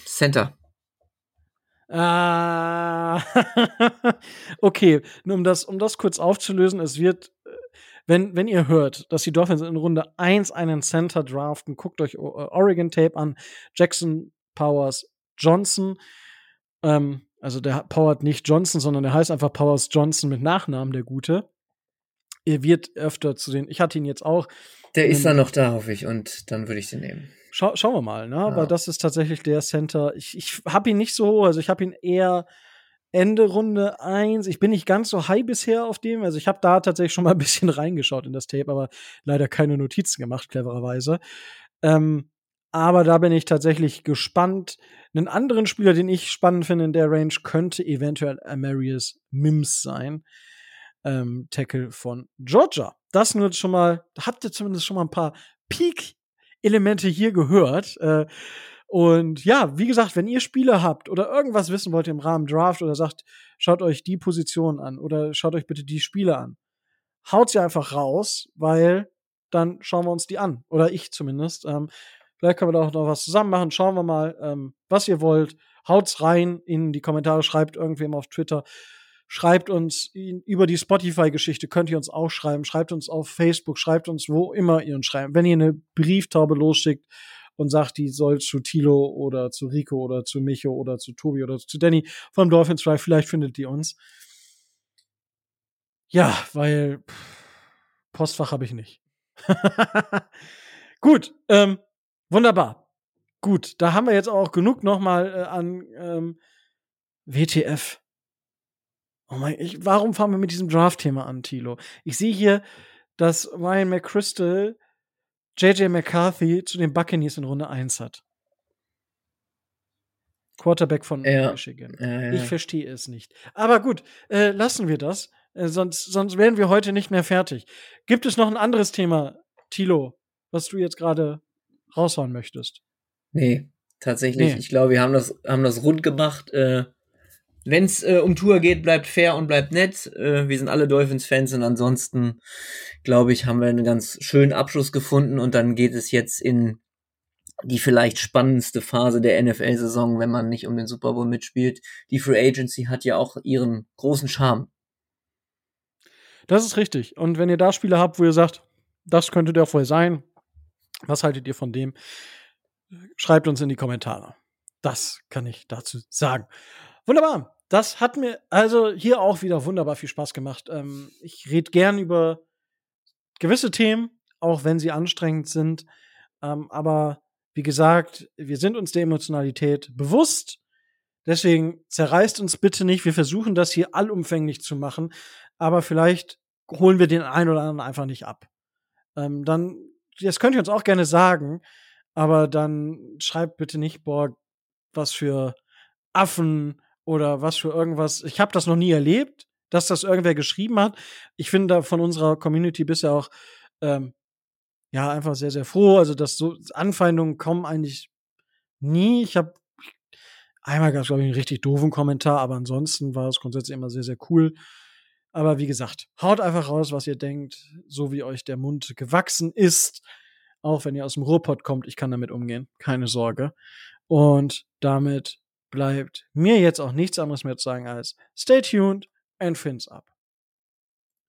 Center. Ah, okay, nur um das, um das kurz aufzulösen, es wird, wenn, wenn ihr hört, dass die Dolphins in Runde 1 einen Center draften, guckt euch Oregon Tape an, Jackson Powers Johnson, ähm, also der Powers nicht Johnson, sondern der heißt einfach Powers Johnson mit Nachnamen, der Gute. Er wird öfter zu den, ich hatte ihn jetzt auch. Der ist dann noch da, hoffe ich, und dann würde ich den nehmen. Schau, schauen wir mal, ne? Ja. Aber das ist tatsächlich der Center. Ich, ich habe ihn nicht so hoch, also ich habe ihn eher Ende Runde 1. Ich bin nicht ganz so high bisher auf dem. Also ich habe da tatsächlich schon mal ein bisschen reingeschaut in das Tape, aber leider keine Notizen gemacht, clevererweise. Ähm, aber da bin ich tatsächlich gespannt. Einen anderen Spieler, den ich spannend finde in der Range, könnte eventuell Amarius Mims sein. Ähm, Tackle von Georgia. Das nur schon mal, habt ihr zumindest schon mal ein paar Peak-Elemente hier gehört. Äh, und ja, wie gesagt, wenn ihr Spiele habt oder irgendwas wissen wollt im Rahmen Draft oder sagt, schaut euch die Position an oder schaut euch bitte die Spiele an, haut sie einfach raus, weil dann schauen wir uns die an. Oder ich zumindest. Ähm, vielleicht können wir da auch noch was zusammen machen. Schauen wir mal, ähm, was ihr wollt. Haut's rein in die Kommentare, schreibt irgendwem auf Twitter. Schreibt uns über die Spotify-Geschichte, könnt ihr uns auch schreiben. Schreibt uns auf Facebook, schreibt uns wo immer ihr uns schreibt. Wenn ihr eine Brieftaube losschickt und sagt, die soll zu Tilo oder zu Rico oder zu Micho oder zu Tobi oder zu Danny vom Dolphins Drive, vielleicht findet ihr uns. Ja, weil pff, Postfach habe ich nicht. Gut, ähm, wunderbar. Gut, da haben wir jetzt auch genug nochmal äh, an ähm, WTF. Oh mein, ich, warum fangen wir mit diesem Draft-Thema an, Tilo? Ich sehe hier, dass Ryan McChrystal JJ McCarthy zu den Buccaneers in Runde 1 hat. Quarterback von ja. Michigan. Ja, ja. Ich verstehe es nicht. Aber gut, äh, lassen wir das. Äh, sonst, sonst wären wir heute nicht mehr fertig. Gibt es noch ein anderes Thema, Tilo, was du jetzt gerade raushauen möchtest? Nee, tatsächlich. Nee. Ich glaube, wir haben das, haben das rund gemacht. Äh, Wenn es äh, um Tour geht, bleibt fair und bleibt nett. Äh, wir sind alle Dolphins-Fans und ansonsten, glaube ich, haben wir einen ganz schönen Abschluss gefunden und dann geht es jetzt in die vielleicht spannendste Phase der NFL-Saison, wenn man nicht um den Super Bowl mitspielt. Die Free Agency hat ja auch ihren großen Charme. Das ist richtig. Und wenn ihr da Spiele habt, wo ihr sagt, das könnte der wohl sein, was haltet ihr von dem? Schreibt uns in die Kommentare. Das kann ich dazu sagen. Wunderbar. Das hat mir also hier auch wieder wunderbar viel Spaß gemacht. Ähm, ich rede gern über gewisse Themen, auch wenn sie anstrengend sind. Ähm, aber wie gesagt, wir sind uns der Emotionalität bewusst. Deswegen zerreißt uns bitte nicht. Wir versuchen das hier allumfänglich zu machen. Aber vielleicht holen wir den einen oder anderen einfach nicht ab. Ähm, dann, das könnt ihr uns auch gerne sagen, aber dann schreibt bitte nicht, boah, was für Affen oder was für irgendwas. Ich habe das noch nie erlebt, dass das irgendwer geschrieben hat. Ich finde da von unserer Community bisher auch ähm, ja einfach sehr sehr froh. Also dass so Anfeindungen kommen eigentlich nie. Ich habe einmal gab es glaube ich einen richtig doofen Kommentar, aber ansonsten war es grundsätzlich immer sehr sehr cool. Aber wie gesagt, haut einfach raus, was ihr denkt, so wie euch der Mund gewachsen ist. Auch wenn ihr aus dem Ruhrpott kommt, ich kann damit umgehen. Keine Sorge. Und damit bleibt mir jetzt auch nichts anderes mehr zu sagen als stay tuned and fins up.